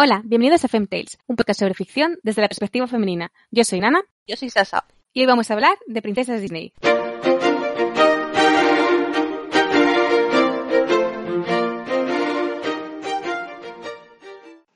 Hola, bienvenidos a Femtales, un podcast sobre ficción desde la perspectiva femenina. Yo soy Nana. Yo soy Sasa. Y hoy vamos a hablar de princesas Disney.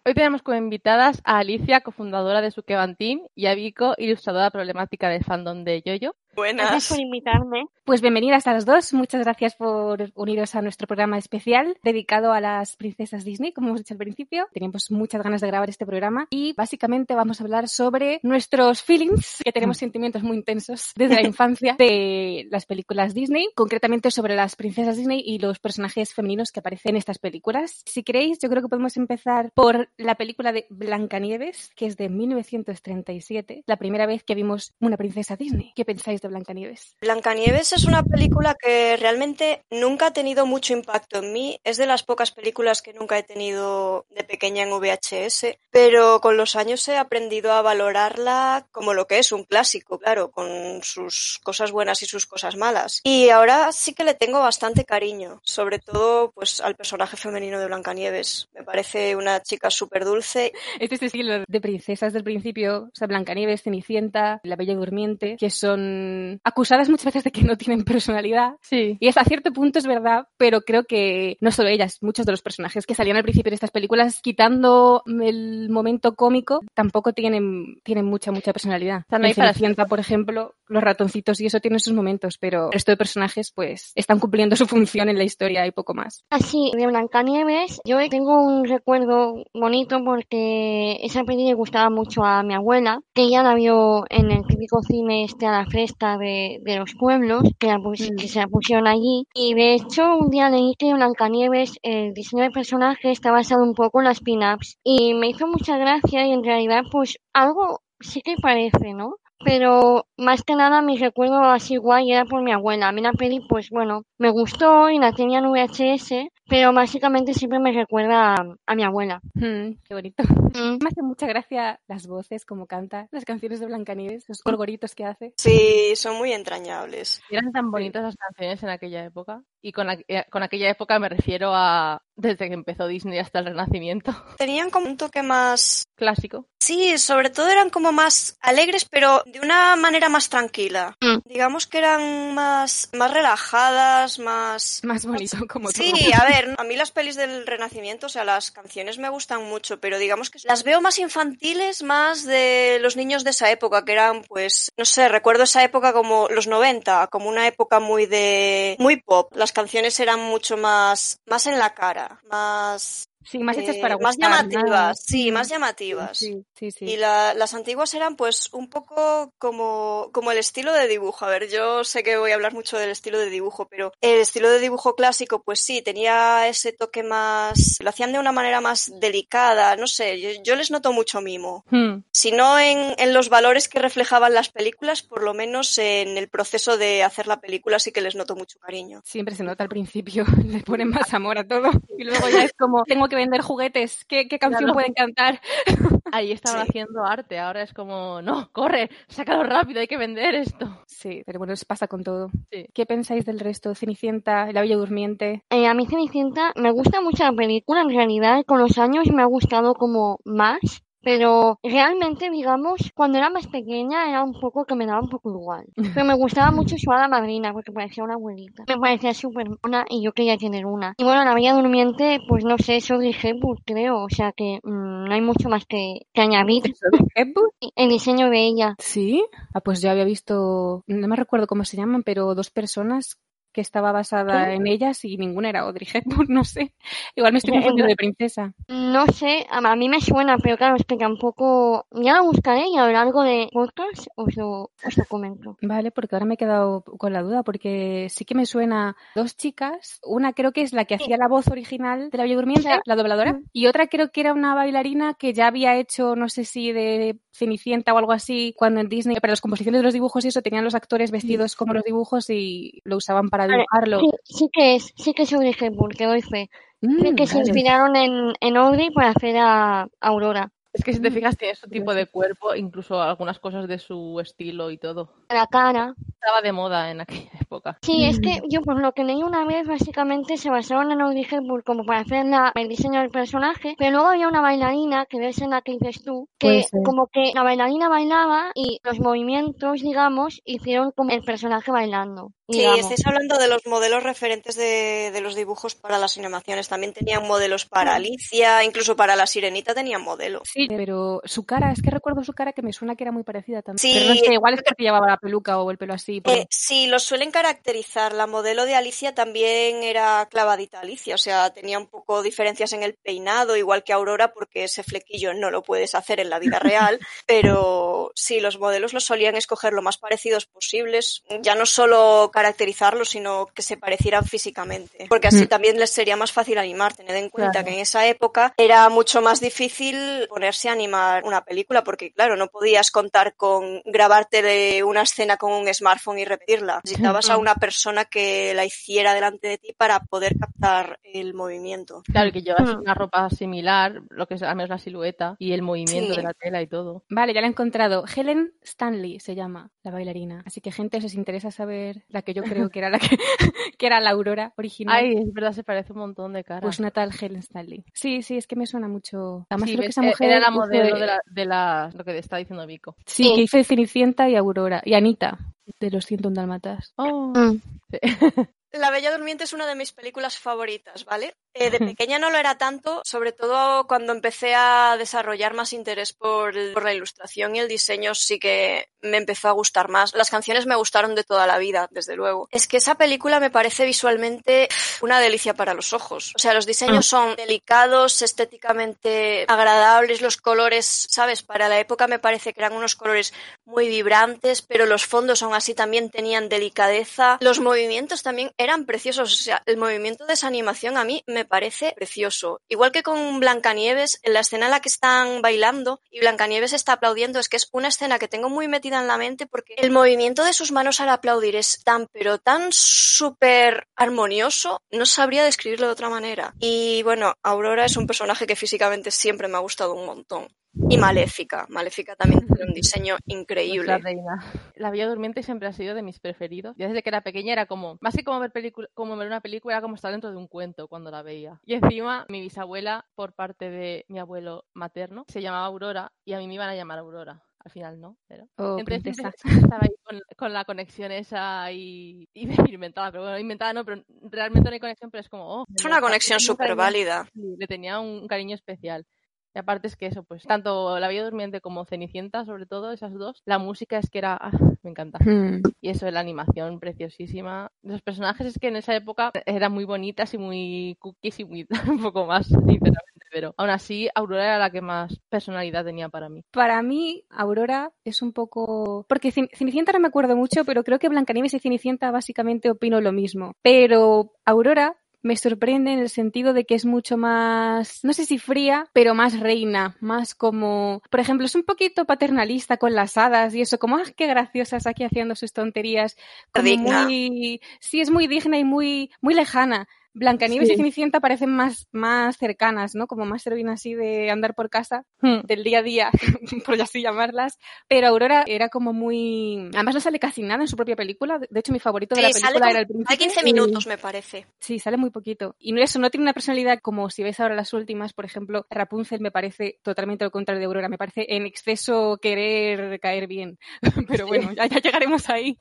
Hoy tenemos como invitadas a Alicia, cofundadora de Sukebantin, y a Vico, ilustradora problemática del fandom de Yoyo. Buenas. Gracias por invitarme. Pues bienvenidas a las dos. Muchas gracias por uniros a nuestro programa especial dedicado a las princesas Disney, como hemos dicho al principio. Teníamos muchas ganas de grabar este programa y básicamente vamos a hablar sobre nuestros feelings, que tenemos sentimientos muy intensos desde la infancia de las películas Disney, concretamente sobre las princesas Disney y los personajes femeninos que aparecen en estas películas. Si queréis, yo creo que podemos empezar por la película de Blancanieves, que es de 1937, la primera vez que vimos una princesa Disney. ¿Qué pensáis de Blancanieves? Blancanieves es una película que realmente nunca ha tenido mucho impacto en mí. Es de las pocas películas que nunca he tenido de pequeña en VHS, pero con los años he aprendido a valorarla como lo que es un clásico, claro, con sus cosas buenas y sus cosas malas. Y ahora sí que le tengo bastante cariño, sobre todo pues al personaje femenino de Blancanieves. Me parece una chica súper dulce. Este es el estilo de princesas del principio, o sea, Blancanieves, Cenicienta, La Bella Durmiente, que son acusadas muchas veces de que no tienen personalidad. Sí. Y hasta cierto punto es verdad, pero creo que no solo ellas, muchos de los personajes que salían al principio de estas películas, quitando el momento cómico, tampoco tienen, tienen mucha, mucha personalidad. En para- Cenicienta, por ejemplo, los ratoncitos y eso tienen sus momentos, pero el resto de personajes, pues, están cumpliendo su función en la historia y poco más. Así, de Blancanieves, yo tengo un recuerdo bonito porque esa peli le gustaba mucho a mi abuela, que ella la vio en el típico cine este a la fresca de, de los pueblos, que, la pus- Mm. que se la pusieron allí. Y de hecho, un día leí que Blancanieves, el diseño de personaje está basado un poco en las pin-ups. Y me hizo mucha gracia y en realidad, pues, algo sí que parece, ¿no? Pero más que nada mi recuerdo así guay era por mi abuela. A mí la peli, pues bueno, me gustó y la tenía en VHS, pero básicamente siempre me recuerda a, a mi abuela. Mm, qué bonito. Mm. Me hace mucha gracia las voces, como canta, las canciones de Blancanieves, los gorgoritos que hace. Sí, son muy entrañables. Eran tan bonitas las canciones en aquella época. Y con, aqu- eh, con aquella época me refiero a desde que empezó Disney hasta el Renacimiento. Tenían como un toque más Clásico. Sí, sobre todo eran como más alegres, pero de una manera más tranquila. Mm. Digamos que eran más, más relajadas, más... Más bonito, como todo. Sí, a ver, a mí las pelis del Renacimiento, o sea, las canciones me gustan mucho, pero digamos que las veo más infantiles, más de los niños de esa época, que eran, pues, no sé, recuerdo esa época como los 90, como una época muy de... muy pop. Las canciones eran mucho más, más en la cara, más... Sí, más hechas eh, para más gustar, llamativas, ¿no? sí, más llamativas. Sí, sí, sí. Y la- las antiguas eran pues un poco como, como el estilo de dibujo. A ver, yo sé que voy a hablar mucho del estilo de dibujo, pero el estilo de dibujo clásico pues sí, tenía ese toque más... Lo hacían de una manera más delicada, no sé, yo, yo les noto mucho mimo. Hmm. Si no en, en los valores que reflejaban las películas, por lo menos en el proceso de hacer la película sí que les noto mucho cariño. Siempre se nota al principio, le ponen más amor a todo. Y luego ya es como, tengo que vender juguetes, ¿qué, qué canción Claro. pueden cantar? Ahí estaban Sí. haciendo arte, ahora es como, no, corre, sácalo rápido, hay que vender esto. Sí, pero bueno, eso pasa con todo. Sí. ¿Qué pensáis del resto? Cenicienta, La Bella Durmiente. Eh, a mí Cenicienta me gusta mucho la película, en realidad con los años me ha gustado como más, pero realmente, digamos, cuando era más pequeña era un poco que me daba un poco igual. Pero me gustaba mucho su hada madrina porque parecía una abuelita. Me parecía súper mona y yo quería tener una. Y bueno, la Bella Durmiente, pues no sé, eso pues creo, o sea que mm, no hay mucho más que, que añadir. El diseño de ella. Sí. Ah, pues yo había visto, no me recuerdo cómo se llaman, pero dos personas que estaba basada ¿Qué? en ellas y ninguna era Audrey Hepburn, no sé. Igual me estoy confundiendo de princesa. No sé, a, mí me suena, pero claro, es que tampoco... Ya la buscaré y a lo largo de podcast os lo, os lo comento. Vale, porque ahora me he quedado con la duda, porque sí que me suena dos chicas. Una creo que es la que hacía la voz original de la Bella Durmiente, la dobladora, y otra creo que era una bailarina que ya había hecho, no sé si de Cenicienta o algo así, cuando en Disney, para las composiciones de los dibujos y eso, tenían los actores vestidos como los dibujos y lo usaban para Vale, dibujarlo. Sí, sí que es, sí que es Audrey Hepburn, que doy fe. Mm, Sí que se vale. inspiraron en, en Audrey para hacer a Aurora. Es que si te fijas tiene su tipo de cuerpo, incluso algunas cosas de su estilo y todo. La cara. Estaba de moda en aquella época. Sí, es que yo por lo que leí una vez, básicamente se basaron en Audrey Hepburn como para hacer la- el diseño del personaje, pero luego había una bailarina, que ves en la que dices tú, que como que la bailarina bailaba y los movimientos, digamos, hicieron como el personaje bailando. Sí, digamos. estáis hablando de los modelos referentes de, de los dibujos para las animaciones. También tenían modelos para Alicia, incluso para la Sirenita tenían modelos. Sí, pero su cara, es que recuerdo su cara que me suena que era muy parecida también. Sí. Pero no sé, igual es porque llevaba la peluca o el pelo así. pero- Eh, sí, los suelen caracterizar. La modelo de Alicia también era clavadita Alicia, o sea, tenía un poco diferencias en el peinado, igual que Aurora, porque ese flequillo no lo puedes hacer en la vida real, pero sí, los modelos los solían escoger lo más parecidos posibles, ya no solo caracterizarlos, sino que se parecieran físicamente, porque así Mm. también les sería más fácil animar. Tened en cuenta Claro. que en esa época era mucho más difícil ponerse a animar una película, porque claro, no podías contar con grabarte de una escena con un smartphone y repetirla. Necesitabas a una persona que la hiciera delante de ti para poder captar el movimiento. Claro, que llevas Hmm. una ropa similar, lo que es al menos la silueta y el movimiento Sí. de la tela y todo. Vale, ya la he encontrado. Helen Stanley se llama la bailarina. Así que, gente, si os interesa saber la que yo creo que era la que, que era la Aurora original. Ay, es verdad, se parece un montón de cara. Pues una tal Helen Stanley. Sí, sí, es que me suena mucho. Además, Sí, creo que ves, esa eh, mujer. era la modelo de- de, la, de lo que está diciendo Vico. Sí, Sí. que hizo de Cenicienta y Aurora. Y Anita, de los 101 Dalmatas. Oh, Mm. La Bella Durmiente es una de mis películas favoritas, ¿vale? Eh, de pequeña no lo era tanto, sobre todo cuando empecé a desarrollar más interés por, el- por la ilustración y el diseño sí que me empezó a gustar más. Las canciones me gustaron de toda la vida, desde luego. Es que esa película me parece visualmente una delicia para los ojos. O sea, los diseños son delicados, estéticamente agradables, los colores, ¿sabes? Para la época me parece que eran unos colores muy vibrantes, pero los fondos aún así también tenían delicadeza. Los movimientos también eran preciosos. O sea, el movimiento de esa animación a mí me parece precioso. Igual que con Blancanieves, en la escena en la que están bailando y Blancanieves está aplaudiendo, es que es una escena que tengo muy metida en la mente porque el movimiento de sus manos al aplaudir es tan, pero tan súper armonioso, no sabría describirlo de otra manera. Y bueno, Aurora es un personaje que físicamente siempre me ha gustado un montón. Y Maléfica. Maléfica también tiene un diseño la increíble. reina. La Bella Durmiente siempre ha sido de mis preferidos. Yo desde que era pequeña era como, más que como ver, película, como ver una película, era como estar dentro de un cuento cuando la veía. Y encima, mi bisabuela, por parte de mi abuelo materno, se llamaba Aurora y a mí me iban a llamar Aurora. Al final no, pero... Oh, Entonces estaba ahí con, con la conexión esa y, y inventada, pero bueno, inventada no, pero realmente no hay conexión, pero es como... Oh, Es una conexión súper válida. le tenía un cariño especial. Y aparte es que eso, pues tanto La Bella Durmiente como Cenicienta, sobre todo esas dos, la música es que era, ah, me encanta. Hmm. Y eso, la animación preciosísima. Los personajes es que en esa época eran muy bonitas y muy cookies y muy un poco más, sinceramente. Pero aún así, Aurora era la que más personalidad tenía para mí. Para mí, Aurora es un poco. Porque Cen- Cenicienta no me acuerdo mucho, pero creo que Blancanieves y Cenicienta básicamente opino lo mismo. Pero Aurora me sorprende en el sentido de que es mucho más, no sé si fría, pero más reina, más como, por ejemplo, es un poquito paternalista con las hadas y eso, como, ah, qué graciosas aquí haciendo sus tonterías, como Digna. muy, sí, es muy digna y muy, muy lejana. Blancanieves Sí. y Cenicienta parecen más, más cercanas, ¿no? Como más heroínas así de andar por casa Hmm. del día a día, por así llamarlas. Pero Aurora era como muy. Además, no sale casi nada en su propia película. De hecho, mi favorito de Sí, la sale película como- era el príncipe. Hay 15 y- minutos, me parece. Sí, sale muy poquito. Y no eso, no tiene una personalidad como si ves ahora las últimas, por ejemplo, Rapunzel me parece totalmente lo contrario de Aurora. Me parece en exceso querer caer bien. Pero bueno, ya, ya llegaremos ahí.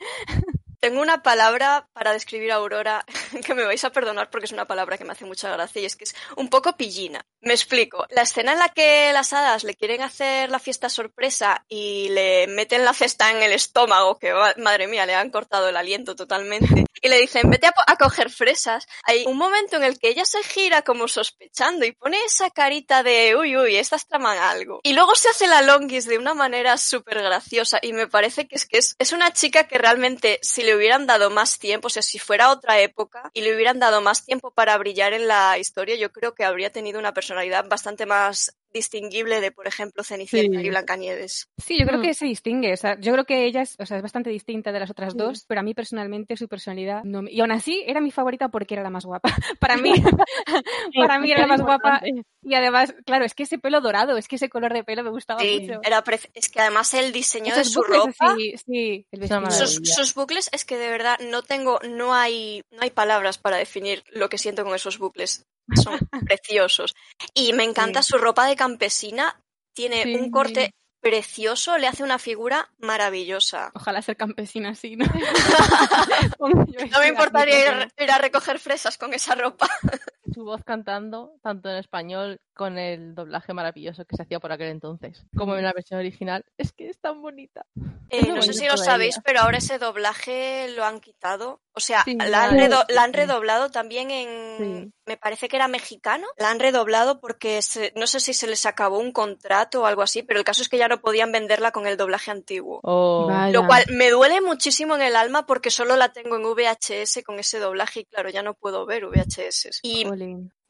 Tengo una palabra para describir a Aurora que me vais a perdonar porque es una palabra que me hace mucha gracia y es que es un poco pillina. Me explico. La escena en la que las hadas le quieren hacer la fiesta sorpresa y le meten la cesta en el estómago, que madre mía, le han cortado el aliento totalmente, y le dicen, vete a, coger fresas. Hay un momento en el que ella se gira como sospechando y pone esa carita de, uy, uy, estas traman algo. Y luego se hace la longis de una manera súper graciosa y me parece que es que es, es una chica que realmente si le hubieran dado más tiempo, o sea, si fuera otra época y le hubieran dado más tiempo para brillar en la historia, yo creo que habría tenido una personalidad bastante más distinguible de, por ejemplo, Cenicienta Sí. y Blancanieves. Sí, yo creo Mm. que se distingue. O sea, yo creo que ella es, o sea, es bastante distinta de las otras Sí. dos, pero a mí personalmente su personalidad no me... Y aún así era mi favorita porque era la más guapa. Para mí, para mí era la más guapa. Y además, claro, es que ese pelo dorado, es que ese color de pelo me gustaba Sí, mucho. era prece- es que además el diseño de su bucles ropa, así, sí, el sus, sus bucles, es que de verdad no tengo, no hay, no hay palabras para definir lo que siento con esos bucles. Son preciosos. Y me encanta su ropa de campesina, tiene Sí. un corte precioso, le hace una figura maravillosa. Ojalá ser campesina así, ¿no? No me importaría ir, ir a recoger fresas con esa ropa. Su voz cantando, tanto en español con el doblaje maravilloso que se hacía por aquel entonces, como en la versión original. Es que es tan bonita. Eh, Es no sé si lo sabéis, ella. pero ahora ese doblaje lo han quitado. O sea, Sí, la, han ya, redo- sí, la han sí. redoblado también en... Sí. Me parece que era mexicano. La han redoblado porque se- no sé si se les acabó un contrato o algo así, pero el caso es que ya no podían venderla con el doblaje antiguo. Oh. Lo cual me duele muchísimo en el alma porque solo la tengo en VHS con ese doblaje y claro, ya no puedo ver VHS. Y.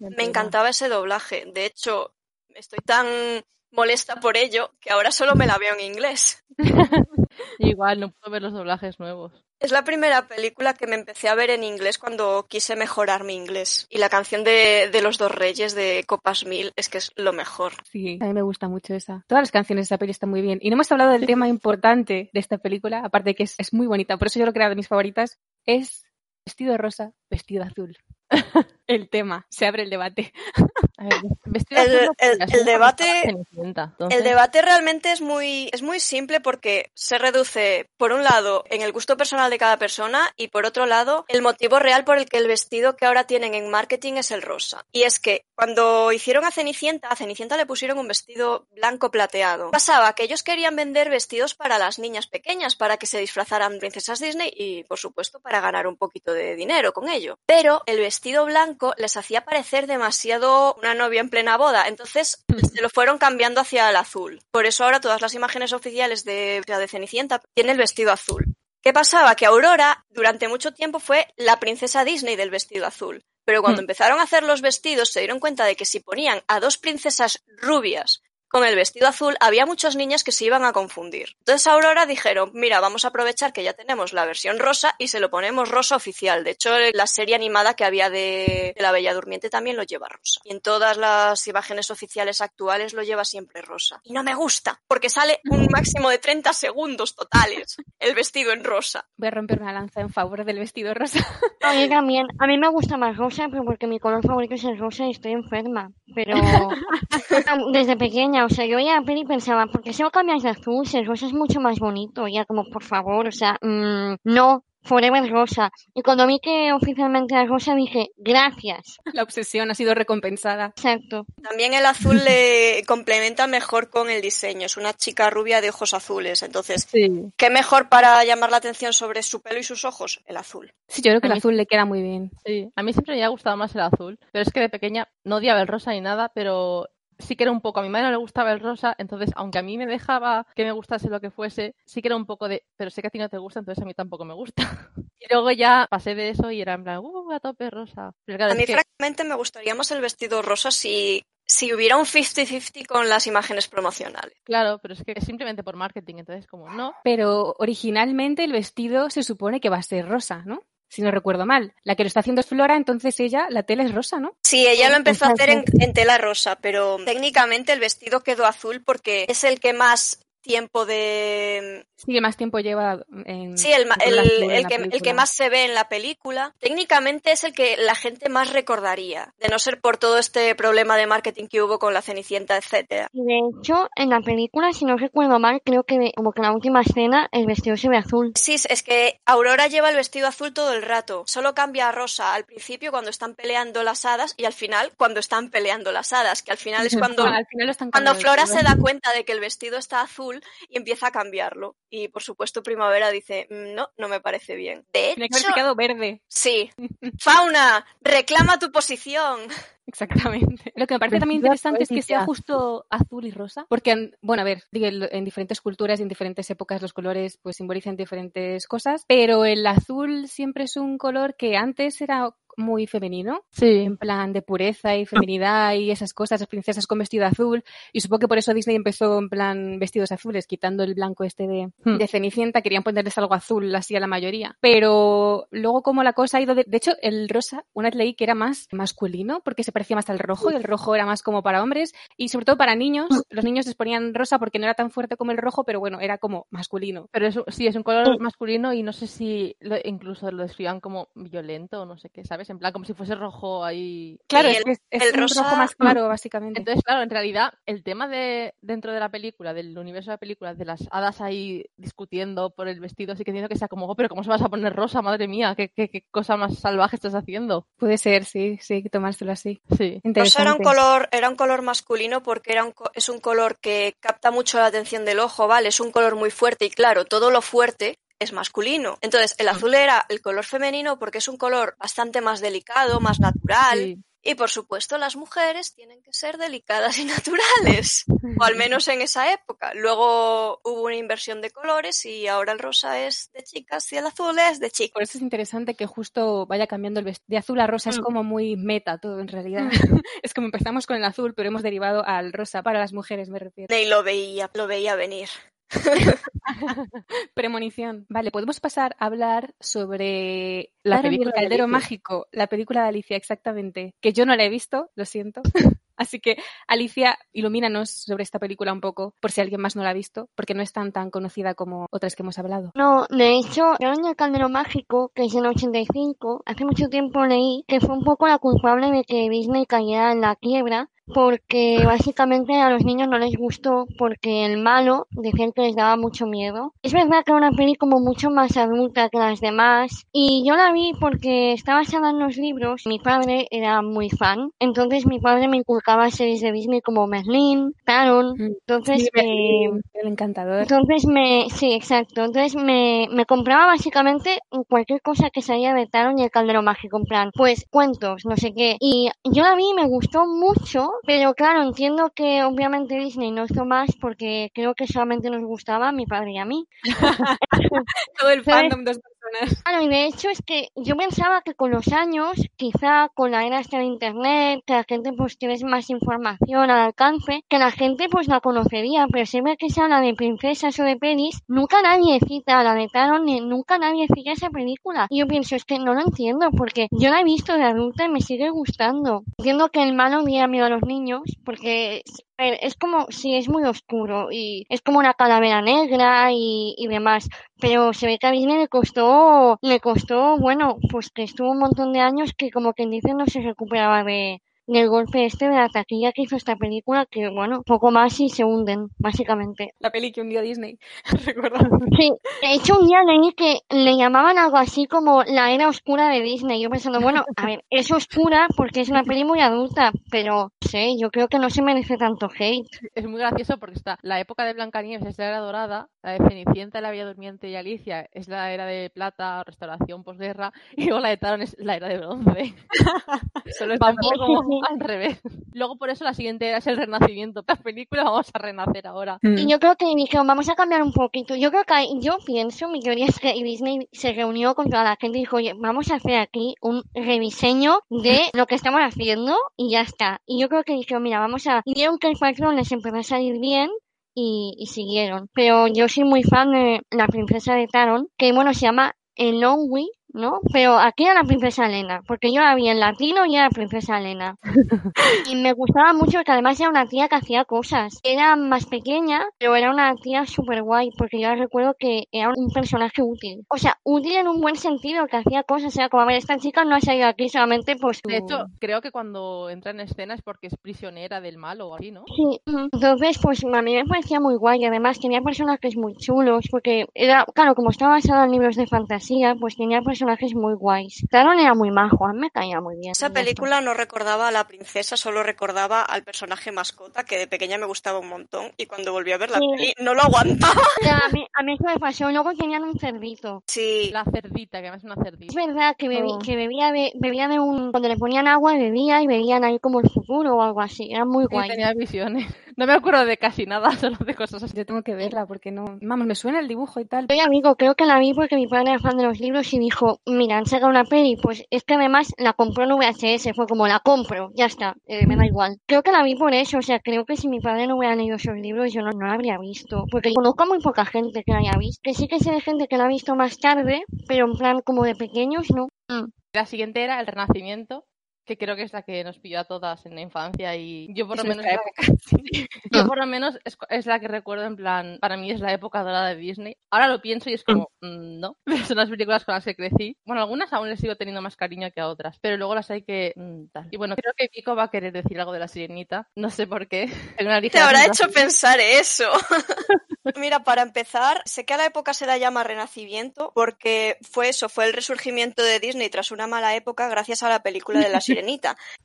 me encantaba ese doblaje. De hecho, estoy tan molesta por ello que ahora solo me la veo en inglés. Igual, no puedo ver los doblajes nuevos. Es la primera película que me empecé a ver en inglés cuando quise mejorar mi inglés. Y la canción de, de los dos reyes de Copas Mil es que es lo mejor. Sí, a mí me gusta mucho esa. Todas las canciones de esa peli están muy bien. Y no hemos hablado del tema importante de esta película, aparte de que es, es muy bonita, por eso yo creo que era de mis favoritas, es vestido rosa, vestido azul. el tema, se abre el debate. A ver, vestido El- debate- entonces- El debate realmente es muy, es muy simple porque se reduce, por un lado, en el gusto personal de cada persona y por otro lado, el motivo real por el que el vestido que ahora tienen en marketing es el rosa. Y es que cuando hicieron a Cenicienta, a Cenicienta le pusieron un vestido blanco plateado. Pasaba que ellos querían vender vestidos para las niñas pequeñas, para que se disfrazaran princesas Disney y, por supuesto, para ganar un poquito de dinero con ello. Pero el vestido blanco les hacía parecer demasiado una novia en plena boda, entonces se lo fueron cambiando hacia el azul. Por eso ahora todas las imágenes oficiales de, de Cenicienta tienen el vestido azul. ¿Qué pasaba? Que Aurora durante mucho tiempo fue la princesa Disney del vestido azul. Pero cuando empezaron a hacer los vestidos se dieron cuenta de que si ponían a dos princesas rubias con el vestido azul, había muchas niñas que se iban a confundir. Entonces a Aurora dijeron, mira, vamos a aprovechar que ya tenemos la versión rosa y se lo ponemos rosa oficial. De hecho, la serie animada que había de, de La Bella Durmiente también lo lleva rosa. Y en todas las imágenes oficiales actuales lo lleva siempre rosa. Y no me gusta, porque sale un máximo de 30 segundos totales el vestido en rosa. Voy a romper una lanza en favor del vestido rosa. A mí también. A mí me gusta más rosa, pero porque mi color favorito es el rosa y estoy enferma. Pero desde pequeña, o sea, yo veía la peli y pensaba, ¿por qué se lo cambias de azul? Si el rosa es mucho más bonito. Y ya como, por favor, o sea, mm, no, forever rosa. Y cuando vi que oficialmente era rosa, dije, gracias. La obsesión ha sido recompensada. Exacto. También el azul le complementa mejor con el diseño. Es una chica rubia de ojos azules. Entonces, Sí. ¿qué mejor para llamar la atención sobre su pelo y sus ojos? El azul. Sí, yo creo que el azul le queda muy bien. Sí, a mí siempre me ha gustado más el azul, pero es que de pequeña no odiaba el rosa ni nada, pero sí que era un poco, a mi madre no le gustaba el rosa, entonces aunque a mí me dejaba que me gustase lo que fuese, sí que era un poco de, pero sé que a ti no te gusta, entonces a mí tampoco me gusta. Y luego ya pasé de eso y era en plan, uh, a tope rosa. Pero claro, A mí, que, francamente, me gustaría más el vestido rosa si, si hubiera un 50-50 con las imágenes promocionales. claro, pero es que es simplemente por marketing, entonces como no. Pero originalmente el vestido se supone que va a ser rosa, ¿no? Si no recuerdo mal. La que lo está haciendo es Flora, entonces ella, la tela es rosa, ¿no? Sí, ella lo empezó a hacer en, en tela rosa, pero técnicamente el vestido quedó azul porque es el que más tiempo de... Sí, que más tiempo lleva en. Sí, el, el- en el que, el que más se ve en la película. Técnicamente es el que la gente más recordaría, de no ser por todo este problema de marketing que hubo con la Cenicienta, etcétera. Y de hecho, en la película, si no recuerdo mal, creo que como que en la última escena el vestido se ve azul. Sí, es que Aurora lleva el vestido azul todo el rato. Solo cambia a rosa al principio cuando están peleando las hadas y al final cuando están peleando las hadas, que al final es cuando, Al final están cuando Flora se da cuenta de que el vestido está azul y empieza a cambiarlo. Y por supuesto Primavera dice, "Mm, no, no me parece bien. De Tiene que hecho, haberse quedado verde. sí. Fauna, reclama tu posición. Exactamente. Lo que me parece también Vestida interesante es que sea justo azul y rosa. Porque, en- bueno, a ver, en diferentes culturas y en diferentes épocas los colores pues simbolizan diferentes cosas. Pero el azul siempre es un color que antes era muy femenino, Sí. en plan de pureza y feminidad y esas cosas, las princesas con vestido azul. Y supongo que por eso Disney empezó en plan vestidos azules, quitando el blanco este de, Hmm. de Cenicienta, querían ponerles algo azul así a la mayoría. Pero luego como la cosa ha ido... De, de hecho, el rosa, una vez leí que era más masculino, porque se parecía más al rojo, y el rojo era más como para hombres, y sobre todo para niños. Los niños les ponían rosa porque no era tan fuerte como el rojo, pero bueno, era como masculino. Pero es, sí, es un color masculino y no sé si lo- incluso lo describan como violento o no sé qué, ¿sabes? En plan, como si fuese rojo ahí. Claro, es el- que es, es el un rosa- rojo más claro, básicamente. Entonces, claro, en realidad, el tema de dentro de la película, del universo de la película, de las hadas ahí discutiendo por el vestido, sí que entiendo que sea como, oh, pero ¿cómo se vas a poner rosa? Madre mía, ¿qué, qué, qué cosa más salvaje estás haciendo? Puede ser, sí, sí, tomárselo así. Sí. Rosa era un color, era un color masculino porque era un es un color que capta mucho la atención del ojo, ¿vale? Es un color muy fuerte y claro, todo lo fuerte es masculino. Entonces, el azul era el color femenino porque es un color bastante más delicado, más natural. Sí. Y por supuesto, las mujeres tienen que ser delicadas y naturales, o al menos en esa época. Luego hubo una inversión de colores y ahora el rosa es de chicas y el azul es de chicos. Por eso es interesante que justo vaya cambiando el vestido. De azul a rosa es Mm. como muy meta todo en realidad. es como empezamos con el azul, pero hemos derivado al rosa para las mujeres, me refiero. Y lo veía, lo veía venir. Premonición. Vale, podemos pasar a hablar sobre la y el película Caldero. Mágico, la película de Alicia, exactamente. Que yo no la he visto, lo siento. Así que, Alicia, ilumínanos sobre esta película un poco, por si alguien más no la ha visto, porque no es tan tan conocida como otras que hemos hablado. No, de hecho, del Caldero Mágico, que es en 85, hace mucho tiempo leí que fue un poco la culpable de que Disney cayera en la quiebra, porque básicamente a los niños no les gustó, porque el malo decían que les daba mucho miedo. Es verdad que era una peli como mucho más adulta que las demás, y yo la vi porque está basada en los libros, mi padre era muy fan, entonces mi padre me inculcaba series de Disney como Merlin, Taron, Mm. entonces... Sí, eh, el encantador. entonces me, sí, exacto. Entonces me, me compraba básicamente cualquier cosa que salía de Taron y el Caldero Mágico, en plan, pues cuentos, no sé qué. Y yo la vi y me gustó mucho, pero claro, entiendo que obviamente Disney no hizo más porque creo que solamente nos gustaba a mi padre y a mí. Todo el fandom, dos personas. Claro, y de hecho es que yo pensaba que con los años, quizá con la era esta de internet, que la gente pues tiene más información al alcance, que la gente pues la conocería, pero siempre que se habla de princesas o de pelis, nunca nadie cita a la de Taron, ni nunca nadie cita esa película. Y yo pienso, es que no lo entiendo, porque yo la he visto de adulta y me sigue gustando. Entiendo que el malo diera miedo a los niños, porque ver, es como, sí, es muy oscuro y es como una calavera negra y, y demás pero se ve que a Disney le costó, le costó, bueno, pues que estuvo un montón de años que como quien dice no se recuperaba de del golpe este de la taquilla que hizo esta película, que bueno, poco más y se hunden, básicamente. La peli que un día Disney. Recuerdo. Sí, de hecho un día leí que le llamaban algo así como la era oscura de Disney. Yo pensando, bueno, a ver, es oscura porque es una peli muy adulta, pero sé, yo creo que no se merece tanto hate. Es muy gracioso porque está la época de Blancanieves es la era dorada, la de Cenicienta, la Bella Durmiente y Alicia es la era de plata, restauración, posguerra, y luego la de Taron es la era de bronce. Solo Va un está- poco al revés. Luego por eso la siguiente era es el renacimiento. La película vamos a renacer ahora. Mm. Y yo creo que dijeron, vamos a cambiar un poquito. Yo creo que, hay- yo pienso, mi teoría es que Disney se reunió con toda la gente y dijo, oye, vamos a hacer aquí un rediseño de lo que estamos haciendo y ya está. Y yo creo que dijeron, mira, vamos a... Y vieron que el patrón les empezó a salir bien y, y siguieron. Pero yo soy muy fan de la princesa de Taron, que bueno, se llama Elonwi, ¿no? Pero aquí era la princesa Elena, porque yo la vi en latino y era la princesa Elena. Y me gustaba mucho que además era una tía que hacía cosas. Era más pequeña, pero era una tía súper guay, porque yo recuerdo que era un personaje útil. O sea, útil en un buen sentido, que hacía cosas. Era como, a ver, esta chica no ha salido aquí solamente pues... De hecho, creo que cuando entra en escena es porque es prisionera del mal o así, ¿no? Sí, entonces pues a mí me parecía muy guay además tenía personajes muy chulos porque era, claro, como estaba basado en libros de fantasía, pues tenía personajes muy guays. Taron era muy majo, a mí me caía muy bien. Esa película no recordaba a la princesa, solo recordaba al personaje mascota, que de pequeña me gustaba un montón. Y cuando volví a ver la Sí. peli, no lo aguantaba. Ya, a, mí, a mí eso me pasó, luego tenían un cerdito. Sí, La cerdita, que además es una Es cerdita. verdad que, bebí- Oh. que bebía, de, bebía de un... Cuando le ponían agua bebía y bebían ahí como el futuro o algo así. Era muy Sí, guay. tenía visiones. No me acuerdo de casi nada, solo de cosas así. Yo tengo que verla porque no. Vamos, me suena el dibujo y tal. Yo ya digo, creo que la vi porque mi padre era fan de los libros y dijo, dijo, mira, han sacado una peli, pues es que además la compró en VHS, fue como la compro, ya está, eh, me da igual. Creo que la vi por eso, o sea, creo que si mi padre no hubiera leído esos libros yo no, no la habría visto, porque conozco a muy poca gente que la haya visto, que sí que sé de gente que la ha visto más tarde, pero en plan como de pequeños, no. Mm. La siguiente era El Renacimiento, que creo que es la que nos pilló a todas en la infancia y yo por lo menos yo por lo menos es, la que recuerdo en plan para mí es la época dorada de Disney. Ahora lo pienso y es como mm, no. Son las películas con las que crecí. Bueno algunas aún les sigo teniendo más cariño que a otras pero luego las hay que mm, y bueno creo que Pico va a querer decir algo de la sirenita. No sé por qué. Te habrá hecho pensar eso. Mira, para empezar, sé que a la época se la llama Renacimiento porque fue eso, fue el resurgimiento de Disney tras una mala época gracias a la película de La Sirenita.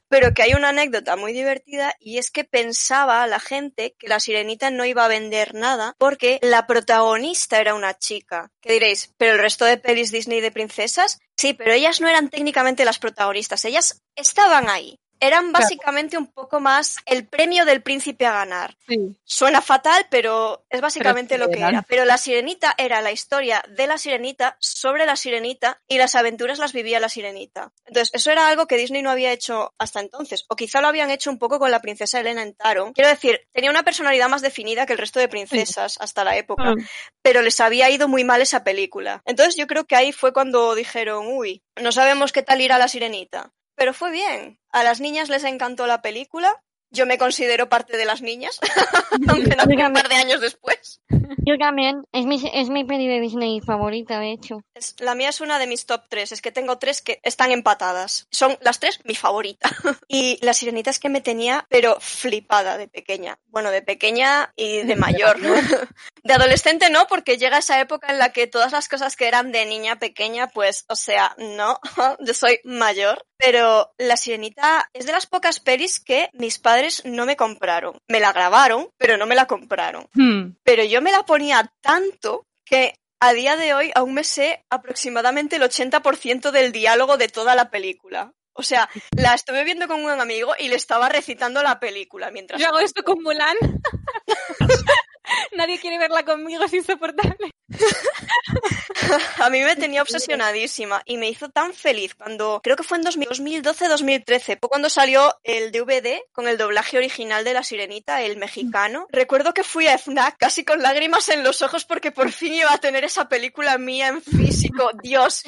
Pero que hay una anécdota muy divertida y es que pensaba la gente que La Sirenita no iba a vender nada porque la protagonista era una chica. ¿Qué diréis? ¿Pero el resto de pelis Disney de princesas? Sí, pero ellas no eran técnicamente las protagonistas, ellas estaban ahí eran básicamente un poco más el premio del príncipe a ganar. Suena fatal, pero es básicamente lo que era. Pero la sirenita era la historia de la sirenita sobre la sirenita y las aventuras las vivía la sirenita. Entonces, eso era algo que Disney no había hecho hasta entonces. O quizá lo habían hecho un poco con la princesa Elena en Taro. Quiero decir, tenía una personalidad más definida que el resto de princesas hasta la época. Mm. Pero les había ido muy mal esa película. Entonces, yo creo que ahí fue cuando dijeron, uy, no sabemos qué tal irá la sirenita pero fue bien. A las niñas les encantó la película yo me considero parte de las niñas, aunque no un par de años después. Yo también, es mi, es mi peli de Disney favorita, de hecho. la mía es una de mis top tres, es que tengo tres que están empatadas. Son las tres mi favorita. y la sirenita es que me tenía, pero flipada de pequeña. Bueno, de pequeña y de mayor. de adolescente no, porque llega esa época en la que todas las cosas que eran de niña pequeña, pues, o sea, no, yo soy mayor. Pero la sirenita es de las pocas pelis que mis padres no me compraron. Me la grabaron, pero no me la compraron. Hmm. Pero yo me la ponía tanto que a día de hoy aún me sé aproximadamente el 80% del diálogo de toda la película. O sea, la estuve viendo con un amigo y le estaba recitando la película mientras. Yo hago esto con Mulan. Nadie quiere verla conmigo, es insoportable. a mí me tenía obsesionadísima y me hizo tan feliz cuando, creo que fue en 2012-2013, fue cuando salió el DVD con el doblaje original de La Sirenita, el mexicano. Recuerdo que fui a FNAC casi con lágrimas en los ojos porque por fin iba a tener esa película mía en físico, Dios.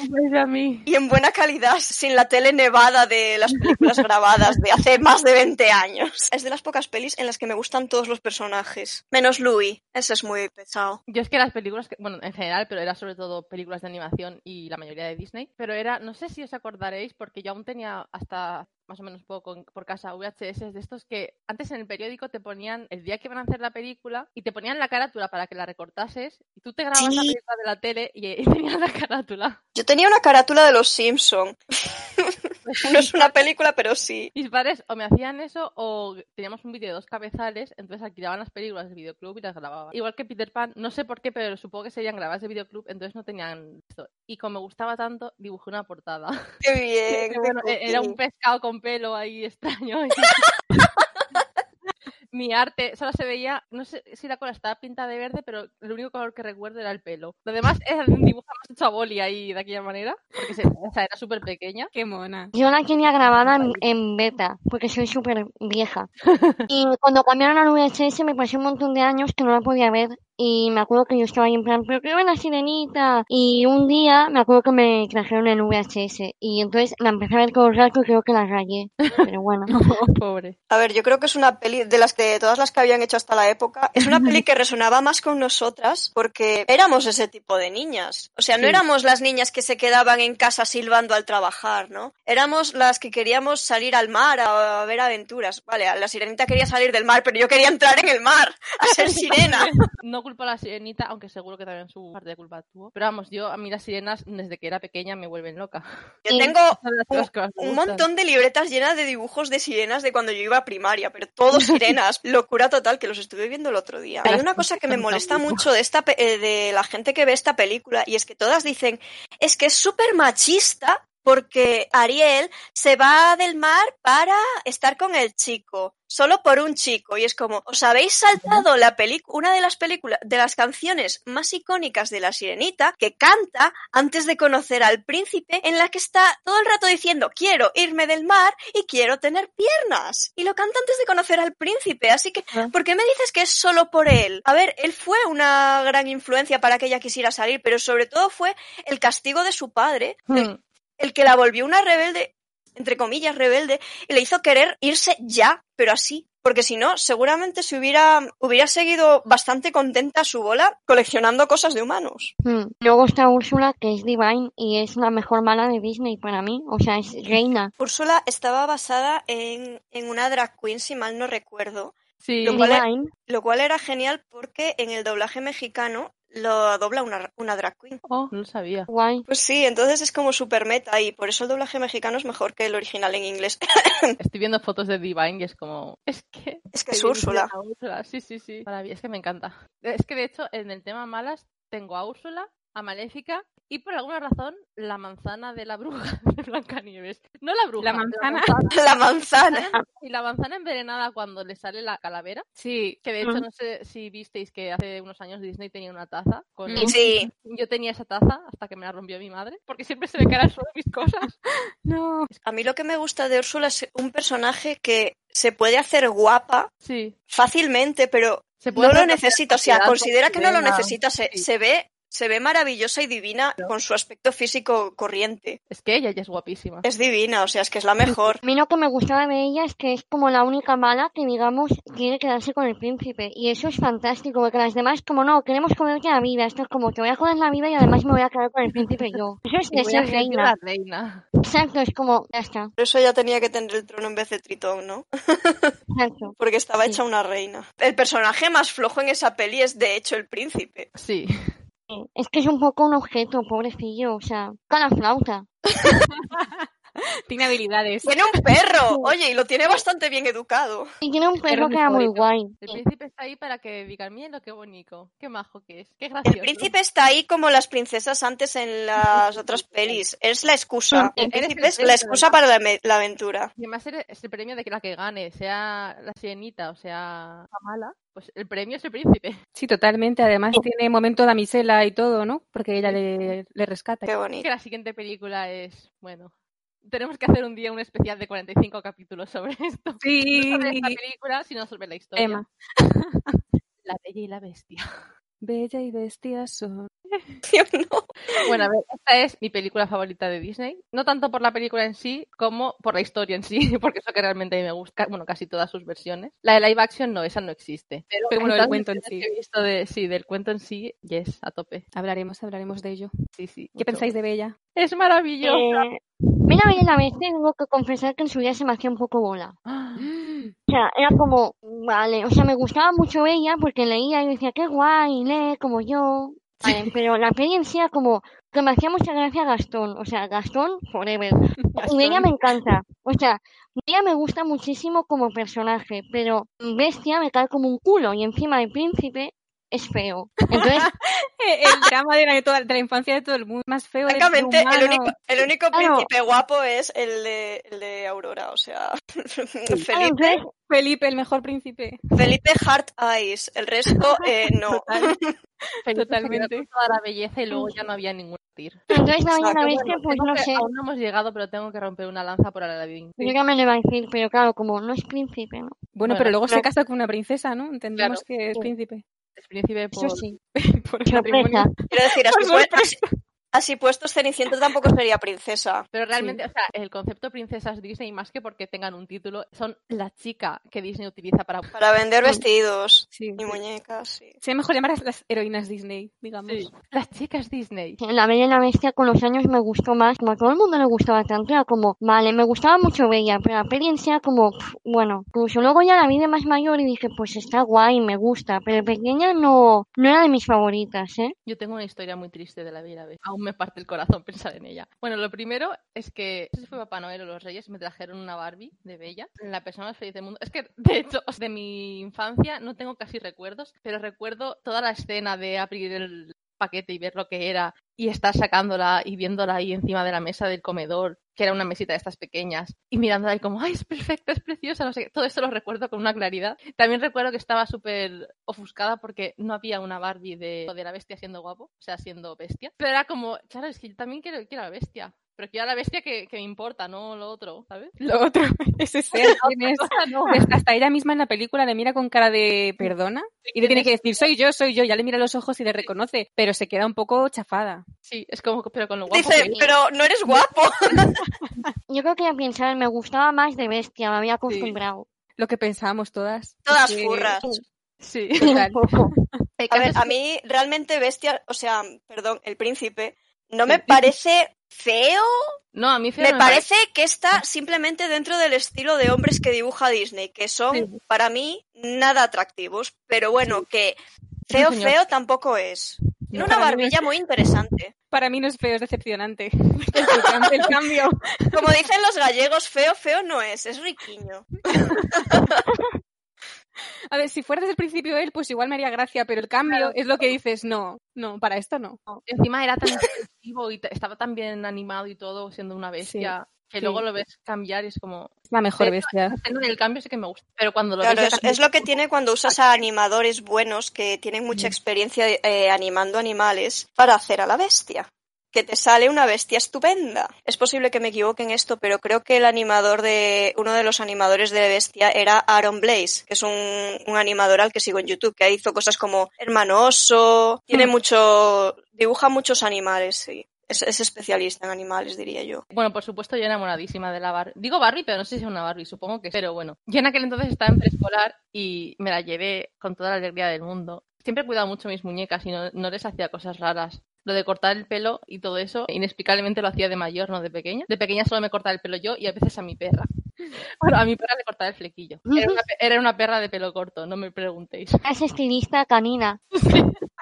Y en buena calidad, sin la tele nevada de las películas grabadas de hace más de 20 años. Es de las pocas pelis en las que me gustan todos los personajes, menos Louis, ese es muy pesado. Yo es que las películas, que, bueno, en general, pero era sobre todo películas de animación y la mayoría de Disney. Pero era, no sé si os acordaréis, porque yo aún tenía hasta más o menos poco por casa VHS de estos que antes en el periódico te ponían el día que iban a hacer la película y te ponían la carátula para que la recortases y tú te grababas la película de la tele y, tenías la carátula. Yo tenía una carátula de los Simpson. no es una película, pero sí. Mis padres o me hacían eso o teníamos un vídeo de dos cabezales, entonces alquilaban las películas del videoclub y las grababan. Igual que Peter Pan, no sé por qué, pero supongo que serían grabadas de videoclub, entonces no tenían esto. Y como me gustaba tanto, dibujé una portada. Qué bien. E-, era un pescado con pelo ahí extraño. Mi arte solo se veía, no sé si la cola estaba pintada de verde, pero el único color que recuerdo era el pelo. Lo demás era un dibujo más hecho a boli ahí de aquella manera, porque se, era súper pequeña. Qué mona. Yo la tenía grabada en, beta, porque soy súper vieja. y cuando cambiaron a VHS me pasé un montón de años que no la podía ver y me acuerdo que yo estaba ahí en plan, pero qué la sirenita. Y un día me acuerdo que me trajeron el VHS y entonces la empecé a ver con rato y creo que la rayé. Pero bueno. Pobre. A ver, yo creo que es una peli de las que todas las que habían hecho hasta la época, es una peli que resonaba más con nosotras porque éramos ese tipo de niñas. O sea, no éramos las niñas que se quedaban en casa silbando al trabajar, ¿no? Éramos las que queríamos salir al mar a, ver aventuras. Vale, la sirenita quería salir del mar, pero yo quería entrar en el mar a ser sirena. no culpa a la sirenita, aunque seguro que también su parte de culpa tuvo. Pero vamos, yo a mí las sirenas desde que era pequeña me vuelven loca. Yo tengo un, montón de libretas llenas de dibujos de sirenas de cuando yo iba a primaria, pero todos sirenas. Locura total, que los estuve viendo el otro día. Hay una cosa que me molesta mucho de, esta, eh, de la gente que ve esta película y es que todas dicen, es que es súper machista porque Ariel se va del mar para estar con el chico, solo por un chico. Y es como, os habéis saltado la película, una de las películas, de las canciones más icónicas de la sirenita, que canta antes de conocer al príncipe, en la que está todo el rato diciendo, quiero irme del mar y quiero tener piernas. Y lo canta antes de conocer al príncipe. Así que. ¿por qué me dices que es solo por él? A ver, él fue una gran influencia para que ella quisiera salir, pero sobre todo fue el castigo de su padre, Hmm. El que la volvió una rebelde, entre comillas, rebelde, y le hizo querer irse ya, pero así. Porque si no, seguramente se hubiera, hubiera seguido bastante contenta a su bola coleccionando cosas de humanos. Mm. Luego está Úrsula, que es Divine y es la mejor mala de Disney para mí. O sea, es reina. Úrsula estaba basada en, en una drag queen, si mal no recuerdo, Sí, Lo cual lo cual era genial porque en el doblaje mexicano lo dobla una, una drag queen. Oh, no lo sabía. Guay. Pues sí, entonces es como super meta y por eso el doblaje mexicano es mejor que el original en inglés. Estoy viendo fotos de Divine y es como, es que... Es que es Úrsula. Úrsula. Sí, sí, sí. Maravilla, es que me encanta. Es que de hecho, en el tema malas, tengo a Úrsula, a Maléfica y por alguna razón la manzana de la bruja de Blancanieves. No la bruja. ¿La manzana? La manzana. Y la manzana envenenada cuando le sale la calavera. Sí. Que de hecho, no sé si visteis que hace unos años Disney tenía una taza. Con Mm. Sí, Yo tenía esa taza hasta que me la rompió mi madre. Porque siempre se me caen solo mis cosas. No. a mí lo que me gusta de Úrsula es un personaje que se puede hacer guapa Sí. fácilmente, pero Se puede no lo necesita, o sea, considera que no lo necesita, se, Sí. se ve se ve maravillosa y divina con su aspecto físico corriente. Es que ella ya es guapísima. Es divina, o sea, es que es la mejor. A mí lo que me gustaba de ella es que es como la única mala que, digamos, quiere quedarse con el príncipe. Y eso es fantástico, porque las demás, como no, queremos comerte la vida. Esto es como, te voy a joder la vida y además me voy a quedar con el príncipe yo. Eso es de ser reina. la reina. Exacto, es como, ya está. Por eso ella tenía que tener el trono en vez de Tritón, ¿no? Exacto. Porque estaba Sí. hecha una reina. El personaje más flojo en esa peli es, de hecho, el príncipe. Sí. Es que es un poco un objeto, pobrecillo. O sea, toca la flauta. Tiene habilidades. Tiene un perro, oye, y lo tiene bastante bien educado. Y tiene un perro que era muy guay. El príncipe está ahí para que digan, miren lo que bonito, qué majo que es, qué El gracioso. príncipe está ahí como las princesas antes en las otras pelis. Es la excusa. El el príncipe es la excusa para la, aventura. Y además es el premio de que la que gane, sea la sirenita o sea la mala, pues el premio es el príncipe. Sí, totalmente. Además tiene momento damisela y todo, ¿no? Porque ella le, le rescata. Qué Que bonito. la siguiente película es, bueno, tenemos que hacer un día un especial de 45 capítulos sobre esto. Sí. No sobre esta película, sino sobre la historia. Emma. La Bella y la Bestia. Bella y bestia son. No. Bueno, a ver, esta es mi película favorita de Disney. No tanto por la película en sí, como por la historia en sí, porque eso que realmente a mí me gusta, bueno, casi todas sus versiones. La de live action no, esa no existe. Pero, Pero bueno, en el cuento en sí. visto de, sí, del cuento en sí, yes, a tope. Hablaremos, hablaremos de ello. Sí, sí. ¿Qué mucho. pensáis de Bella? Es maravilloso. Eh, y la Bestia, tengo que confesar que en su día se me hacía un poco bola. O sea, era como, vale, o sea, me gustaba mucho ella porque leía y decía, qué guay, lee como yo. Vale, pero la era como que me hacía mucha gracia Gastón, o sea, Gastón forever. Y Bella me encanta, o sea, Bella me gusta muchísimo como personaje, pero Bestia me cae como un culo y encima el príncipe es feo. Entonces, El drama de la, toda- de la infancia de todo el mundo. Más feo Francamente, el único, el único Claro. príncipe guapo es el de, el de Aurora, o sea, Felipe, entonces Felipe, el mejor príncipe. Felipe Heart Eyes, el resto eh, no. Feliz Totalmente. toda la belleza y luego ya no había ningún tir. entonces la la Exacto, Bestia, pues no que- sé. Aún no hemos llegado, pero tengo que romper una lanza por Aladdin. Yo ya me lo iba a decir, pero claro, como no es príncipe, ¿no? Bueno, Bueno, pero luego se claro. casa con una princesa, ¿no? Entendemos que es Sí. príncipe. Es príncipe por... Sí, Por. Quiero decir, pu- así, puestos, Cenicienta tampoco sería princesa. Pero realmente, o sea, el concepto princesas Disney, más que porque tengan un título, son la chica que Disney utiliza para... Para vender vestidos Sí. y muñecas, sí. Sería mejor llamar a las heroínas Disney, digamos. Sí, las chicas Disney. La Bella y la Bestia con los años me gustó más, como a todo el mundo le gustaba tanto, era como, vale, me gustaba mucho Bella, pero la peli en sí era como, bueno, incluso luego ya la vi de más mayor y dije, pues está guay, me gusta, pero pequeña no, no era de mis favoritas, ¿eh? Yo tengo una historia muy triste de la Bella y la Bestia. Me parte el corazón pensar en ella. Bueno, lo primero es que, no sé si fue Papá Noel o los Reyes, me trajeron una Barbie de Bella, la persona más feliz del mundo. Es que, de hecho, de mi infancia no tengo casi recuerdos, pero recuerdo toda la escena de abrir el paquete y ver lo que era y estar sacándola y viéndola ahí encima de la mesa del comedor, que era una mesita de estas pequeñas, y mirándola ahí como, ay, es perfecta, es preciosa, no sé. Todo esto lo recuerdo con una claridad. También recuerdo que estaba súper ofuscada porque no había una Barbie de, de la bestia siendo guapo, o sea, siendo bestia. Pero era como, claro, es que yo también quiero, quiero la bestia. Pero quiero la bestia que, que me importa, no lo otro, ¿sabes? Lo otro, ese ser, ¿quién es? no. Pues hasta ella misma en la película le mira con cara de perdona y le tiene que decir soy yo, soy yo, ya le mira los ojos y le reconoce, pero se queda un poco chafada. Sí, es como, pero con lo guapo Dice, que pero no eres guapo. Yo creo que a pensar, me gustaba más de bestia, me había acostumbrado. Lo que pensábamos todas. Todas Que- furras. Sí. Total. A ver, a mí realmente Bestia, o sea, perdón, el príncipe, no me parece feo. No, a mí feo Me no parece que está simplemente dentro del estilo de hombres que dibuja Disney, que son Sí. para mí nada atractivos, pero bueno, que feo feo tampoco es. Tiene No, una barbilla muy interesante. Para mí no es feo, es decepcionante. El cambio. Como dicen los gallegos, feo feo no es, es riquiño. A ver, si fuera desde el principio él, pues igual me haría gracia, pero el cambio es lo que dices, no, no, para esto no. Encima era tan expresivo y estaba tan bien animado y todo, siendo una bestia, que sí. luego lo ves cambiar y es como... Es la mejor Pero- bestia. Del cambio sí que me gusta, pero cuando lo Claro, ves... es, cambiar- es lo que tiene cuando usas a animadores buenos que tienen mucha experiencia eh, animando animales para hacer a la bestia. Que te sale una bestia estupenda. Es posible que me equivoque en esto, pero creo que el animador de. uno de los animadores de bestia era Aaron Blaze, que es un, un animador al que sigo en YouTube, que hizo cosas como Hermano Oso, tiene Hmm. mucho. dibuja muchos animales, sí. Es, es especialista en animales, diría yo. Bueno, por supuesto, yo enamoradísima de la Barbie. Digo Barbie, pero no sé si es una Barbie, supongo que sí. Pero bueno, yo en aquel entonces estaba en preescolar y me la llevé con toda la alegría del mundo. Siempre he cuidado mucho mis muñecas y no, no les hacía cosas raras. Lo de cortar el pelo y todo eso, inexplicablemente lo hacía de mayor, no de pequeña. De pequeña solo me cortaba el pelo yo y a veces a mi perra. Bueno, a mi perra le cortaba el flequillo. Era una, pe- era una perra de pelo corto, no me preguntéis. Es estilista canina.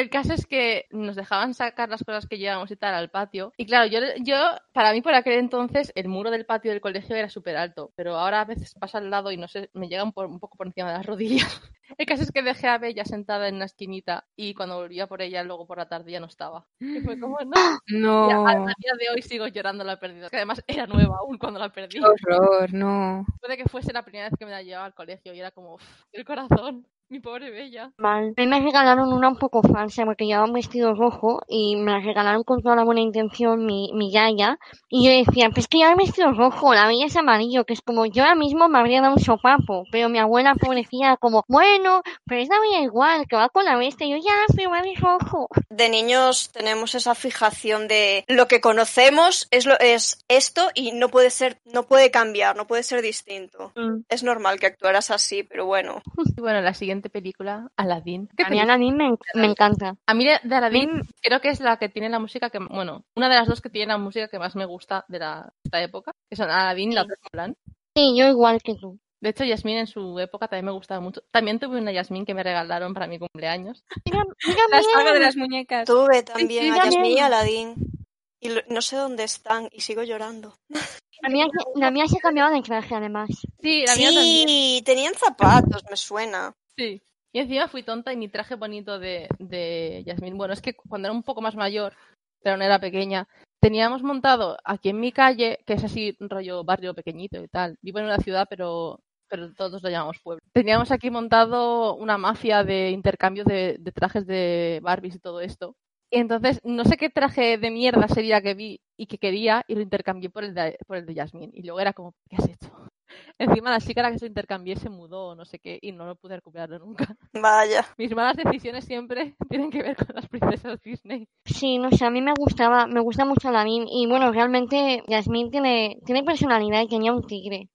El caso es que nos dejaban sacar las cosas que llevábamos y tal al patio. Y claro, yo, yo, para mí por aquel entonces, el muro del patio del colegio era súper alto. Pero ahora a veces pasa al lado y no sé, me llegan por, un poco por encima de las rodillas. El caso es que dejé a Bella sentada en una esquinita y cuando volvía por ella, luego por la tarde ya no estaba. Y fue como, no. Y a, a No, día de hoy sigo llorando la pérdida. Que además era nueva aún cuando la perdí. qué horror, no. Puede que fuese la primera vez que me la llevaba al colegio y era como, "Uf, el corazón, mi pobre Bella. Mal. A mí me regalaron una un poco falsa porque llevaba un vestido rojo y me la regalaron con toda la buena intención mi, mi yaya. Y yo decía, pues que lleva el vestido rojo, la bella es amarillo, que es como yo ahora mismo me habría dado un sopapo. Pero mi abuela pobrecía como, bueno, pero es la bella igual, que va con la bestia. Y yo ya, pero va es rojo. de niños tenemos esa fijación de lo que conocemos es lo es esto y no puede ser no puede cambiar no puede ser distinto Mm. es normal que actuaras así pero bueno Y bueno, la siguiente película, Aladdin. ¿Qué A mí Aladdin me, me encanta. A mí de Aladdin creo que es la que tiene la música que, bueno, una de las dos que tiene la música que más me gusta de la, esta época, que son Aladdin y la otra Mulan. Sí, yo igual que tú. De hecho, Yasmín en su época también me gustaba mucho. También tuve una Yasmín que me regalaron para mi cumpleaños. Mira, mira, La saga mira. de las muñecas. tuve también sí, a Yasmín y también. a Aladdin y lo- no sé dónde están y sigo llorando La mía, la mía se cambiaba de traje además. Sí, la mía también. sí tenían zapatos me suena Sí. Y encima fui tonta y mi traje bonito de, de. Bueno, es que cuando era un poco más mayor, pero no era pequeña, teníamos montado aquí en mi calle, que es así un rollo barrio pequeñito y tal. Vivo en una ciudad, pero, pero todos lo llamamos pueblo. Teníamos aquí montado una mafia de intercambio de, de trajes de Barbies y todo esto. Y entonces, no sé qué traje de mierda sería que vi y que quería y lo intercambié por el de, por el de Yasmín. Y luego era como, ¿qué has hecho? Encima la chica a la que se intercambié se mudó o no sé qué y no lo pude recuperarlo nunca. vaya Mis malas decisiones siempre tienen que ver con las princesas Disney. Sí, no sé, a mí me gustaba, me gusta mucho Aladdin y bueno, realmente Yasmín tiene, tiene personalidad y tenía un tigre.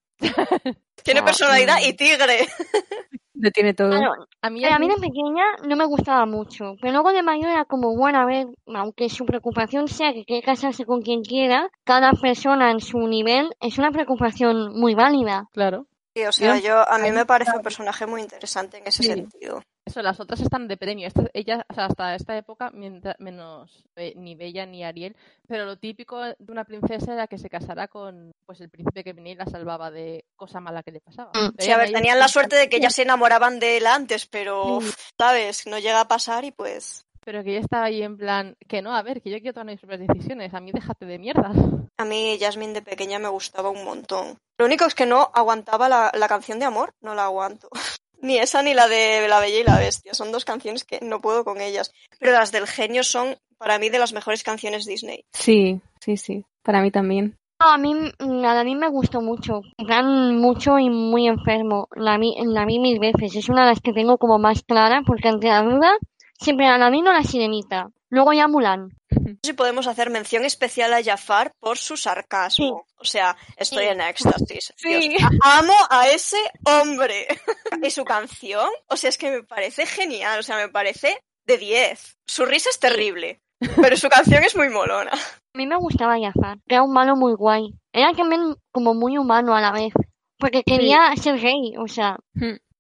tiene Ah, personalidad y tigre Lo tiene todo. Claro, A mí, pero a mí de pequeña no me gustaba mucho, pero luego de mayor era como, bueno, a ver, aunque su preocupación sea que quiere casarse con quien quiera, cada persona en su nivel es una preocupación muy válida. claro. Sí, o sea Yo- a mí a mí- me parece un personaje muy interesante en ese Sí. sentido Eso, las otras están de premio. Esta- ella, o sea, hasta esta época, mientras- menos eh, ni Bella ni Ariel, pero lo típico de una princesa era que se casara con pues el príncipe que venía y la salvaba de cosa mala que le pasaba. Mm. Sí, a ver, tenían la suerte de que ya se enamoraban de él antes, pero, Sí. ¿sabes? No llega a pasar y pues... Pero que ella estaba ahí en plan, que no, a ver, que yo quiero tomar mis propias decisiones, a mí déjate de mierda. A mí Jasmine de pequeña me gustaba un montón. Lo único es que no aguantaba la, la canción de amor, no la aguanto. Ni esa ni la de La Bella y la Bestia. Son dos canciones que no puedo con ellas. Pero las del genio son, para mí, de las mejores canciones Disney. Sí, sí, sí. Para mí también. No, a mí mm, Aladdin me gustó mucho. Plan, mucho y muy enfermo. La vi, la vi mil veces. Es una de las que tengo como más clara, porque ante la duda, siempre Aladdin o la sirenita. Luego ya Mulan. No sé si podemos hacer mención especial a Jafar por su sarcasmo. O sea, estoy Sí. en éxtasis. Sí. Dios, amo a ese hombre. y su canción, o sea, es que me parece genial. O sea, me parece de 10. Su risa es terrible, pero su canción es muy molona. A mí me gustaba Jafar. Era un malo muy guay. Era también como muy humano a la vez. Porque quería ser rey, o sea.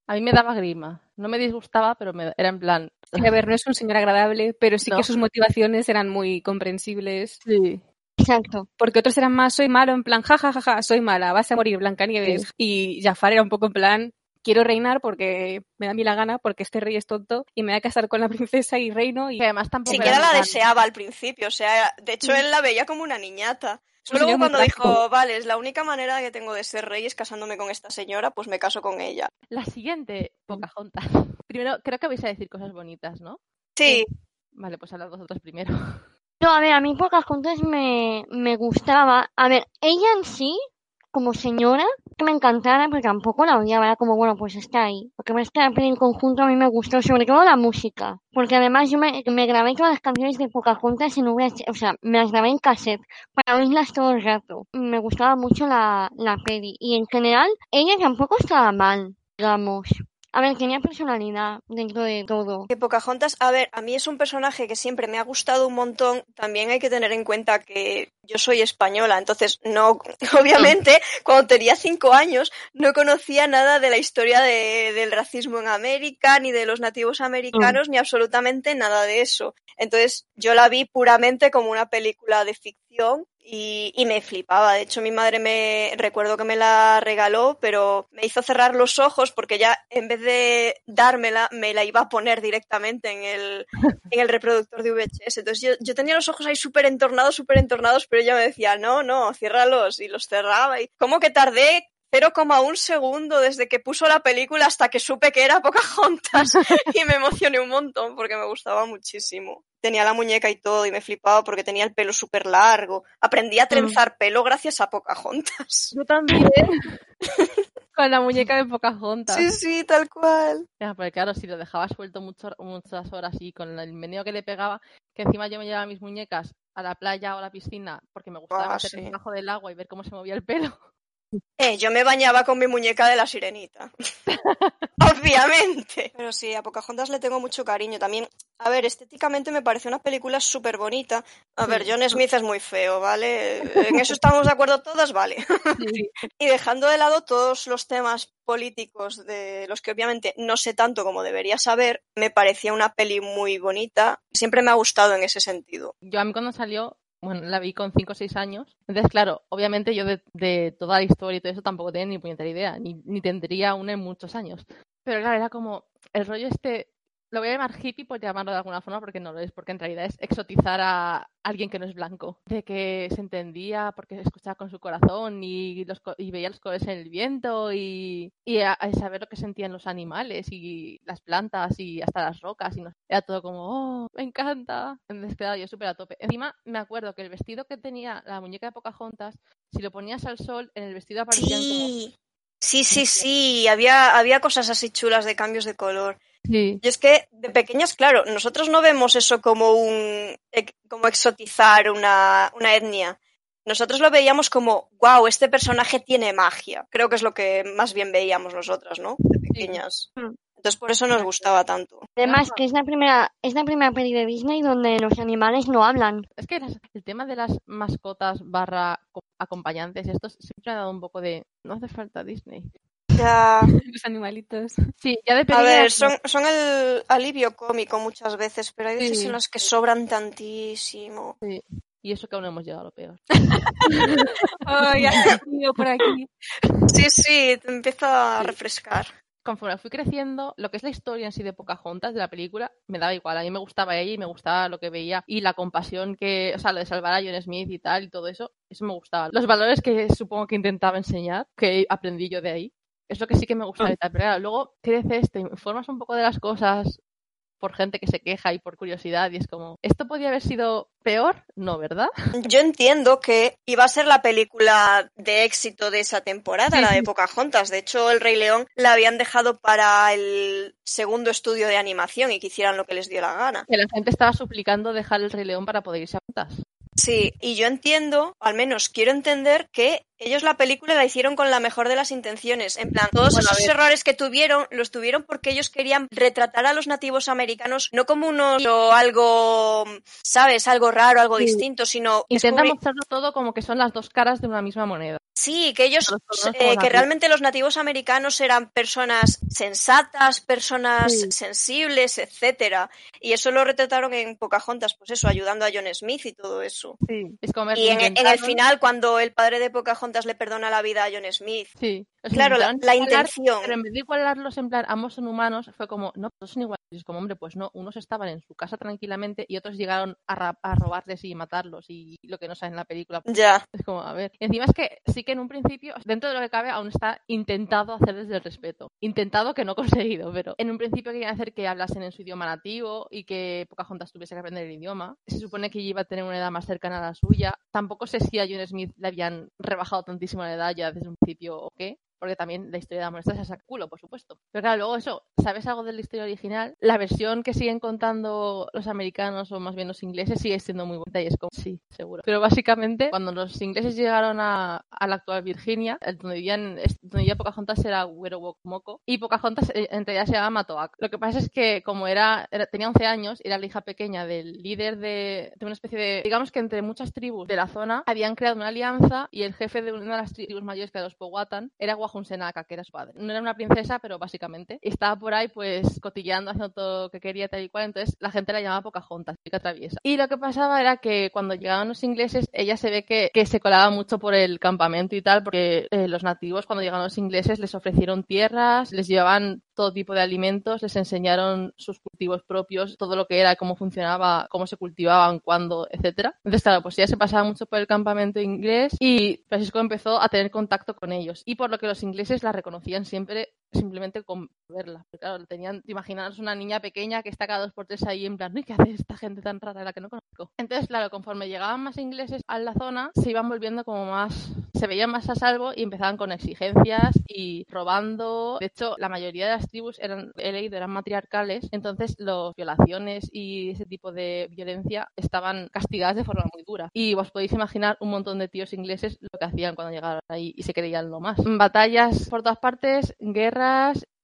A mí me daba grima. No me disgustaba, pero me, era en plan. A ver, no es un señor agradable, pero sí No. que sus motivaciones eran muy comprensibles. Sí. Exacto. Porque otros eran más, soy malo, en plan, ja, ja, ja, ja, soy mala, vas a morir, Blancanieves. Y Jafar era un poco en plan, quiero reinar porque me da a mí la gana, porque este rey es tonto, y me voy a casar con la princesa y reino. Y además tampoco. Siquiera la deseaba al principio, o sea, de hecho él la veía como una niñata. Un Luego cuando dijo, vale, es la única manera que tengo de ser rey es casándome con esta señora, pues me caso con ella. La siguiente, Pocahontas. Primero, creo que vais a decir cosas bonitas, ¿no? Sí, Vale, pues hablad vosotros primero. No, a ver, a mí Pocahontas me, me gustaba. A ver, ella en sí, como señora, que me encantara, pero tampoco la odiaba. Era como, bueno, pues está ahí. Porque más que la peli en conjunto a mí me gustó, sobre todo la música. Porque además yo me, grabé todas las canciones de Pocahontas en VH, o sea, me las grabé en cassette para oírlas todo el rato. Me gustaba mucho la, la peli. Y en general, ella tampoco estaba mal, digamos. A ver, tenía personalidad dentro de todo. que Pocahontas, a ver, a mí es un personaje que siempre me ha gustado un montón. También hay que tener en cuenta que yo soy española, entonces no, obviamente, cuando tenía cinco años, no conocía nada de la historia de- del racismo en América, ni de los nativos americanos, ni absolutamente nada de eso. Entonces, yo la vi puramente como una película de ficción y, y me flipaba. De hecho, mi madre me recuerdo que me la regaló, pero me hizo cerrar los ojos porque ya en vez de dármela, me la iba a poner directamente en el, en el reproductor de VHS. Entonces yo, yo tenía los ojos ahí súper entornados, súper entornados, pero ella me decía, no, no, ciérralos y los cerraba. Y como que tardé 0,1 segundo desde que puso la película hasta que supe que era Pocahontas y me emocioné un montón porque me gustaba muchísimo. Tenía la muñeca y todo y me flipaba porque tenía el pelo súper largo. Aprendí a trenzar pelo gracias a Pocahontas. Yo también. Con la muñeca de Pocahontas. Sí, sí, tal cual. Ya, porque claro, si lo dejaba suelto mucho, muchas horas y con el meneo que le pegaba, que encima yo me llevaba mis muñecas a la playa o a la piscina porque me gustaba Ah, meterme sí. debajo del agua y ver cómo se movía el pelo. Eh, yo me bañaba con mi muñeca de la sirenita. Obviamente. Pero sí, a Pocahontas le tengo mucho cariño también. A ver, estéticamente me parece una película súper bonita. A ver. John Smith es muy feo, ¿vale? En eso estamos de acuerdo todas, vale. Sí. Y dejando de lado todos los temas políticos de los que obviamente no sé tanto como debería saber, me parecía una peli muy bonita. Siempre me ha gustado en ese sentido. Yo a mí cuando salió, bueno, la vi con 5 o 6 años. Entonces, claro, obviamente yo de, toda la historia y todo eso tampoco tenía ni puñetera idea, ni, ni tendría una en muchos años. Pero claro, era como el rollo este, lo voy a llamar hippie por llamarlo de alguna forma porque no lo es, porque en realidad es exotizar a alguien que no es blanco. De que se entendía porque escuchaba con su corazón y, los, co- y veía los colores en el viento y, y a, a saber lo que sentían los animales y las plantas y hasta las rocas. Y no, era todo como, oh, me encanta. Entonces, claro, yo súper a tope. Encima, me acuerdo que el vestido que tenía la muñeca de Pocahontas, si lo ponías al sol, en el vestido aparecían como... Sí. Sí, sí, sí, había, había cosas así chulas de cambios de color. Sí, Y es que de pequeñas, claro, nosotros no vemos eso como un como exotizar una, una etnia. Nosotros lo veíamos como, wow, este personaje tiene magia. Creo que es lo que más bien veíamos nosotras, ¿no? De pequeñas. Mm. Entonces por eso nos gustaba tanto. Además, que es la primera, es la primera peli de Disney donde los animales no hablan. Es que las- el tema de las mascotas barra co- acompañantes, esto siempre ha dado un poco de... No hace falta Disney. Ya, Los animalitos. Sí, ya de a ver, era son, son el alivio cómico muchas veces, pero hay veces Sí. en las que sobran tantísimo. como- Y eso que aún no hemos llegado a lo peor. Ay, tío por aquí. Sí, sí, te empieza a refrescar. conforme fui creciendo, lo que es la historia en sí de Pocahontas, de la película, me daba igual. A mí me gustaba ella y me gustaba lo que veía y la compasión que, o sea, lo de salvar a John Smith y tal y todo eso, eso me gustaba. Los valores que supongo que intentaba enseñar, que aprendí yo de ahí, es lo que sí que me gustaba. Pero claro, luego creces, te informas un poco de las cosas, por gente que se queja y por curiosidad y es como, ¿esto podía haber sido peor? No, ¿verdad? Yo entiendo que iba a ser la película de éxito de esa temporada, la de Pocahontas. De hecho, El Rey León la habían dejado para el segundo estudio de animación y que hicieran lo que les dio la gana. Que la gente estaba suplicando dejar El Rey León para poder irse a juntas. Sí, y yo entiendo, al menos quiero entender que ellos la película la hicieron con la mejor de las intenciones. En plan, todos esos errores que tuvieron, los tuvieron porque ellos querían retratar a los nativos americanos no como unos o algo, ¿sabes? Algo raro, algo distinto, sino... Intentan mostrarlo todo como que son las dos caras de una misma moneda. Sí, que ellos, eh, que realmente los nativos americanos eran personas sensatas, personas sensibles, etcétera. Y eso lo retrataron en Pocahontas, pues eso, ayudando a John Smith y todo eso. Sí, es como y en, el final, cuando el padre de Pocahontas le perdona la vida a John Smith. Sí. claro, la, intención. Pero en vez de igualarlos en plan, ambos son humanos, fue como, no, todos son iguales. Es como, hombre, pues no, unos estaban en su casa tranquilamente y otros llegaron a, a robarles y matarlos y lo que no saben en la película. Ya. Es como, a ver. Encima es que sí que en un principio, dentro de lo que cabe, aún está intentado hacer desde el respeto. Intentado que no conseguido, pero en un principio querían hacer que hablasen en su idioma nativo y que Pocahontas tuviese que aprender el idioma. Se supone que iba a tener una edad más cercana a la suya. Tampoco sé si a John Smith le habían rebajado tantísimo la edad ya desde un principio o qué porque también la historia de amor está a culo, por supuesto. Pero claro, luego eso, ¿sabes algo de la historia original? La versión que siguen contando los americanos o más bien los ingleses sigue siendo muy bonita y es como, sí, seguro. Pero básicamente, cuando los ingleses llegaron a, la actual Virginia, donde vivían, donde vivía Pocahontas era Moco y Pocahontas eh, en realidad se llama Matoac. Lo que pasa es que como era, tenía 11 años, era la hija pequeña del líder de, de una especie de, digamos que entre muchas tribus de la zona habían creado una alianza y el jefe de una de las tribus mayores que era los Powhatan era un Senaka, que era su padre. No era una princesa, pero básicamente. estaba por ahí, pues, cotilleando, haciendo todo lo que quería, tal y cual. Entonces, la gente la llamaba Pocahontas, chica traviesa. Y lo que pasaba era que cuando llegaban los ingleses, ella se ve que, que se colaba mucho por el campamento y tal, porque eh, los nativos, cuando llegaron los ingleses, les ofrecieron tierras, les llevaban todo tipo de alimentos, les enseñaron sus cultivos propios, todo lo que era, cómo funcionaba, cómo se cultivaban, cuándo, etcétera. Entonces, claro, pues ella se pasaba mucho por el campamento inglés y Francisco empezó a tener contacto con ellos. Y por lo que los ingleses la reconocían siempre simplemente con verla. Porque claro, tenían, imaginaros una niña pequeña que está cada dos por tres ahí en plan, ¿qué hace esta gente tan rara la que no conozco? Entonces, claro, conforme llegaban más ingleses a la zona, se iban volviendo como más, se veían más a salvo y empezaban con exigencias y robando. De hecho, la mayoría de las tribus eran, eran matriarcales, entonces las violaciones y ese tipo de violencia estaban castigadas de forma muy dura. Y vos podéis imaginar un montón de tíos ingleses lo que hacían cuando llegaron ahí y se creían lo más. Batallas por todas partes,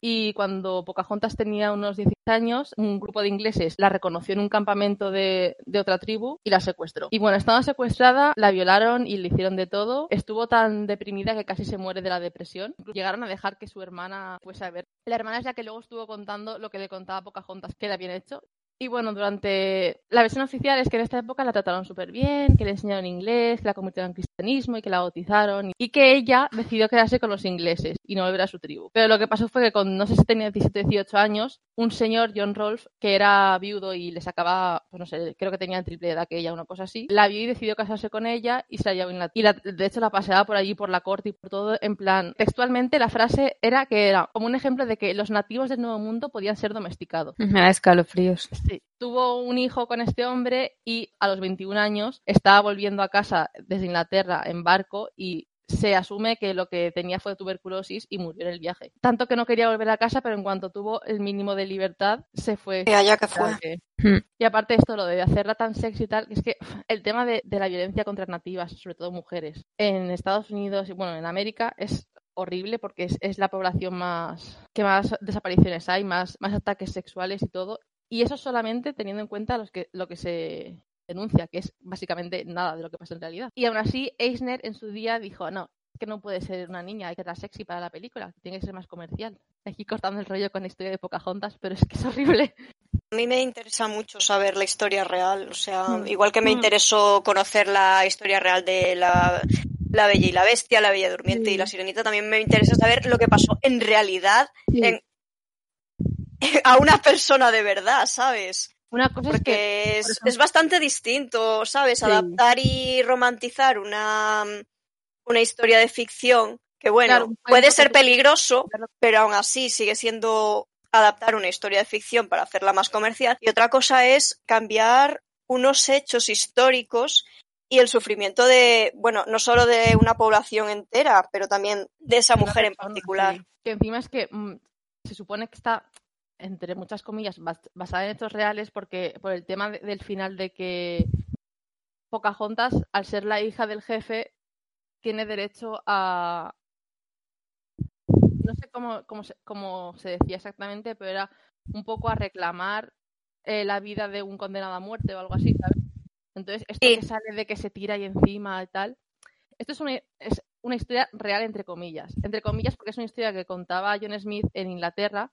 y cuando Pocahontas tenía unos 16 años, un grupo de ingleses la reconoció en un campamento de, de, otra tribu y la secuestró. Y bueno, estando secuestrada, la violaron y le hicieron de todo. Estuvo tan deprimida que casi se muere de la depresión. Llegaron a dejar que su hermana fuese a ver. La hermana es la que luego estuvo contando lo que le contaba Pocahontas que le habían hecho y bueno, durante la versión oficial es que en esta época la trataron súper bien, que le enseñaron inglés, que la convirtieron en cristianismo y que la bautizaron y que ella decidió quedarse con los ingleses y no volver a su tribu. Pero lo que pasó fue que con, no sé si tenía 17 18 años, un señor, John Rolfe, que era viudo y le sacaba, pues no sé, creo que tenía triple edad que ella, una cosa así, la vio y decidió casarse con ella y se la llevó en la... Y de hecho la paseaba por allí, por la corte y por todo, en plan, textualmente la frase era que era como un ejemplo de que los nativos del Nuevo Mundo podían ser domesticados. Me da escalofríos. Sí. Tuvo un hijo con este hombre y a los 21 años estaba volviendo a casa desde Inglaterra en barco y se asume que lo que tenía fue tuberculosis y murió en el viaje. Tanto que no quería volver a casa, pero en cuanto tuvo el mínimo de libertad, se fue. Y allá que fue. Hmm. Y aparte de esto, lo de hacerla tan sexy y tal, es que el tema de, de la violencia contra nativas, sobre todo mujeres, en Estados Unidos y bueno, en América es horrible porque es, es, la población más que más desapariciones hay, más, más ataques sexuales y todo. Y eso solamente teniendo en cuenta los que, lo que se denuncia, que es básicamente nada de lo que pasa en realidad. Y aún así, Eisner en su día dijo, no, es que no puede ser una niña, hay que estar sexy para la película, tiene que ser más comercial. Aquí cortando el rollo con la historia de Pocahontas, pero es que es horrible. A mí me interesa mucho saber la historia real, o sea, mm. igual que me mm. interesó conocer la historia real de la, la Bella y la Bestia, la Bella Durmiente y la Sirenita, también me interesa saber lo que pasó en realidad en a una persona de verdad, ¿sabes? Una cosa es que Porque es, por ejemplo- es bastante distinto, ¿sabes? Sí. Adaptar y romantizar una, una historia de ficción que, bueno, Claro, puede ser que- peligroso, pero aún así sigue siendo adaptar una historia de ficción para hacerla más comercial. Y otra cosa es cambiar unos hechos históricos y el sufrimiento de, bueno, no solo de una población entera, pero también de esa mujer en particular. Que encima es que mm, se supone que está, entre muchas comillas, bas- basada en hechos reales porque por el tema de- del final de que Pocahontas, al ser la hija del jefe, tiene derecho a... No sé cómo, cómo, se, cómo se decía exactamente, pero era un poco a reclamar eh, la vida de un condenado a muerte o algo así, ¿sabes? Entonces, esto Sí. que sale de que se tira ahí encima y tal, esto es una, es una historia real, entre comillas. Entre comillas, porque es una historia que contaba John Smith en Inglaterra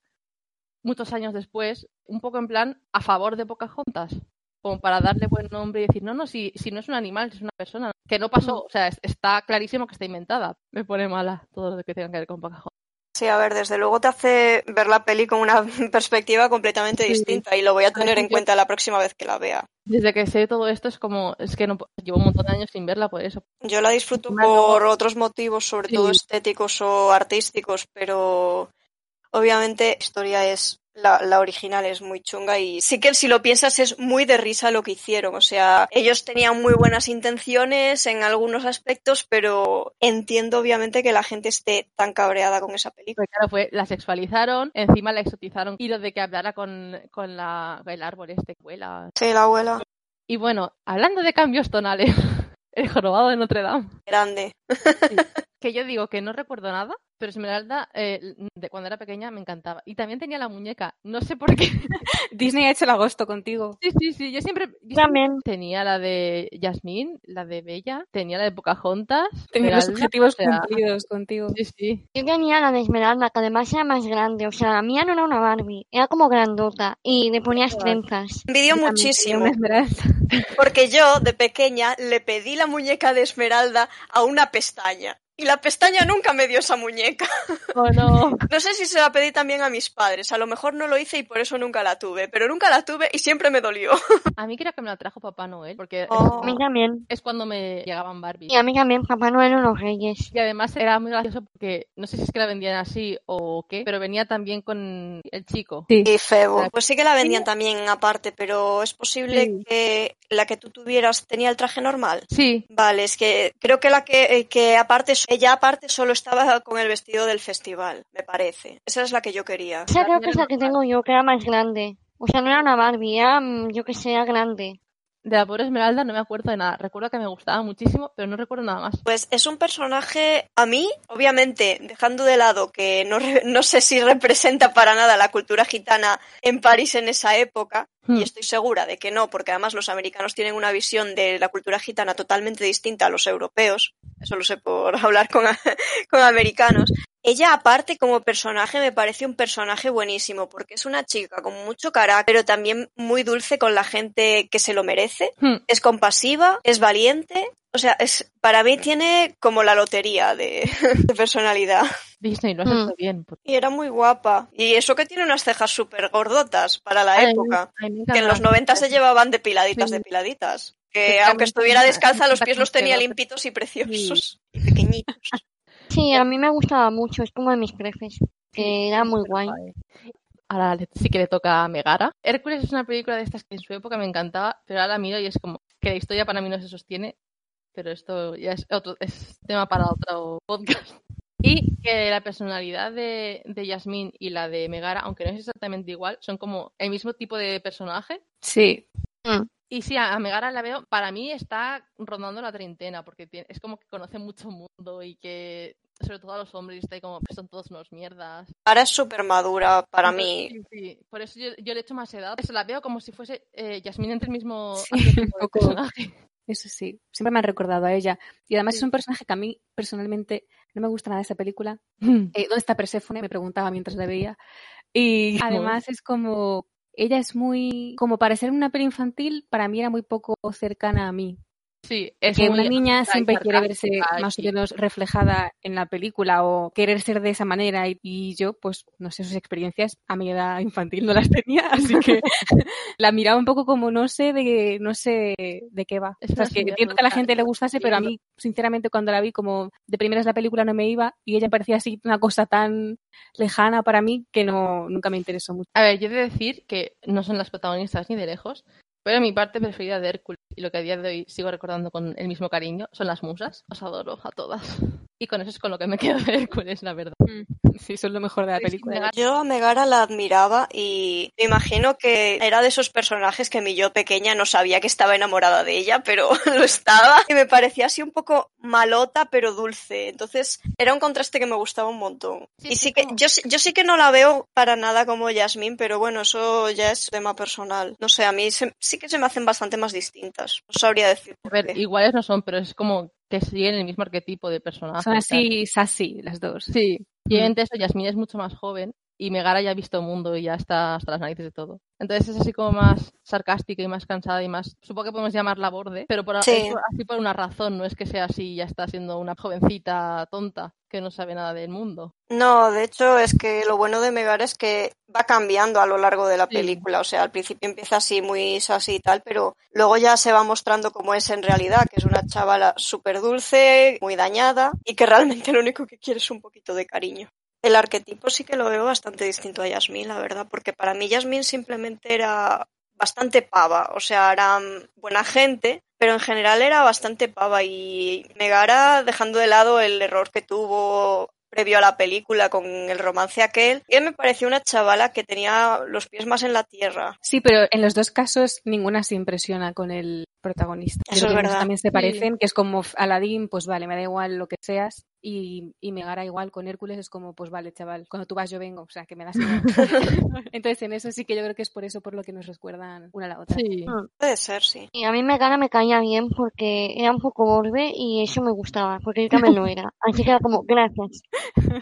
muchos años después, un poco en plan a favor de Pocahontas. Como para darle buen nombre y decir, no, no, si, si no es un animal, es una persona. Que no pasó, o sea, es- está clarísimo que está inventada. Me pone mala todo lo que tenga que ver con Pocahontas. Sí, a ver, desde luego te hace ver la peli con una perspectiva completamente Sí. distinta y lo voy a tener en cuenta la próxima vez que la vea. Desde que sé todo esto es como, es que no, llevo un montón de años sin verla por eso. Yo la disfruto por otros motivos, sobre Sí. todo estéticos o artísticos, pero obviamente la historia es la, la original es muy chunga y sí que si lo piensas es muy de risa lo que hicieron. O sea, ellos tenían muy buenas intenciones en algunos aspectos, pero entiendo obviamente que la gente esté tan cabreada con esa película. Porque claro, fue, la sexualizaron, encima la exotizaron y lo de que hablara con, con la, el árbol este que vuela. Sí, la abuela, Y bueno, hablando de cambios tonales, el jorobado de Notre Dame. grande. Que yo digo que no recuerdo nada, pero Esmeralda, eh, de cuando era pequeña, me encantaba. Y también tenía la muñeca, no sé por qué. Disney ha hecho el agosto contigo. sí, sí, sí, yo siempre, yo siempre También. tenía la de Jasmine, la de Bella, tenía la de Pocahontas. Tenía los objetivos o sea, cumplidos contigo. Sí, sí. Yo tenía la de Esmeralda, que además era más grande. O sea, la mía no era una Barbie, era como grandota. Y le ponías trenzas. Envidio muchísimo. Porque yo, de pequeña, le pedí la muñeca de Esmeralda a una pestaña. Y la pestaña nunca me dio esa muñeca. Oh, no. No sé si se la pedí también a mis padres. A lo mejor no lo hice y por eso nunca la tuve. Pero nunca la tuve y siempre me dolió. A mí creo que me la trajo Papá Noel, porque es- Oh. A mí también. es, cuando me llegaban Barbie. Y a mí también, Papá Noel o los Reyes. Y además era muy gracioso porque no sé si es que la vendían así o qué, pero venía también con el chico. Sí. Y febo. Claro. Pues sí que la vendían también aparte, pero es posible Sí. que la que tú tuvieras tenía el traje normal. Sí, Vale, es que creo que la que, eh, que aparte, ella aparte solo estaba con el vestido del festival, me parece. Esa es la que yo quería. Esa creo que es la que tengo yo, que era más grande. O sea, no era una Barbie, era, mm, yo que sé, era grande. De la pobre Esmeralda no me acuerdo de nada. Recuerdo que me gustaba muchísimo, pero no recuerdo nada más. Pues es un personaje, a mí, obviamente, dejando de lado que no, no sé si representa para nada la cultura gitana en París en esa época, Hmm. y estoy segura de que no, porque además los americanos tienen una visión de la cultura gitana totalmente distinta a los europeos, eso lo sé por hablar con, con americanos. Ella, aparte, como personaje, me parece un personaje buenísimo, porque es una chica con mucho carácter, pero también muy dulce con la gente que se lo merece Hmm. es compasiva, es valiente. O sea, es, para mí tiene como la lotería de, de personalidad. Disney lo has Mm. hecho bien. por- Y era muy guapa. Y eso que tiene unas cejas súper gordotas para la Ay, época. ay, Que en los 90 se llevaban depiladitas, Sí. depiladitas. Que aunque estuviera descalza, los pies los tenía limpitos y preciosos. Y pequeñitos. Sí, a mí me gustaba mucho, es como de mis prefes. Que era muy guay. Ahora le- sí que le toca a Megara. Hércules es una película de estas que en su época me encantaba, pero ahora la miro y es como que la historia para mí no se sostiene, pero esto ya es otro es tema para otro podcast. Y que la personalidad de, de Yasmín y la de Megara, aunque no es exactamente igual, son como el mismo tipo de personaje. Sí. Y sí, a Megara la veo, para mí está rondando la treintena, porque tiene- es como que conoce mucho mundo y que, sobre todo a los hombres, está ahí como, "Pues son todos unos mierdas. Ahora es súper madura para mí. Sí, sí. Por eso yo, yo le echo más edad. Eso la veo como si fuese eh, Yasmín entre el mismo personaje. Eso sí, siempre me han recordado a ella. Y además es un personaje que a mí personalmente no me gusta nada de esta película. Mm. Eh, ¿Dónde está Perséfone? Me preguntaba mientras la veía. Y además es como, ella es muy, como para ser una peli infantil, para mí era muy poco cercana a mí. Sí, es que una niña siempre quiere verse más o menos reflejada en la película o querer ser de esa manera y, y yo, pues, no sé, sus experiencias a mi edad infantil no las tenía, así que la miraba un poco como no sé de no sé de qué va. Es O sea, que entiendo que a la gente le gustase, pero a mí, sinceramente, cuando la vi como de primeras la película no me iba y ella parecía así una cosa tan lejana para mí que no nunca me interesó mucho. A ver, yo he de decir que no son las protagonistas ni de lejos, pero mi parte preferida de Hércules, y lo que a día de hoy sigo recordando con el mismo cariño, son las musas. Os adoro a todas. Y con eso es con lo que me quedo de Hércules, la verdad. Sí, eso es lo mejor de la Sí, sí, película. Yo a Megara la admiraba y me imagino que era de esos personajes que mi yo pequeña no sabía que estaba enamorada de ella, pero lo estaba. Y me parecía así un poco malota, pero dulce. Entonces era un contraste que me gustaba un montón. Sí, y sí, sí que yo, sí- yo sí que no la veo para nada como Yasmín, pero bueno, eso ya es tema personal. No sé, a mí se- sí que se me hacen bastante más distintas. No sabría decir. A ver, iguales no son, pero es como que siguen el mismo arquetipo de personaje. Son así sassy las dos. Sí. Y Mm. obviamente eso, Yasmín es mucho más joven y Megara ya ha visto mundo y ya está hasta las narices de todo. Entonces es así como más sarcástica y más cansada y más, supongo que podemos llamarla borde, pero por, Sí. así por una razón, no es que sea así y ya está siendo una jovencita tonta que no sabe nada del mundo. No, de hecho es que lo bueno de Megara es que va cambiando a lo largo de la Sí. película. O sea, al principio empieza así muy sassy y tal, pero luego ya se va mostrando cómo es en realidad, que es una chavala súper dulce, muy dañada y que realmente lo único que quiere es un poquito de cariño. El arquetipo sí que lo veo bastante distinto a Yasmín, la verdad, porque para mí Yasmín simplemente era bastante pava, o sea, era mm, buena gente, pero en general era bastante pava y Megara, dejando de lado el error que tuvo previo a la película con el romance aquel, que me pareció una chavala que tenía los pies más en la tierra. Sí, pero en los dos casos ninguna se impresiona con el protagonista. Eso es verdad. También se Sí. parecen, que es como Aladdin, pues vale, me da igual lo que seas. Y, y Megara igual con Hércules es como, pues vale, chaval, cuando tú vas yo vengo, o sea, que me das. Entonces en eso sí que yo creo que es por eso por lo que nos recuerdan una a la otra. Sí. Puede ser, sí. Y a mí Megara me caía bien porque era un poco borde y eso me gustaba, porque yo también lo era. Así que era como, gracias.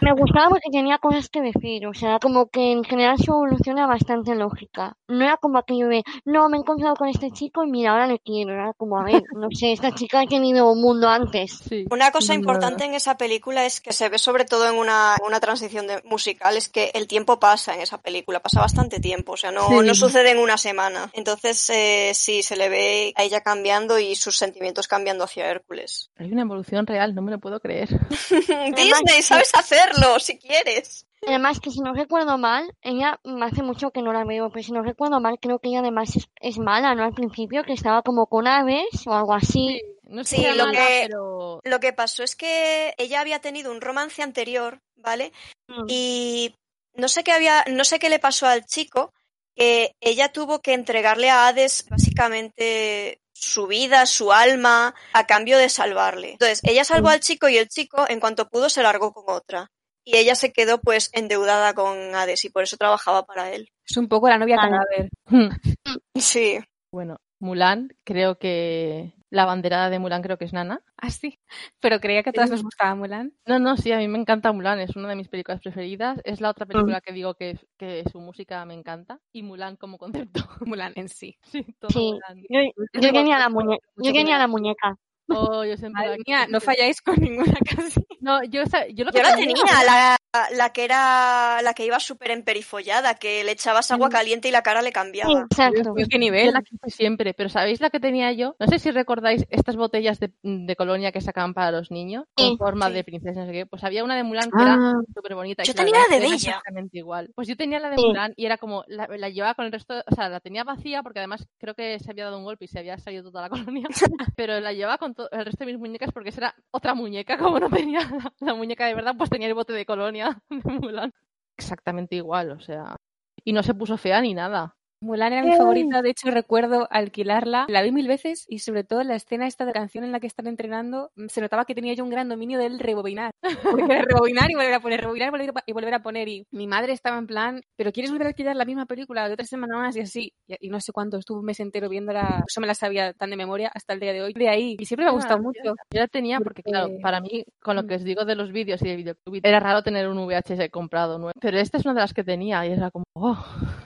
Me gustaba porque tenía cosas que decir, o sea, como que en general su evolución era bastante lógica. No era como aquello de, no, me he encontrado con este chico y mira, ahora le quiero. Era como, a ver, no sé, esta chica ha tenido un mundo antes. Sí. Una cosa No, importante en esa película es que se ve sobre todo en una, una transición de, musical, es que el tiempo pasa en esa película, pasa bastante tiempo, o sea, no, Sí. no sucede en una semana. Entonces, eh, sí, se le ve a ella cambiando y sus sentimientos cambiando hacia Hércules. Hay una evolución real, no me lo puedo creer. Disney, sabes hacerlo, si quieres. Además, que si no recuerdo mal, ella mm, hace mucho que no la veo, pero si no recuerdo mal, creo que ella además es, es mala, ¿no? Al principio, que estaba como con aves o algo así. No sé Sí, si sea lo mala, que- pero Lo que pasó es que ella había tenido un romance anterior, ¿vale? Mm. Y no sé qué había, no sé qué le pasó al chico, que ella tuvo que entregarle a Hades básicamente su vida, su alma, a cambio de salvarle. Entonces, ella salvó al chico y el chico, en cuanto pudo, se largó con otra. Y ella se quedó pues endeudada con Hades y por eso trabajaba para él. Es un poco la novia Vale. cadáver. Sí. bueno, Mulan, creo que la banderada de Mulan creo que es Nana. Ah, sí. Pero creía que a todas nos gustaba Mulan. No, no, sí, a mí me encanta Mulan, es una de mis películas preferidas. Es la otra película que digo que, que su música me encanta. Y Mulan como concepto. Mulan en sí. sí, todo Sí. Mulan. Yo, yo tenía muñeca. Yo la muñeca. Oh, yo siempre Madre la mía, no falláis con ninguna casi. No, yo, yo lo Yo que la tenía- tenía, la, la que era la que iba súper emperifollada, que le echabas agua Mm. caliente y la cara le cambiaba. Exacto. Qué nivel. la quise siempre, pero ¿sabéis la que tenía yo? No sé si recordáis estas botellas de, de colonia que sacaban para los niños Sí, con forma sí. de princesa, no sé qué. Pues había una de Mulan que era Ah, súper bonita. Yo que tenía la de que era Bella. exactamente igual. Pues yo tenía la de Sí. Mulan y era como, la, la llevaba con el resto, o sea, la tenía vacía porque además creo que se había dado un golpe y se había salido toda la colonia, pero la llevaba con el resto de mis muñecas porque esa era otra muñeca, como no tenía la, la muñeca de verdad, pues tenía el bote de colonia Exactamente igual, o sea. Y no se puso fea ni nada. Mulan era mi Ay. favorita, de hecho recuerdo alquilarla, la vi mil veces y sobre todo la escena esta de canción en la que están entrenando, mm, se notaba que tenía yo un gran dominio del rebobinar, porque era rebobinar y volver a poner, rebobinar y volver a- poner y mi madre estaba en plan, pero ¿quieres volver a alquilar la misma película de otra semana más? Y así, y, y no sé cuánto, estuve un mes entero viéndola, eso me la sabía tan de memoria hasta el día de hoy, de ahí, y siempre me ha gustado Ah, mucho. Yo la tenía porque, claro, Porque- para mí, con lo que Mm. os digo de los vídeos y del videoclub, era raro tener un VHS comprado nuevo. Pero esta es una de las que tenía y era como, oh,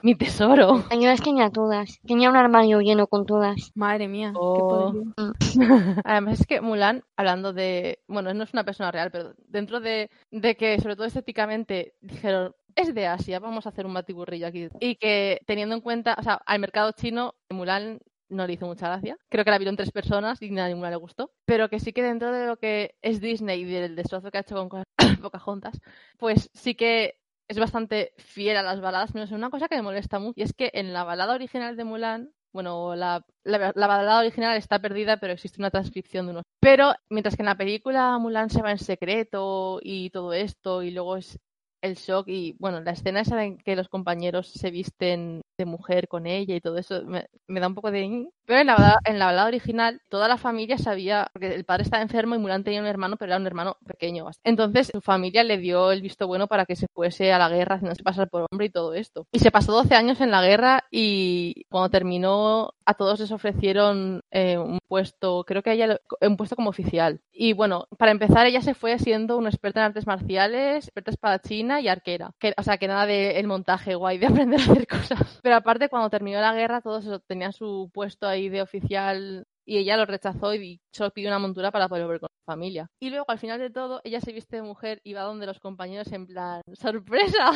mi tesoro. En las tenía todas. Tenía un armario lleno con todas. Madre mía. qué Oh. poderío. Además es que Mulan, hablando de, bueno, no es una persona real, pero dentro de, de que sobre todo estéticamente dijeron, es de Asia, vamos a hacer un batiburrillo aquí. Y que teniendo en cuenta, o sea, al mercado chino, Mulan no le hizo mucha gracia. Creo que la vieron tres personas y a ninguna le gustó. Pero que sí que dentro de lo que es Disney y del destrozo que ha hecho con Co- Pocahontas, pues sí que es bastante fiel a las baladas, menos en una cosa que me molesta mucho, y es que en la balada original de Mulan, bueno, la, la, la balada original está perdida, pero existe una transcripción de unos. Pero mientras que en la película Mulan se va en secreto y todo esto, y luego es el shock y bueno, la escena esa en que los compañeros se visten de mujer con ella y todo eso me, me da un poco de... Pero en la, en la balada original toda la familia sabía, porque el padre estaba enfermo y Mulan tenía un hermano, pero era un hermano pequeño. Entonces su familia le dio el visto bueno para que se fuese a la guerra haciéndose pasar por hombre y todo esto. Y se pasó 12 años en la guerra y cuando terminó a todos les ofrecieron eh, un puesto, creo que ella un puesto como oficial. Y bueno, para empezar ella se fue siendo una experta en artes marciales, experta espadachina y arquera. Que, o sea, que nada de el montaje guay de aprender a hacer cosas. Pero aparte cuando terminó la guerra todos tenían su puesto ahí de oficial y ella lo rechazó y solo pidió una montura para poder volver con su familia. Y luego al final de todo ella se viste de mujer y va donde los compañeros en plan ¡sorpresa!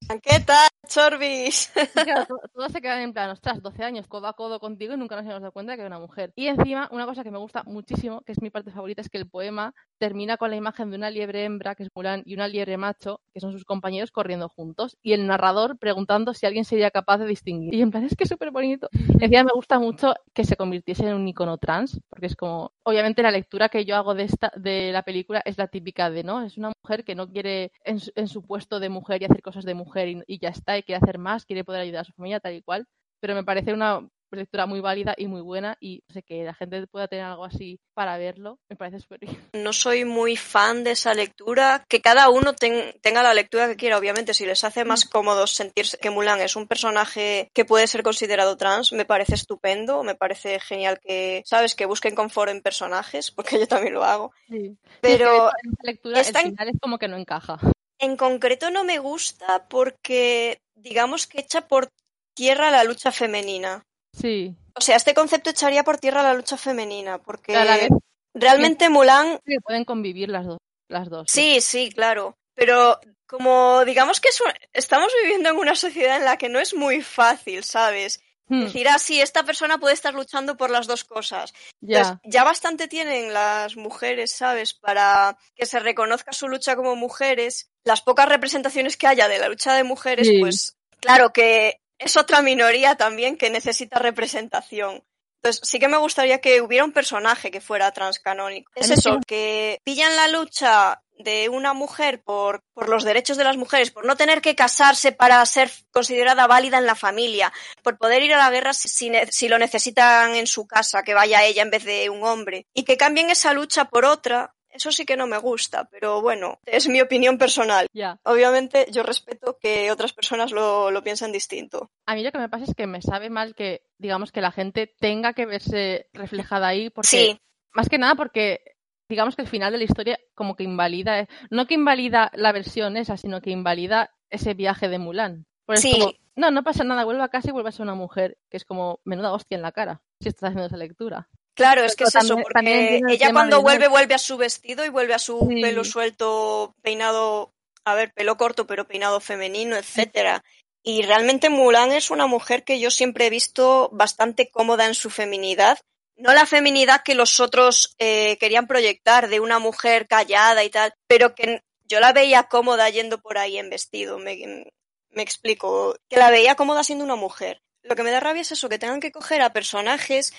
¿Qué tal, Chorbis? Claro, todos se quedan en plan, ostras, 12 años, codo a codo contigo y nunca nos hemos dado cuenta de que era una mujer. Y encima, una cosa que me gusta muchísimo, que es mi parte favorita, es que el poema termina con la imagen de una liebre hembra, que es Mulan, y una liebre macho, que son sus compañeros corriendo juntos, y el narrador preguntando si alguien sería capaz de distinguir. Y en plan, es que es súper bonito. Encima me gusta mucho que se convirtiese en un icono trans, porque es como, obviamente la lectura que yo hago de esta de la película es la típica de, ¿no? Es una mujer que no quiere en su, en su puesto de mujer y hacer cosas de mujer y, y ya está, y quiere hacer más, quiere poder ayudar a su familia tal y cual, pero me parece una lectura muy válida y muy buena y no sé que la gente pueda tener algo así para verlo, me parece súper bien. No soy muy fan de esa lectura. Que cada uno ten- tenga la lectura que quiera, obviamente. Si les hace más cómodo sentirse que Mulan es un personaje que puede ser considerado trans, me parece estupendo. Me parece genial que, ¿sabes? Que busquen confort en personajes, porque yo también lo hago. Sí. Pero Sí, es que en esta lectura está el final es como que no encaja. En concreto no me gusta porque, digamos que echa por tierra la lucha femenina. Sí. O sea, este concepto echaría por tierra la lucha femenina, porque A la vez realmente Mulan pueden convivir las dos. Las dos. Sí, sí, claro. Pero como digamos que es un- estamos viviendo en una sociedad en la que no es muy fácil, ¿sabes? Hmm, Decir, ah, sí, esta persona puede estar luchando por las dos cosas. ya. Entonces, ya bastante tienen las mujeres, ¿sabes? Para que se reconozca su lucha como mujeres. Las pocas representaciones que haya de la lucha de mujeres, Sí. pues claro que es otra minoría también que necesita representación. Entonces, sí que me gustaría que hubiera un personaje que fuera transcanónico. Es eso, que pillan la lucha de una mujer por, por los derechos de las mujeres, por no tener que casarse para ser considerada válida en la familia, por poder ir a la guerra si, si lo necesitan en su casa, que vaya ella en vez de un hombre, y que cambien esa lucha por otra, eso sí que no me gusta, pero bueno, es mi opinión personal. Obviamente yo respeto que otras personas lo, lo piensen distinto. A mí lo que me pasa es que me sabe mal que, digamos, que la gente tenga que verse reflejada ahí, porque Sí, más que nada porque digamos que el final de la historia como que invalida, eh, no que invalida la versión esa, sino que invalida ese viaje de Mulan. Porque Sí. es como, no, no pasa nada, vuelve a casa y vuelve a ser una mujer, que es como menuda hostia en la cara, si estás haciendo esa lectura. Claro, es que Pero es eso, porque también ella cuando vuelve, vuelve a su vestido y vuelve a su Sí. pelo suelto, peinado, a ver, pelo corto, pero peinado femenino, etcétera. Y realmente Mulan es una mujer que yo siempre he visto bastante cómoda en su feminidad. No la feminidad que los otros eh, querían proyectar de una mujer callada y tal, pero que yo la veía cómoda yendo por ahí en vestido. Me, me explico, que la veía cómoda siendo una mujer. Lo que me da rabia es eso, que tengan que coger a personajes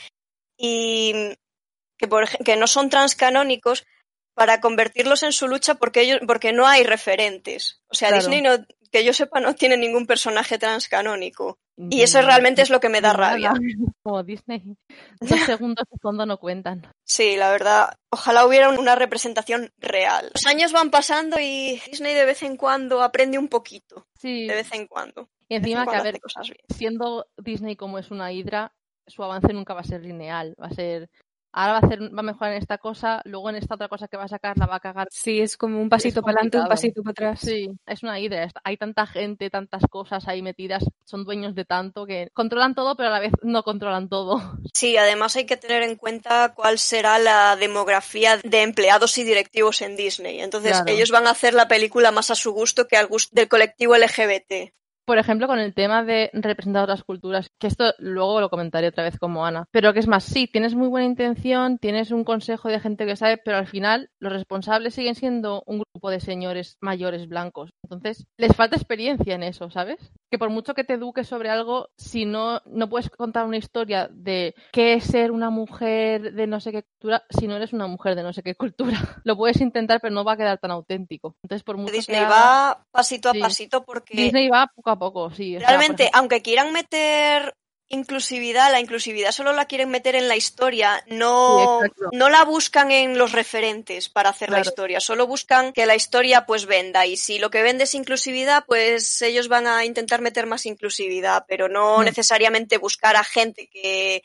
y que, por que no son transcanónicos para convertirlos en su lucha porque ellos porque no hay referentes. O sea, Claro. Disney no, que yo sepa no tiene ningún personaje transcanónico. Y eso realmente es lo que me da rabia. Como Disney. Dos segundos de fondo no cuentan. Sí, la verdad, ojalá hubiera una representación real. Los años van pasando y Disney de vez en cuando aprende un poquito, Sí. de vez en cuando. Y en encima que, a ver, cosas bien. siendo Disney como es una hidra, su avance nunca va a ser lineal. Va a ser ahora va a, hacer, va a mejorar en esta cosa, luego en esta otra cosa que va a sacar la va a cagar. Sí, es como un pasito para adelante, un pasito para atrás. Sí, es una hidra. Hay tanta gente, tantas cosas ahí metidas, son dueños de tanto que controlan todo, pero a la vez no controlan todo. Sí, además hay que tener en cuenta cuál será la demografía de empleados y directivos en Disney. Entonces, Claro. ellos van a hacer la película más a su gusto que al gusto del colectivo LGBT. Por ejemplo, con el tema de representar otras culturas, que esto luego lo comentaré otra vez como Ana, pero que es más, sí, tienes muy buena intención, tienes un consejo de gente que sabe, pero al final los responsables siguen siendo un grupo de señores mayores blancos. Entonces, les falta experiencia en eso, ¿sabes? Que por mucho que te eduques sobre algo, si no, no puedes contar una historia de qué es ser una mujer de no sé qué cultura, si no eres una mujer de no sé qué cultura. Lo puedes intentar, pero no va a quedar tan auténtico. Entonces, por mucho Disney que haga- va pasito a Sí. pasito porque Disney va poco a poco, sí. o sea, por realmente, ejemplo- aunque quieran meter inclusividad, la inclusividad solo la quieren meter en la historia, no, Sí, no la buscan en los referentes para hacer la historia, solo buscan que la historia pues venda. Y si lo que vende es inclusividad, pues ellos van a intentar meter más inclusividad, pero no Mm. necesariamente buscar a gente que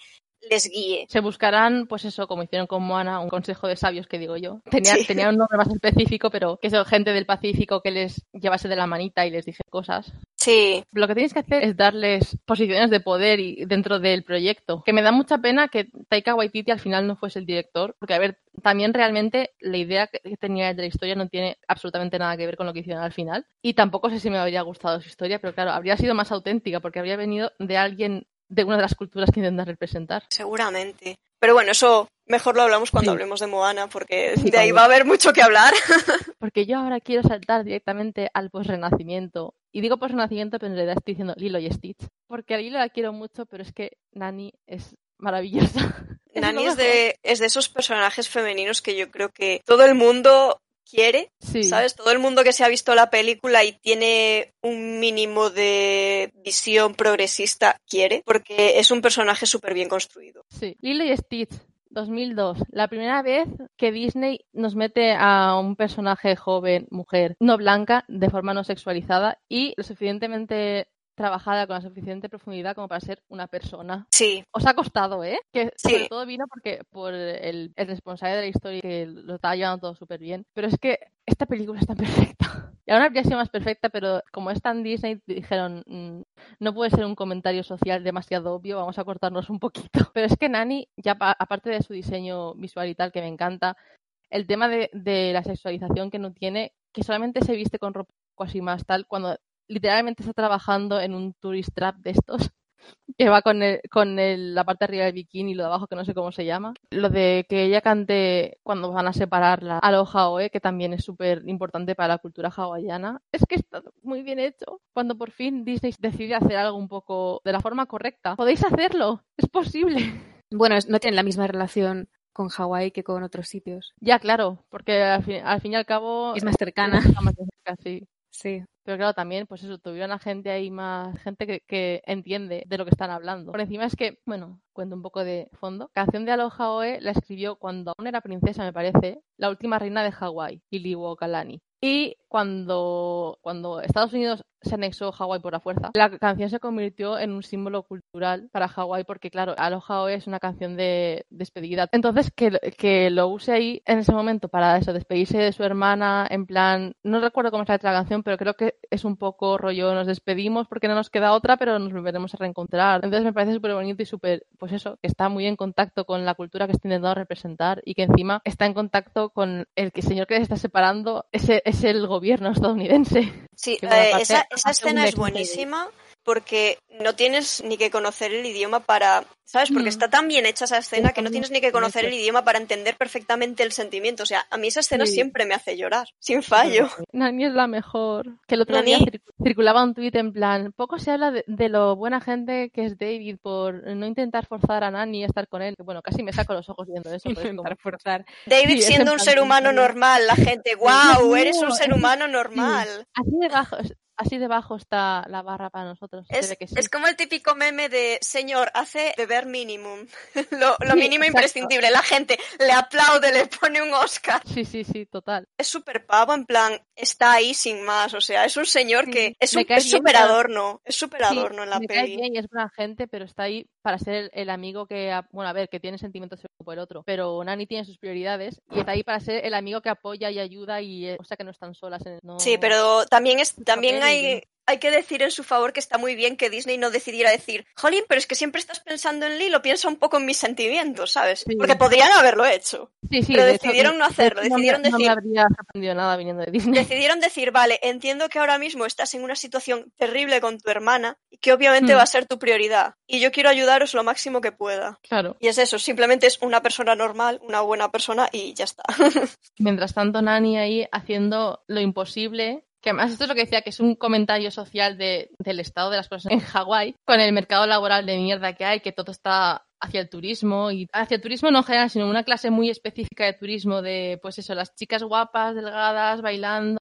les guíe. se buscarán, pues eso, como hicieron con Moana, un consejo de sabios que digo yo. Tenía, Sí. tenía un nombre más específico, pero que son gente del Pacífico que les llevase de la manita y les dije cosas. Sí, Lo que tienes que hacer es darles posiciones de poder y dentro del proyecto. Que me da mucha pena que Taika Waititi al final no fuese el director, porque a ver, también realmente la idea que que tenía de la historia no tiene absolutamente nada que ver con lo que hicieron al final. Y tampoco sé si me habría gustado su historia, pero claro, habría sido más auténtica porque habría venido de alguien de una de las culturas que intentan representar. seguramente. Pero bueno, eso mejor lo hablamos cuando Sí. hablemos de Moana, porque Sí, de ahí va a haber mucho que hablar. Porque yo ahora quiero saltar directamente al posrenacimiento. Y digo posrenacimiento, pero en realidad estoy diciendo Lilo y Stitch. Porque a Lilo la quiero mucho, pero es que Nani es maravillosa. Nani es de, es de esos personajes femeninos que yo creo que todo el mundo quiere, Sí. ¿sabes? Todo el mundo que se ha visto la película y tiene un mínimo de visión progresista quiere, porque es un personaje súper bien construido. Sí. Lilo y Stitch, 2002. La primera vez que Disney nos mete a un personaje joven, mujer, no blanca, de forma no sexualizada y lo suficientemente trabajada con la suficiente profundidad como para ser una persona. Sí, Os ha costado, ¿eh? Que Sí. sobre todo vino porque por el, el responsable de la historia que lo estaba llevando todo súper bien. Pero es que esta película está perfecta. Y aún habría sido más perfecta, pero como es tan Disney, dijeron, "Mm, no puede ser un comentario social demasiado obvio, vamos a cortarnos un poquito. Pero es que Nani, ya pa- aparte de su diseño visual y tal, que me encanta, el tema de, de la sexualización que no tiene, que solamente se viste con ropa así más tal, cuando literalmente está trabajando en un tourist trap de estos que va con, el- con el- la parte de arriba del bikini y lo de abajo que no sé cómo se llama. Lo de que ella cante cuando van a separarla Aloha Oe, que también es súper importante para la cultura hawaiana. Es que está muy bien hecho. Cuando por fin Disney decide hacer algo un poco de la forma correcta. Podéis hacerlo, es posible. Bueno, es- no tienen la misma relación con Hawái que con otros sitios. Ya, claro, porque al fin, al fin y al cabo... Es más cercana. está más cerca, sí. Sí. Pero claro, también, pues eso, tuvieron a gente ahí más, gente que, entiende de lo que están hablando. Por encima es que, bueno, cuento un poco de fondo. Canción de Aloha Oe la escribió cuando aún era princesa, me parece, la última reina de Hawái, Iliwo Kalani. Y cuando, cuando Estados Unidos se anexó Hawái por la fuerza, la canción se convirtió en un símbolo cultural para Hawái porque, claro, Aloha Oe es una canción de despedida. Entonces, que, que lo use ahí en ese momento para eso, despedirse de su hermana, en plan, no recuerdo cómo es la canción, pero creo que es un poco rollo, nos despedimos porque no nos queda otra, pero nos volveremos a reencontrar. Entonces me parece súper bonito y súper, pues eso, que está muy en contacto con la cultura que está intentando representar y que encima está en contacto con el que señor que se está separando, ese es el gobierno estadounidense. Sí, eh, esa, esa escena es de- buenísima porque no tienes ni que conocer el idioma para, ¿sabes? Porque Mm. está tan bien hecha esa escena que no tienes ni que conocer el idioma para entender perfectamente el sentimiento. O sea, a mí esa escena Sí. siempre me hace llorar, sin fallo. Nani es la mejor. Que el otro Nani. día cir- circulaba un tuit en plan, poco se habla de, de lo buena gente que es David por no intentar forzar a Nani a estar con él. Bueno, casi me saco los ojos viendo eso. como- Intentar forzar. David Sí, siendo en un ser humano normal, la gente, wow, eres un ser humano normal. Así debajo, así debajo está la barra para nosotros. Es, ve que sí. es como el típico meme de señor, hace beber minimum. lo, lo Sí, mínimo exacto. imprescindible. La gente le aplaude, le pone un Oscar. Sí, sí, sí, total. Es súper pavo, en plan, está ahí sin más. O sea, es un señor que es un es pero- adorno. Es súper Sí, adorno en la me cae peli. bien y es buena gente, pero está ahí para ser el, amigo que, bueno, a ver, que tiene sentimientos por el otro, pero Nani tiene sus prioridades y está ahí para ser el amigo que apoya y ayuda y, eh, o sea, que no están solas. En, no... Sí, pero también es, también hay, hay que decir en su favor que está muy bien que Disney no decidiera decir, Jolín, pero es que siempre estás pensando en Lilo, piensa un poco en mis sentimientos, ¿sabes? Porque podrían haberlo hecho. Sí, sí, pero de decidieron hecho, no hacerlo, de decidieron no, me- decir, No me habría sorprendido nada viniendo de Disney. decidieron decir, vale, entiendo que ahora mismo estás en una situación terrible con tu hermana y que obviamente Hmm. va a ser tu prioridad y yo quiero ayudaros lo máximo que pueda. Claro. Y es eso, simplemente es una persona normal, una buena persona y ya está. Mientras tanto, Nani ahí haciendo lo imposible. Que además esto es lo que decía, que es un comentario social de, del estado de las cosas en Hawái, con el mercado laboral de mierda que hay, que todo está hacia el turismo y hacia el turismo no en general, sino una clase muy específica de turismo de, pues eso, las chicas guapas, delgadas, bailando.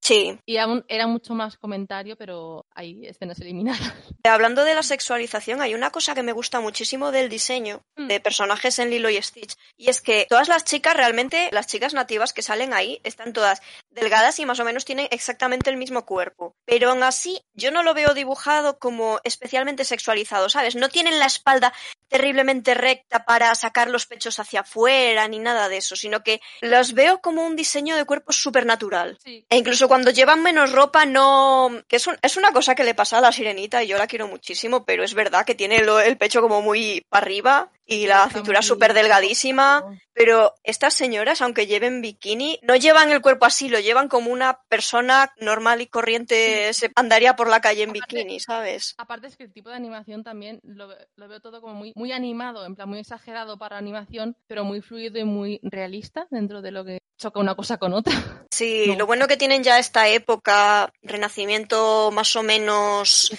Sí. Y aún era mucho más comentario, pero hay escenas eliminadas. Hablando de la sexualización, hay una cosa que me gusta muchísimo del diseño Mm. de personajes en Lilo y Stitch. Y es que todas las chicas, realmente, las chicas nativas que salen ahí, están todas delgadas y más o menos tienen exactamente el mismo cuerpo. Pero aún así, yo no lo veo dibujado como especialmente sexualizado, ¿sabes? No tienen la espalda terriblemente recta para sacar los pechos hacia afuera ni nada de eso, sino que los veo como un diseño de cuerpo supernatural. Sí. E incluso cuando llevan menos ropa, no. que es, un- es una cosa que le pasa a la sirenita y yo la quiero muchísimo, pero es verdad que tiene lo- el pecho como muy para arriba y la Está cintura súper delgadísima. Pero estas señoras, aunque lleven bikini, no llevan el cuerpo así, lo llevan como una persona normal y corriente se andaría por la calle en Aparte- bikini, ¿sabes? Aparte es que el tipo de animación también lo, lo veo todo como muy, muy animado, en plan muy exagerado para animación, pero muy fluido y muy realista dentro de lo que choca una cosa con otra. Sí, No. lo bueno que tienen ya esta época, renacimiento más o menos.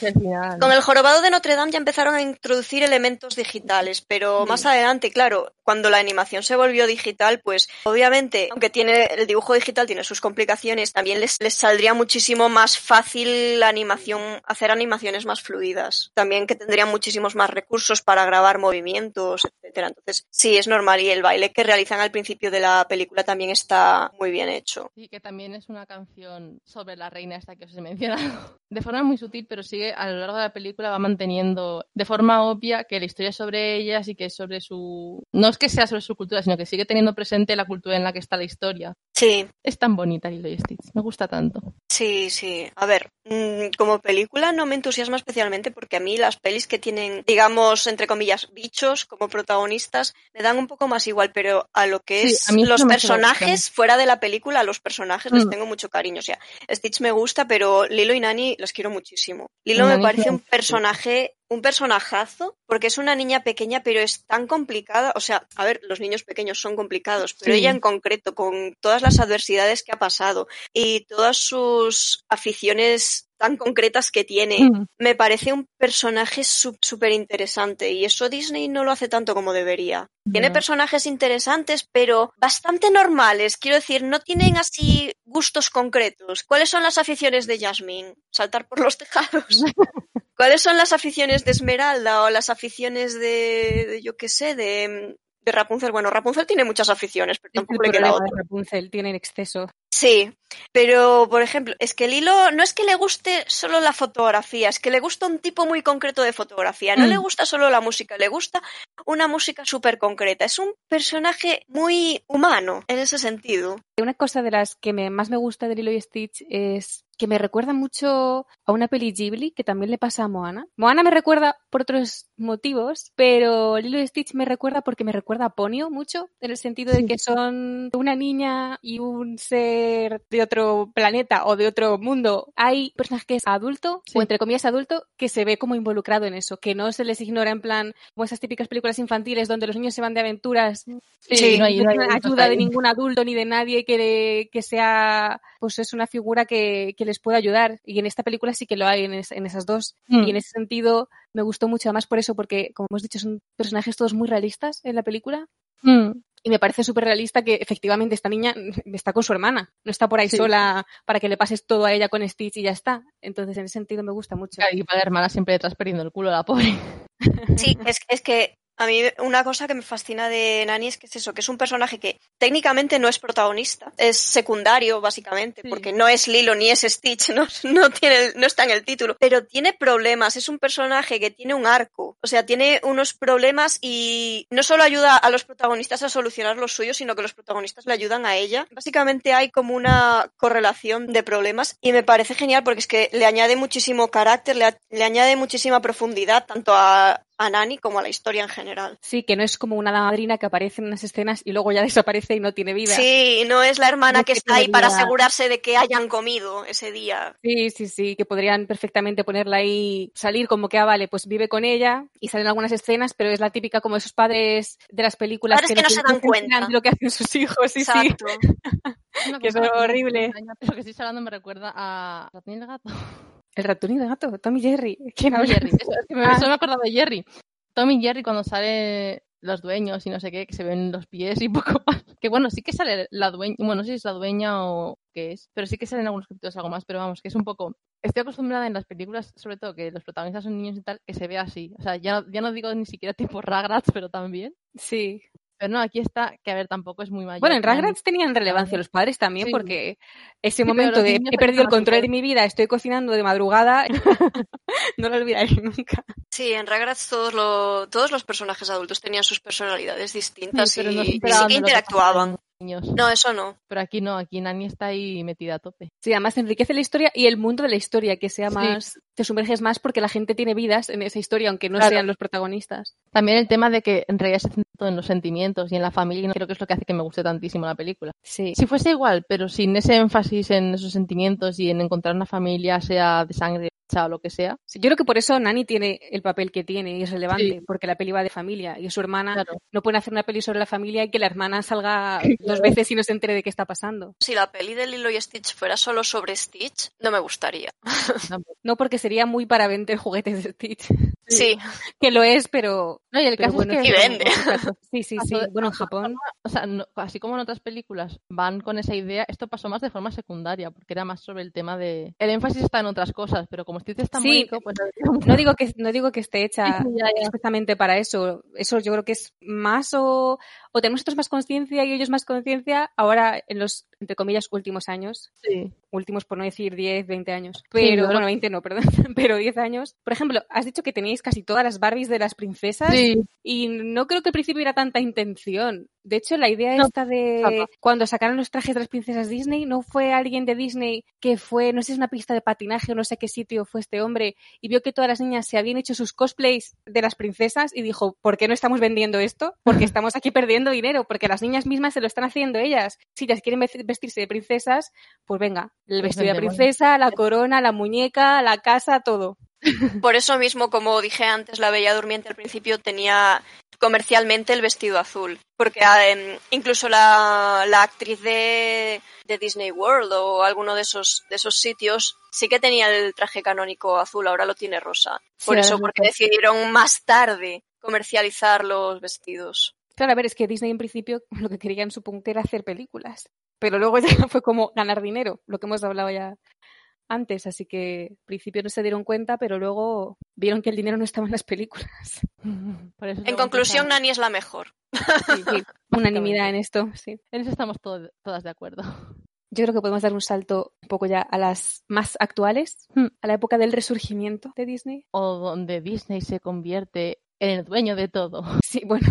Con el jorobado de Notre Dame ya empezaron a introducir elementos digitales, pero Sí. más adelante, claro, cuando la animación se volvió digital, pues obviamente, aunque tiene el dibujo digital tiene sus complicaciones, también les, les saldría muchísimo más fácil la animación, hacer animaciones más fluidas. También que tendrían muchísimos más recursos para grabar movimientos, etcétera. Entonces, sí, es normal y el baile que realizan al principio de la película también está muy bien hecho. Sí, que también es una canción sobre la reina esta que os he mencionado. De forma muy sutil, pero sigue a lo largo de la película va manteniendo de forma obvia que la historia es sobre ellas y que es sobre su... No es que sea sobre su cultura, sino que sigue teniendo presente la cultura en la que está la historia. Sí, Es tan bonita Lilo y Stitch, me gusta tanto. Sí, sí. A ver, mm, como película no me entusiasma especialmente porque a mí las pelis que tienen, digamos, entre comillas, bichos como protagonistas, me dan un poco más igual, pero a lo que es los personajes, fuera de la película, a los personajes les Mm. tengo mucho cariño. O sea, Stitch me gusta, pero Lilo y Nani los quiero muchísimo. Lilo me Nani parece un personaje un personajazo porque es una niña pequeña pero es tan complicada, o sea, a ver, los niños pequeños son complicados, pero Sí. ella en concreto con todas las adversidades que ha pasado y todas sus aficiones tan concretas que tiene, Mm. me parece un personaje súper interesante y eso Disney no lo hace tanto como debería. Tiene personajes interesantes, pero bastante normales. Quiero decir, no tienen así gustos concretos. ¿Cuáles son las aficiones de Jasmine? Saltar por los tejados. ¿Cuáles son las aficiones de Esmeralda o las aficiones de, de yo qué sé, de, de Rapunzel? Bueno, Rapunzel tiene muchas aficiones, pero Es el tampoco le queda otra. Rapunzel, tiene en exceso. Sí, pero por ejemplo, es que Lilo no es que le guste solo la fotografía, es que le gusta un tipo muy concreto de fotografía. No Mm. le gusta solo la música, le gusta una música súper concreta. Es un personaje muy humano en ese sentido. Una cosa de las que me- más me gusta de Lilo y Stitch es que me recuerda mucho a una peli Ghibli que también le pasa a Moana. Moana me recuerda por otros motivos, pero Lilo y Stitch me recuerda porque me recuerda a Ponyo mucho, en el sentido de que son una niña y un ser de otro planeta o de otro mundo. Hay personajes que es adulto, Sí. o entre comillas adulto, que se ve como involucrado en eso, que no se les ignora en plan como esas típicas películas infantiles donde los niños se van de aventuras Sí, no hay, no hay no adultos ayuda de ningún adulto ni de nadie que, que sea, pues es una figura que, que les pueda ayudar. Y en esta película sí que lo hay en, es- en esas dos. Mm. Y en ese sentido me gustó mucho, además por eso, porque como hemos dicho, son personajes todos muy realistas en la película. Mm. Y me parece súper realista que efectivamente esta niña está con su hermana, no está por ahí Sí. sola para que le pases todo a ella con Stitch y ya está. Entonces, en ese sentido me gusta mucho. Y para la hermana siempre detrás perdiendo el culo, la pobre. Sí, es, es que A mí una cosa que me fascina de Nani es que es eso, que es un personaje que técnicamente no es protagonista, es secundario básicamente, Sí. porque no es Lilo ni es Stitch, no, no, tiene, no está en el título, pero tiene problemas, es un personaje que tiene un arco, o sea, tiene unos problemas y no solo ayuda a los protagonistas a solucionar los suyos, sino que los protagonistas le ayudan a ella. Básicamente hay como una correlación de problemas y me parece genial porque es que le añade muchísimo carácter, le, le añade muchísima profundidad tanto a, a Nani como a la historia en general. Sí, que no es como una madrina que aparece en unas escenas y luego ya desaparece y no tiene vida. Sí, no es la hermana No que que está ahí tiene para asegurarse de que hayan comido ese día. Sí, sí, sí, que podrían perfectamente ponerla ahí, salir como que, ah, vale, pues vive con ella y salen algunas escenas, pero es la típica como esos padres de las películas Padres que no se dan cuenta. de lo que hacen sus hijos, sí, sí. Exacto. Una Que es horrible. Pero que estoy hablando me recuerda a el gato. El ratón y el gato, Tommy Jerry. ¿Quién Tommy? Jerry. Eso, me, Ah. me acordado de Jerry. Tommy y Jerry cuando sale los dueños y no sé qué, que se ven los pies y poco más. Que bueno, sí que sale la dueña, bueno, no sé si es la dueña o qué es, pero sí que salen algunos capítulos algo más, pero vamos, que es un poco... Estoy acostumbrada en las películas, sobre todo que los protagonistas son niños y tal, que se ve así. O sea, ya, ya no digo ni siquiera tipo Ragrats, pero también. Sí. Pero no, aquí está, que a ver, tampoco es muy mayor. Bueno, en Rugrats tenían relevancia los padres también, Sí. porque ese momento de he perdido el control de mi vida, estoy cocinando de madrugada, no lo olvidaré nunca. Sí, en Rugrats todos, lo- todos los personajes adultos tenían sus personalidades distintas Sí, pero no y, y sí que interactuaban. Niños. No, eso no. Pero aquí no, aquí Nani está ahí metida a tope. Sí, además enriquece la historia y el mundo de la historia, que sea Sí. más, te sumerges más porque la gente tiene vidas en esa historia, aunque no Claro. sean los protagonistas. También el tema de que en realidad se centra todo en los sentimientos y en la familia, y creo que es lo que hace que me guste tantísimo la película. Sí. Si fuese igual, pero sin ese énfasis en esos sentimientos y en encontrar una familia, sea de sangre o lo que sea, Sí, Yo creo que por eso Nani tiene el papel que tiene y es relevante, Sí. porque la peli va de familia y su hermana claro. no pueden hacer una peli sobre la familia y que la hermana salga dos veces y no se entere de qué está pasando. Si la peli de Lilo y Stitch fuera solo sobre Stitch, no me gustaría. No porque sería muy para vender juguetes de Stitch, Sí, que lo es, pero, No, y el pero caso bueno, es que Y vende. Sí, sí, sí. Bueno, en Japón. o sea, no- así como en otras películas van con esa idea, esto pasó más de forma secundaria, porque era más sobre el tema de... El énfasis está en otras cosas, pero como Stitch está muy rico, pues... No digo que no digo que esté hecha especialmente para eso. Eso yo creo que es más o, o tenemos nosotros más conciencia y ellos más conciencia ahora en los, entre comillas, últimos años. Sí. Últimos por no decir 10, 20 años. Pero, bueno, 20 no, perdón. Pero 10 años. Por ejemplo, has dicho que teníais casi todas las Barbies de las princesas. Sí, Y no creo que al principio hubiera tanta intención. De hecho, la idea No, esta de cuando sacaron los trajes de las princesas Disney, no fue alguien de Disney que fue, no sé si es una pista de patinaje o no sé qué sitio fue este hombre, y vio que todas las niñas se habían hecho sus cosplays de las princesas y dijo, ¿por qué no estamos vendiendo esto? Porque estamos aquí perdiendo dinero, porque las niñas mismas se lo están haciendo ellas. Si ellas quieren ve- vestirse de princesas, pues venga, el Pues vestido de princesa, la corona, la muñeca, la casa, todo. por eso mismo, como dije antes, la Bella Durmiente al principio tenía comercialmente el vestido azul. Porque em, incluso la, la actriz de, de Disney World o alguno de esos, de esos sitios sí que tenía el traje canónico azul, ahora lo tiene rosa. Por eso, es porque decidieron más tarde comercializar los vestidos. Claro, a ver, es que Disney en principio lo que querían supongo que era hacer películas, pero luego ya fue como ganar dinero, lo que hemos hablado ya antes, así que al principio no se dieron cuenta, pero luego vieron que el dinero no estaba en las películas. por eso En conclusión, Nani es la mejor. Sí, sí, unanimidad en esto, sí. En eso estamos todo- todas de acuerdo. Yo creo que podemos dar un salto un poco ya a las más actuales, Hmm. a la época del resurgimiento de Disney. O donde Disney se convierte en el dueño de todo. Sí, bueno,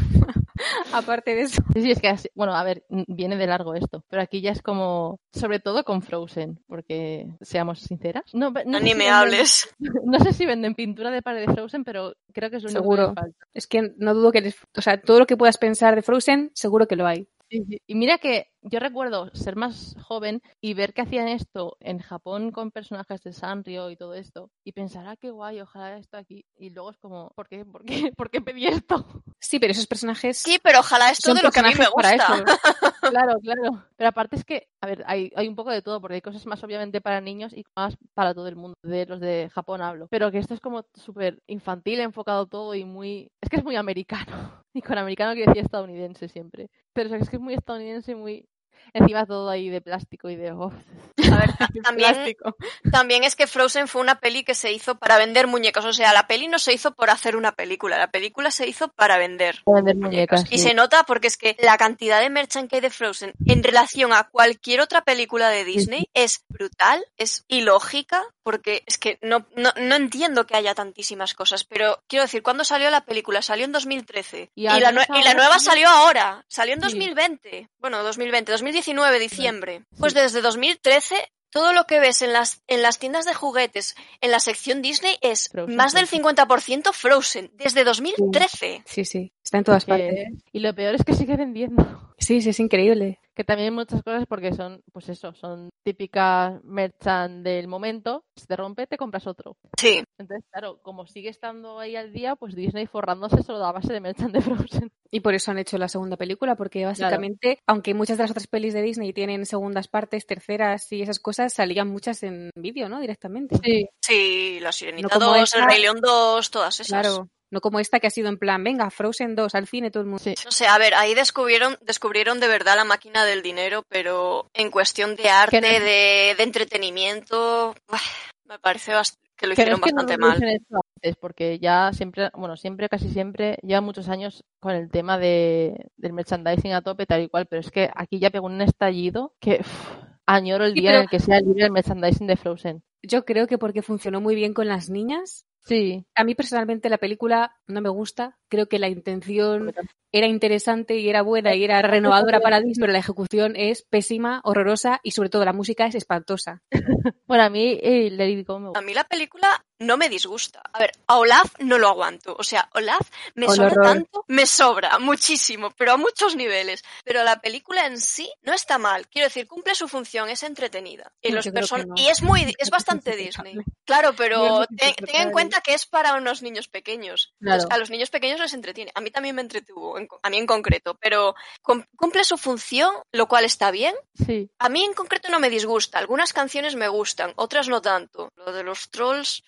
aparte de eso. Sí, sí, es que, así- bueno, a ver, viene de largo esto, pero aquí ya es como, sobre todo con Frozen, porque seamos sinceras. No, pe- no sé Ni si me venden- hables. No sé si venden pintura de pared de Frozen, pero creo que es lo único Seguro. que falta. Es que no dudo que, les- o sea, todo lo que puedas pensar de Frozen, seguro que lo hay. Y mira que yo recuerdo ser más joven y ver que hacían esto en Japón con personajes de Sanrio y todo esto y pensar, ah, qué guay, ojalá esto aquí. Y luego es como, ¿por qué? ¿Por qué? ¿Por qué pedí esto? Sí, pero esos personajes Sí, pero ojalá esto son de lo que a mí me gusta. eso. Claro, claro. Pero aparte es que, a ver, hay, hay un poco de todo, porque hay cosas más obviamente para niños y más para todo el mundo. De los de Japón hablo. Pero que esto es como súper infantil, enfocado todo y muy. Es que es muy americano. Y con americano quiero decir estadounidense siempre. Pero es que es muy estadounidense, muy. Encima todo ahí de plástico y de. A ver, también, también es que Frozen fue una peli que se hizo para vender muñecos. O sea, la peli no se hizo por hacer una película, la película se hizo para vender, Para vender muñecas. Y sí. se nota porque es que la cantidad de merchant que hay de Frozen en relación a cualquier otra película de Disney es brutal, es ilógica, porque es que no, no, no entiendo que haya tantísimas cosas. Pero quiero decir, ¿cuándo salió la película? Salió en 2013. Y Y, la, nue- y la nueva sí. salió ahora. Salió en Sí. 2020. Bueno, 2020, 2019, diciembre. Pues desde 2013 todo lo que ves en las, en las tiendas de juguetes, en la sección Disney, es Frozen, más del Frozen. 50% Frozen, desde 2013. Sí, sí, está en todas partes. Y lo peor es que sigue vendiendo. Sí, sí, es increíble. Que también hay muchas cosas porque son, pues eso, son típicas merchant del momento. Si te rompe, te compras otro. Sí, Entonces, claro, como sigue estando ahí al día, pues Disney forrándose solo a base de merchant de Frozen. Y por eso han hecho la segunda película, porque básicamente, aunque muchas de las otras pelis de Disney tienen segundas partes, terceras y esas cosas, salían muchas en vídeo, ¿no? Directamente. Sí, sí, La Sirenita No como 2, esta. El Rey León 2, todas esas. Claro. No como esta que ha sido en plan, venga, Frozen 2 al cine todo el mundo. sí. No sé, a ver, ahí descubrieron, descubrieron de verdad la máquina del dinero, pero en cuestión de arte, no- de, de entretenimiento, uf, me parece que lo hicieron es que no bastante lo mal. antes, porque ya siempre, bueno, siempre, casi siempre, lleva muchos años con el tema de, del merchandising a tope, tal y cual, pero es que aquí ya pegó un estallido que añoro el Sí, día pero- en el que sea libre el merchandising de Frozen. Yo creo que porque funcionó muy bien con las niñas. Sí, A mí personalmente la película no me gusta. Creo que la intención era interesante y era buena y era renovadora para Disney, pero la ejecución es pésima, horrorosa y sobre todo la música es espantosa. bueno, a mí eh, Let It Go me A gusta. mí la película no me disgusta. A ver, a Olaf no lo aguanto. O sea, Olaf me sobra tanto, me sobra muchísimo, pero a muchos niveles. Pero la película en sí no está mal. Quiero decir, cumple su función, es entretenida. Y, los no. y es muy, es bastante Disney. Claro, pero ten, ten en cuenta que es para unos niños pequeños. Claro. A los niños pequeños les entretiene. A mí también me entretuvo, a mí en concreto, pero cum- cumple su función, lo cual está bien. Sí, A mí en concreto no me disgusta. Algunas canciones me gustan, otras no tanto. Lo de los trolls,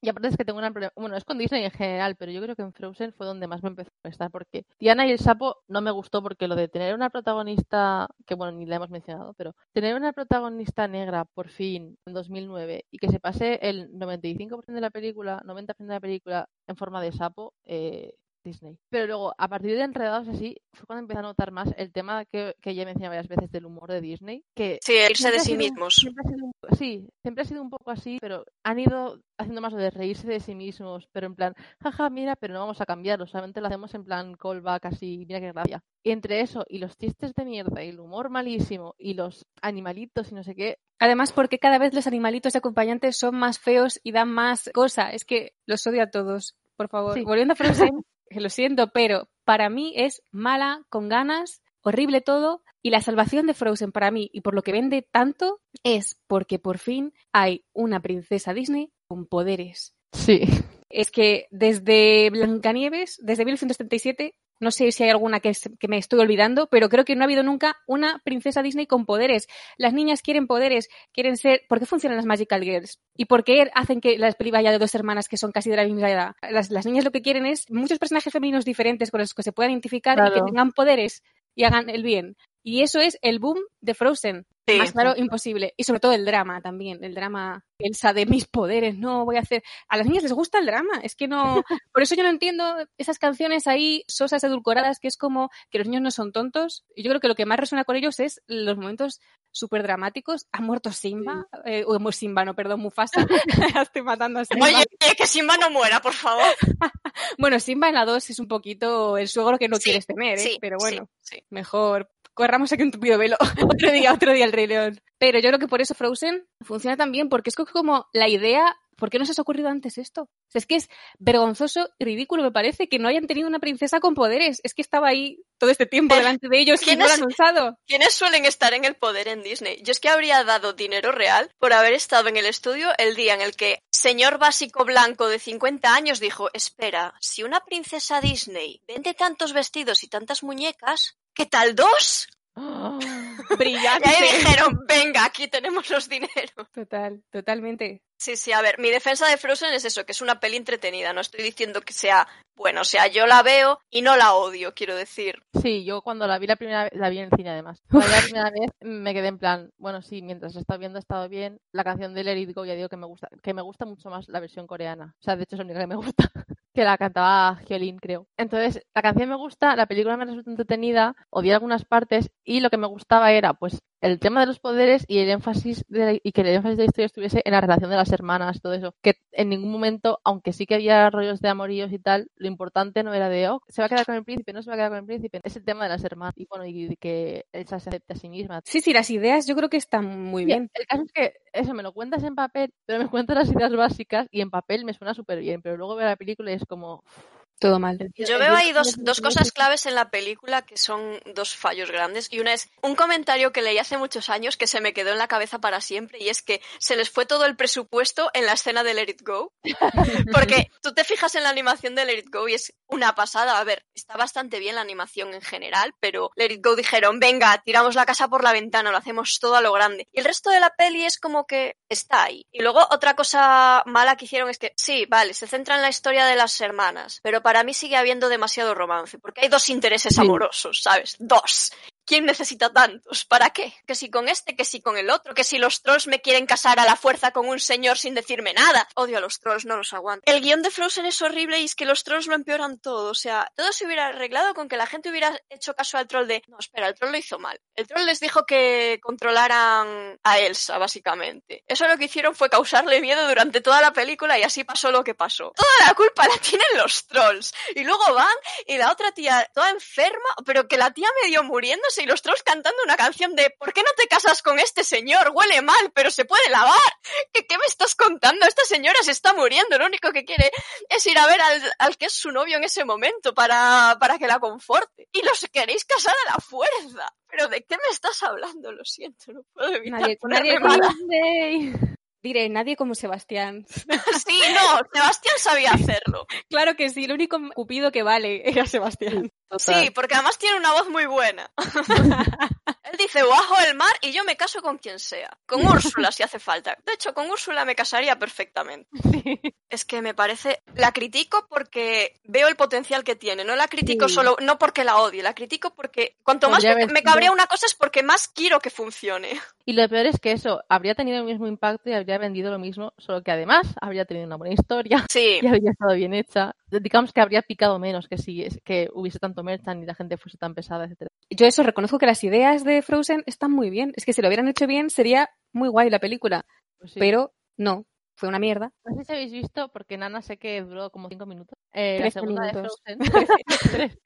y aparte es que tengo problema, bueno, es con Disney en general, pero yo creo que en Frozen fue donde más me empezó a molestar, porque Tiana y el sapo no me gustó porque lo de tener una protagonista, que bueno, ni la hemos mencionado, pero tener una protagonista negra por fin en 2009 y que se pase el 95% de la película, 90% de la película en forma de sapo, eh, Disney. Pero luego, a partir de Enredados así, fue cuando empecé a notar más el tema que, que ya he mencionado varias veces del humor de Disney, que sí, irse de sí un- mismos. siempre ha sido un- sí, siempre ha sido un poco así, pero han ido haciendo más lo de reírse de sí mismos, pero en plan, jaja, mira, pero no vamos a cambiarlo, solamente lo hacemos en plan callback así, mira qué gracia. Y entre eso y los chistes de mierda y el humor malísimo y los animalitos y no sé qué, Además, porque cada vez los animalitos de acompañantes son más feos y dan más cosa. Es que los odio a todos, por favor. Sí. Volviendo a Frozen, lo siento, pero para mí es mala, con ganas, horrible todo. Y la salvación de Frozen para mí, y por lo que vende tanto, es porque por fin hay una princesa Disney con poderes. sí, Es que desde Blancanieves, desde 1937, no sé si hay alguna que, me estoy olvidando, pero creo que no ha habido nunca una princesa Disney con poderes. Las niñas quieren poderes, quieren ser... ¿Por qué funcionan las Magical Girls? ¿Y por qué hacen que la peli vaya de dos hermanas que son casi de la misma edad? Las, las niñas lo que quieren es muchos personajes femeninos diferentes con los que se puedan identificar y que tengan poderes y hagan el bien. Y eso es el boom de Frozen. Sí. Más claro, imposible. Y sobre todo el drama también. El drama, Elsa de mis poderes, no voy a hacer. A las niñas les gusta el drama. Es que no. Por eso yo no entiendo esas canciones ahí sosas, edulcoradas, que es como que los niños no son tontos. Y yo creo que lo que más resuena con ellos es los momentos súper dramáticos. Ha muerto Simba. Eh, o Simba, no, perdón, Mufasa. Estoy matando a Simba. Oye, que Simba no muera, por favor. Bueno, Simba en la 2 es un poquito el suegro que no Sí, quieres tener, ¿eh? Sí, Pero sí, bueno. sí. mejor corramos aquí un tupido velo. otro día, otro día el Rey León. Pero yo creo que por eso Frozen funciona tan bien, porque es como la idea, ¿por qué no se os ha ocurrido antes esto? O sea, es que es vergonzoso y ridículo, me parece, que no hayan tenido una princesa con poderes. Es que estaba ahí todo este tiempo Pero, delante de ellos y ¿quién no es- han usado. ¿Quiénes suelen estar en el poder en Disney? Yo es que habría dado dinero real por haber estado en el estudio el día en el que señor básico blanco de 50 años dijo, espera, si una princesa Disney vende tantos vestidos y tantas muñecas, ¿qué tal dos? ¡Ah! Brillante. Y ahí dijeron, venga, aquí tenemos los dineros. Total, totalmente. Sí, sí, a ver, mi defensa de Frozen es eso, que es una peli entretenida, no estoy diciendo que sea bueno, o sea, yo la veo y no la odio, quiero decir. Sí, yo cuando la vi la primera vez, la vi en el cine además. Cuando la primera vez me quedé en plan, bueno, sí, mientras la estaba viendo ha estado bien. La canción de Let It Go ya digo que me gusta, que me gusta mucho más la versión coreana. O sea, de hecho es la única que me gusta. Que la cantaba Hyolyn, creo. Entonces, la canción me gusta, la película me resulta entretenida, odié algunas partes y lo que me gustaba era, pues, el tema de los poderes y el énfasis de, y que el énfasis de la historia estuviese en la relación de las hermanas, todo eso. Que en ningún momento, aunque sí que había rollos de amoríos y tal, lo importante no era de, oh, se va a quedar con el príncipe, no se va a quedar con el príncipe. Es el tema de las hermanas y bueno, y que ella se acepte a sí misma. Sí, sí, las ideas yo creo que están muy bien. El caso es que eso me lo cuentas en papel, pero me cuentas las ideas básicas y en papel me suena súper bien, pero luego veo la película y es como todo mal. Yo veo ahí dos, dos, cosas claves en la película que son dos fallos grandes. Y una es un comentario que leí hace muchos años que se me quedó en la cabeza para siempre y es que se les fue todo el presupuesto en la escena de Let It Go. Porque tú te fijas en la animación de Let It Go y es una pasada. A ver, está bastante bien la animación en general, pero Let It Go dijeron, venga, tiramos la casa por la ventana, lo hacemos todo a lo grande. Y el resto de la peli es como que está ahí. Y luego otra cosa mala que hicieron es que, sí, vale, se centra en la historia de las hermanas, pero para mí sigue habiendo demasiado romance, porque hay dos intereses amorosos, ¿sabes? Dos. ¿Quién necesita tantos? ¿Para qué? Que si con este, que si con el otro, que si los trolls me quieren casar a la fuerza con un señor sin decirme nada. Odio a los trolls, no los aguanto. El guion de Frozen es horrible y es que los trolls lo empeoran todo. O sea, todo se hubiera arreglado con que la gente hubiera hecho caso al troll de, no, espera, el troll lo hizo mal. El troll les dijo que controlaran a Elsa, básicamente. Eso lo que hicieron fue causarle miedo durante toda la película y así pasó lo que pasó. Toda la culpa la tienen los trolls. Y luego van y la otra tía toda enferma, pero que la tía medio muriéndose y los trolls cantando una canción de ¿por qué no te casas con este señor? Huele mal, pero se puede lavar. ¿Qué, qué me estás contando? Esta señora se está muriendo, lo único que quiere es ir a ver al, al que es su novio en ese momento para, para que la conforte. Y los queréis casar a la fuerza. ¿Pero de qué me estás hablando? Lo siento, no puedo evitar Nadie, nadie Disney. Diré, nadie como Sebastián. Sí, no, Sebastián sabía hacerlo. claro que sí, el único cupido que vale era Sebastián. Sí, porque además tiene una voz muy buena. Él dice, bajo el mar y yo me caso con quien sea. Con Úrsula si hace falta. De hecho, con Úrsula me casaría perfectamente. Es que me parece... La critico porque veo el potencial que tiene. No la critico Sí. solo, no porque la odie, la critico porque cuanto más me, me cabrea una cosa es porque más quiero que funcione. Y lo peor es que eso habría tenido el mismo impacto y habría vendido lo mismo, solo que además habría tenido una buena historia Sí. y habría estado bien hecha. Digamos que habría picado menos que si es- que hubiese tanto merchan y la gente fuese tan pesada, etcétera. Yo eso reconozco que las ideas de Frozen están muy bien. Es que si lo hubieran hecho bien sería muy guay la película. Pues sí. Pero no, fue una mierda. No sé si habéis visto, porque Nana sé que duró como cinco minutos. Eh, la Trece segunda minutos. de Frozen. Tres.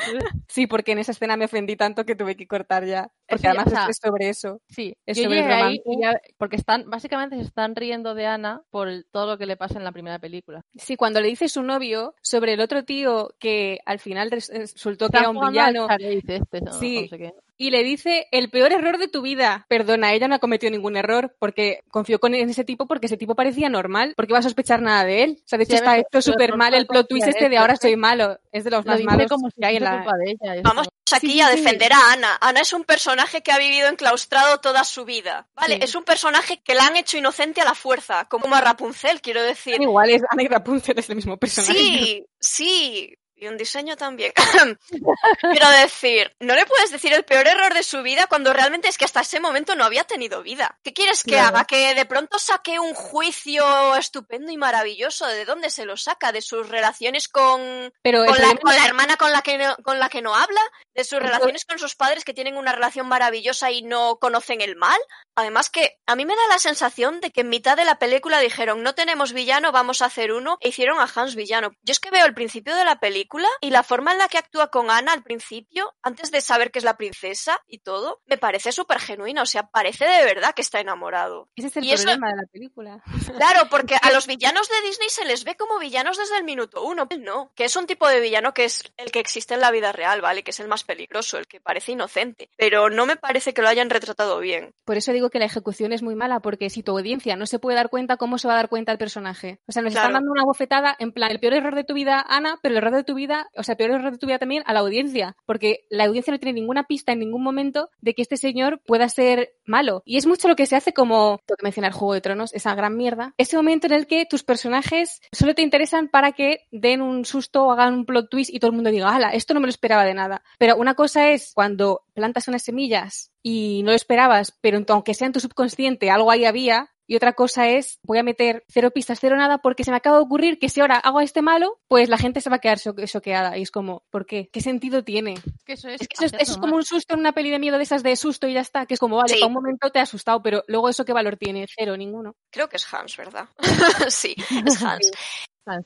Sí, porque en esa escena me ofendí tanto que tuve que cortar ya. Porque Eso ya, además o sea, es sobre eso. Sí, Es yo sobre el llegué ahí romance. y ya- porque están, básicamente se están riendo de Ana por el- todo lo que le pasa en la primera película. Sí, cuando le dice su novio sobre el otro tío que al final res- resultó que era un villano este, no- Sí. no sé qué. y le dice el peor error de tu vida. Perdona, ella no ha cometido ningún error porque confió con en ese tipo porque ese tipo parecía normal. porque va a sospechar nada de él? O sea, de hecho Sí, está pero súper mal el plot twist este de ahora ¿eh? soy malo. Es de los Lo más dice malos como que hay en la... culpa de ella. y es Vamos como- aquí Sí, a sí. defender a Ana. Ana es un personaje que ha vivido enclaustrado toda su vida. Vale, es un personaje que la han hecho inocente a la fuerza, como a Rapunzel, quiero decir. Igual es Ana y Rapunzel es el mismo personaje. Sí, sí. Y un diseño también. Quiero decir, no le puedes decir el peor error de su vida cuando realmente es que hasta ese momento no había tenido vida. ¿Qué quieres que Claro. haga? Que de pronto saque un juicio estupendo y maravilloso. ¿De dónde se lo saca? ¿De sus relaciones con, Pero con, la, problema- con la hermana con la, que no, con la que no habla? ¿De sus relaciones con sus padres que tienen una relación maravillosa y no conocen el mal? Además que a mí me da la sensación de que en mitad de la película dijeron no tenemos villano, vamos a hacer uno e hicieron a Hans villano. Yo es que veo el principio de la película y la forma en la que actúa con Ana al principio, antes de saber que es la princesa y todo, me parece súper genuina, o sea, parece de verdad que está enamorado. Ese es el y eso- problema de la película. Claro, porque a los villanos de Disney se les ve como villanos desde el minuto uno. Él no, que es un tipo de villano que es el que existe en la vida real, ¿vale? Que es el más más peligroso, el que parece inocente. Pero no me parece que lo hayan retratado bien. Por eso digo que la ejecución es muy mala, porque si tu audiencia no se puede dar cuenta, ¿cómo se va a dar cuenta el personaje? O sea, nos están dando una bofetada en plan, el peor error de tu vida, Ana, pero el error de tu vida, o sea, el peor error de tu vida también a la audiencia, porque la audiencia no tiene ninguna pista en ningún momento de que este señor pueda ser malo. Y es mucho lo que se hace como, tengo que mencionar Juego de Tronos, esa gran mierda, ese momento en el que tus personajes solo te interesan para que den un susto o hagan un plot twist y todo el mundo diga, ala, esto no me lo esperaba de nada. Pero una cosa es cuando plantas unas semillas y no lo esperabas, pero aunque sea en tu subconsciente algo ahí había, y otra cosa es, voy a meter cero pistas, cero nada, porque se me acaba de ocurrir que si ahora hago a este malo, pues la gente se va a quedar cho- choqueada. Y es como, ¿por qué? ¿Qué sentido tiene? Que eso es, Es que eso es, hacerlo eso es como un susto en una peli de miedo de esas de susto y ya está, que es como, vale, Sí. para un momento te ha asustado, pero luego eso qué valor tiene, cero, ninguno. Creo que es Hans, ¿verdad? sí, es Hans.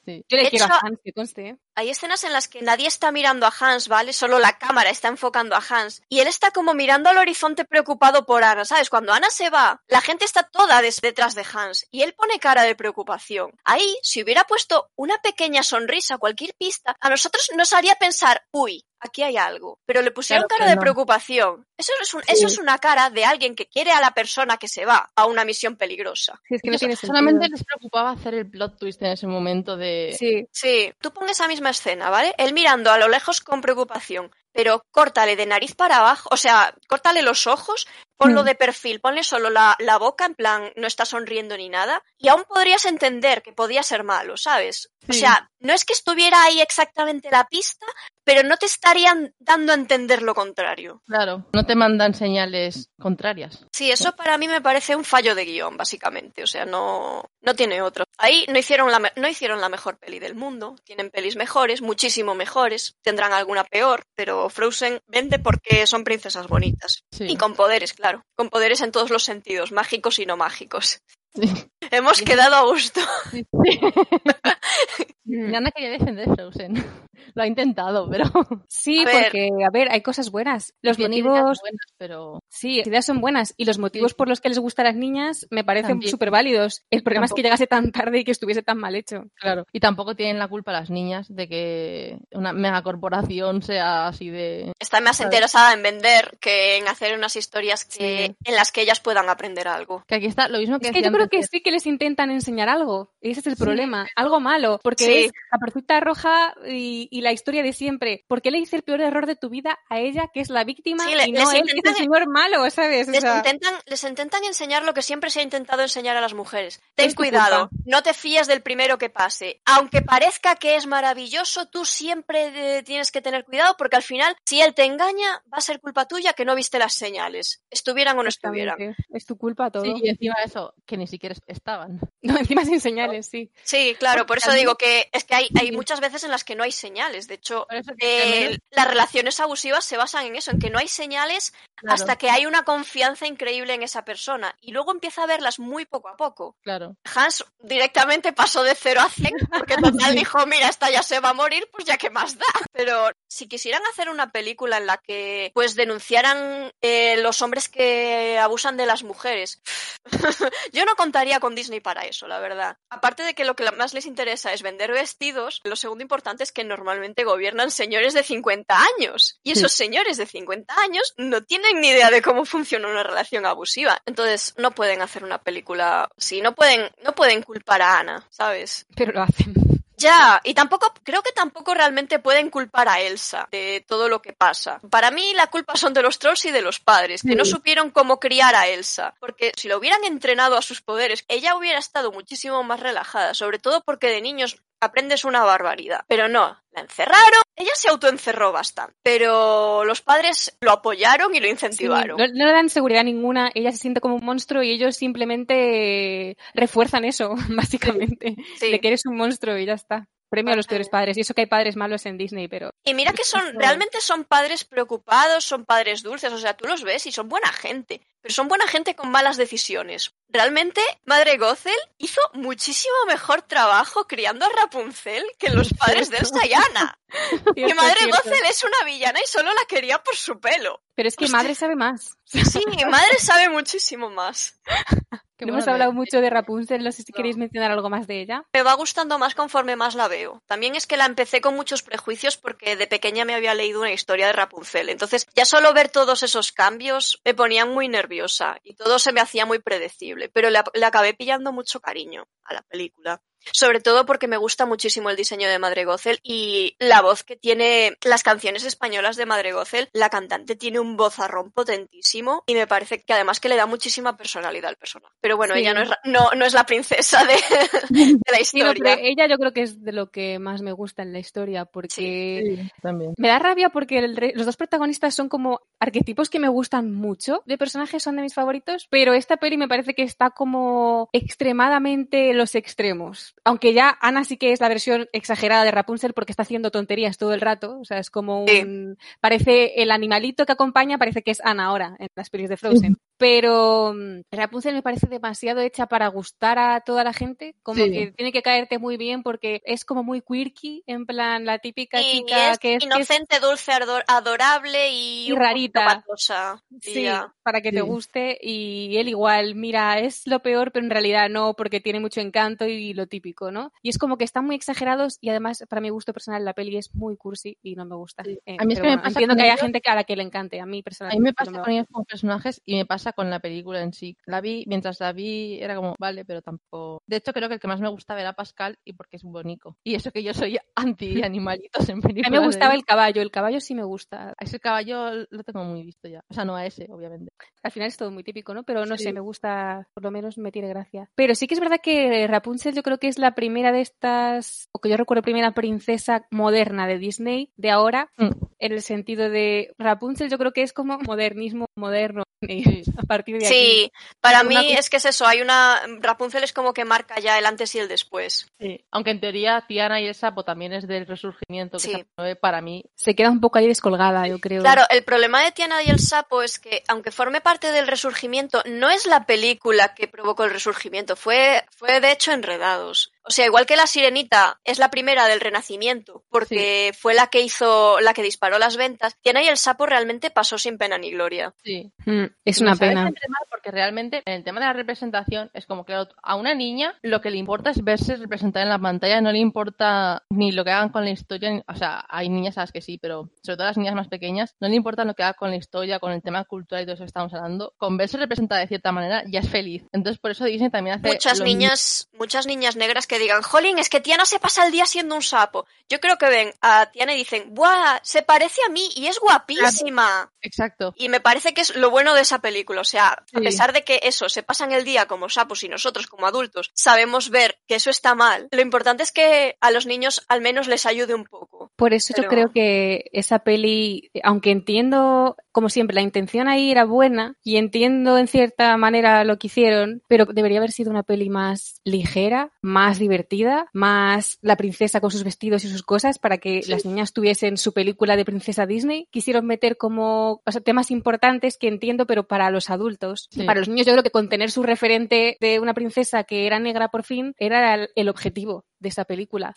Sí. Yo le De quiero hecho- a Hans, que conste, ¿eh? Hay escenas en las que nadie está mirando a Hans, ¿vale? Solo la cámara está enfocando a Hans. Y él está como mirando al horizonte preocupado por Ana, ¿sabes? Cuando Ana se va, la gente está toda detrás de Hans. Y él pone cara de preocupación. Ahí, si hubiera puesto una pequeña sonrisa, cualquier pista, a nosotros nos haría pensar, uy, aquí hay algo. Pero le pusieron Claro, cara de no. preocupación. Eso es, un- eso es una cara de alguien que quiere a la persona que se va a una misión peligrosa. Sí, es que no tiene sentido. solamente les preocupaba hacer el plot twist en ese momento de... Sí, Sí, tú pones esa misma escena, ¿vale? Él mirando a lo lejos con preocupación, pero córtale de nariz para abajo, o sea, córtale los ojos, ponlo Hmm. de perfil, ponle solo la, la boca, en plan, no está sonriendo ni nada, y aún podrías entender que podía ser malo, ¿sabes? O sea, no es que estuviera ahí exactamente la pista, pero no te estarían dando a entender lo contrario. Claro, no te mandan señales contrarias. Sí, eso para mí me parece un fallo de guion, básicamente. O sea, no, no tiene otro. Ahí no hicieron, la, no hicieron la mejor peli del mundo. Tienen pelis mejores, muchísimo mejores. Tendrán alguna peor, pero Frozen vende porque son princesas bonitas. Sí. Y con poderes, claro. Con poderes en todos los sentidos, mágicos y no mágicos. Sí. Hemos quedado a gusto. Sí. Mm. Nana quería defender Frozen. Lo ha intentado, pero Sí, A ver. porque, a ver, hay cosas buenas. Los motivos, buenas, pero sí, las ideas son buenas. Y los motivos Sí. por los que les gusta a las niñas me parecen súper válidos. El problema es que llegase tan tarde y que estuviese tan mal hecho. claro. Y tampoco tienen la culpa las niñas de que una megacorporación sea así de Está más interesada en vender que en hacer unas historias que- Sí. en las que ellas puedan aprender algo. que aquí está lo mismo que Es que yo creo que sí que les intentan enseñar algo. Y ese es el Sí, problema. Algo malo. Porque Sí. es la percuta roja y, y la historia de siempre. ¿Por qué le hice el peor error de tu vida a ella, que es la víctima, Sí, le- y no él, que es el señor malo, ¿sabes? O Les sea, intentan, les intentan enseñar lo que siempre se ha intentado enseñar a las mujeres. Ten cuidado, culpa. no te fíes del primero que pase. Aunque parezca que es maravilloso, tú siempre eh, tienes que tener cuidado porque al final, si él te engaña, va a ser culpa tuya que no viste las señales. Estuvieran o no estuvieran. Es tu culpa todo. Sí, y encima de eso, que ni siquiera estaban. No, encima sin señales, sí. Sí, claro, por eso digo que es que hay, hay muchas veces en las que no hay señales. De hecho, eh, las relaciones abusivas se basan en eso, en que no hay señales Claro, hasta que hay una confianza increíble en esa persona. Y luego empieza a verlas muy poco a poco. claro. Hans directamente pasó de 0 a 100 porque total dijo, mira, esta ya se va a morir, pues ya que más da. Pero si quisieran hacer una película en la que pues denunciaran eh, los hombres que abusan de las mujeres, yo no contaría con Disney para eso, la verdad. Aparte de que lo que más les interesa es vender vestidos, lo segundo importante es que normalmente gobiernan señores de 50 años. Y esos señores de 50 años no tienen ni idea de cómo funciona una relación abusiva. Entonces no pueden hacer una película sí, no pueden, no pueden culpar a Ana, ¿sabes? Pero lo hacen. Ya, y tampoco, creo que tampoco realmente pueden culpar a Elsa de todo lo que pasa. Para mí la culpa son de los trolls y de los padres, que no supieron cómo criar a Elsa. Porque si lo hubieran entrenado a sus poderes, ella hubiera estado muchísimo más relajada, sobre todo porque de niños aprendes una barbaridad. Pero no, la encerraron, ella se autoencerró bastante, pero los padres lo apoyaron y lo Sí, incentivaron. no, no le dan seguridad ninguna, ella se siente como un monstruo y ellos simplemente refuerzan eso, básicamente, Sí. de que eres un monstruo y ya está. Premio a los peores padres. Y eso que hay padres malos en Disney, pero Y mira que son, realmente son padres preocupados, son padres dulces, o sea, tú los ves y son buena gente, pero son buena gente con malas decisiones. Realmente, Madre Gothel hizo muchísimo mejor trabajo criando a Rapunzel que los padres de Elsa y Anna. Que Cierto, Madre. Gothel es una villana y solo la quería por su pelo. Pero es que Hostia. madre sabe más. Sí, madre sabe muchísimo más. Qué No bueno hemos de- hablado mucho de Rapunzel, no sé si No. queréis mencionar algo más de ella. Me va gustando más conforme más la veo. También es que la empecé con muchos prejuicios porque de pequeña me había leído una historia de Rapunzel. Entonces, ya solo ver todos esos cambios me ponían muy nerviosa y todo se me hacía muy predecible. Pero le, le acabé pillando mucho cariño a la película. Sobre todo porque me gusta muchísimo el diseño de Madre Gothel y la voz que tiene las canciones españolas de Madre Gothel. La cantante tiene un vozarrón potentísimo y me parece que además que le da muchísima personalidad al personaje. Pero bueno, Sí. ella no es, no, no es la princesa de, de la Sí, no, historia. pero ella yo creo que es de lo que más me gusta en la historia, porque Sí, también. me da rabia porque el re- los dos protagonistas son como arquetipos que me gustan mucho, de personajes son de mis favoritos, pero esta peli me parece que está como extremadamente los extremos. Aunque ya Ana sí que es la versión exagerada de Rapunzel porque está haciendo tonterías todo el rato, o sea, es como Sí. un... Parece el animalito que acompaña, parece que es Ana ahora en las pelis de Frozen. Pero mm, Rapunzel me parece demasiado hecha para gustar a toda la gente, como Sí. que tiene que caerte muy bien porque es como muy quirky, en plan la típica chica es que es, que es- inocente, dulce, ador- adorable y, Y rarita. Sí, ya. para que te guste y él igual, mira, es lo peor, pero en realidad no, porque tiene mucho encanto y lo típico, ¿no? Y es como que están muy exagerados y además, para mi gusto personal, la peli es muy cursi y no me gusta. Eh, A mí es que me bueno, pasa entiendo que haya ellos- gente que a la que le encante, a mí A personalmente. mí me no pasa va. con ellos como personajes y me pasa con la película en sí. La vi, mientras la vi era como, vale, pero tampoco... De hecho, creo que el que más me gustaba era Pascal y porque es bonito. Y eso que yo soy anti-animalitos en A películas. mí me gustaba de- el caballo, el caballo sí me gusta. A ese caballo lo tengo muy visto ya. O sea, no a ese, obviamente. Al final es todo muy típico, ¿no? Pero no Sí. sé, me gusta, por lo menos me tiene gracia. Pero sí que es verdad que Rapunzel yo creo que es la primera de estas, o que yo recuerdo primera princesa moderna de Disney de ahora, Mm. en el sentido de Rapunzel yo creo que es como modernismo moderno Sí. A partir de aquí. Sí, para mí es que es eso, hay una... Rapunzel es como que marca ya el antes y el después. Sí. Aunque en teoría Tiana y el sapo también es del resurgimiento, que Sí. para mí. Se queda un poco ahí descolgada, yo creo. Claro, el problema de Tiana y el sapo es que, aunque forme parte del resurgimiento, no es la película que provocó el resurgimiento, fue, fue de hecho Enredados. O sea, igual que la Sirenita es la primera del Renacimiento, porque fue la que hizo, la que disparó las ventas, Tiana y el sapo realmente pasó sin pena ni gloria. Sí. Mm, es Y una pena. porque realmente en el tema de la representación es como que a una niña lo que le importa es verse representada en la pantalla, no le importa ni lo que hagan con la historia, ni- o sea, hay niñas a las que sí, pero sobre todo las niñas más pequeñas, no le importa lo que hagan con la historia, con el tema cultural y todo eso que estamos hablando, con verse representada de cierta manera ya es feliz. Entonces por eso Disney también hace Muchas niñas, muchas niñas negras que digan, jolín, es que Tiana se pasa el día siendo un sapo. Yo creo que ven a Tiana y dicen, ¡buah! Se parece a mí y es guapísima. Exacto. Y me parece que es lo bueno de esa película. O sea, a pesar de que eso, se pasan el día como sapos y nosotros como adultos sabemos ver que eso está mal, lo importante es que a los niños al menos les ayude un poco. Por eso yo creo que esa peli, aunque entiendo, como siempre, la intención ahí era buena y entiendo en cierta manera lo que hicieron, pero debería haber sido una peli más ligera, más divertida, más la princesa con sus vestidos y sus cosas para que las niñas tuviesen su película de princesa Disney. Quisieron meter como o sea, temas importantes que entiendo, pero para los adultos. Sí. Para los niños yo creo que con tener su referente de una princesa que era negra por fin era el objetivo de esa película.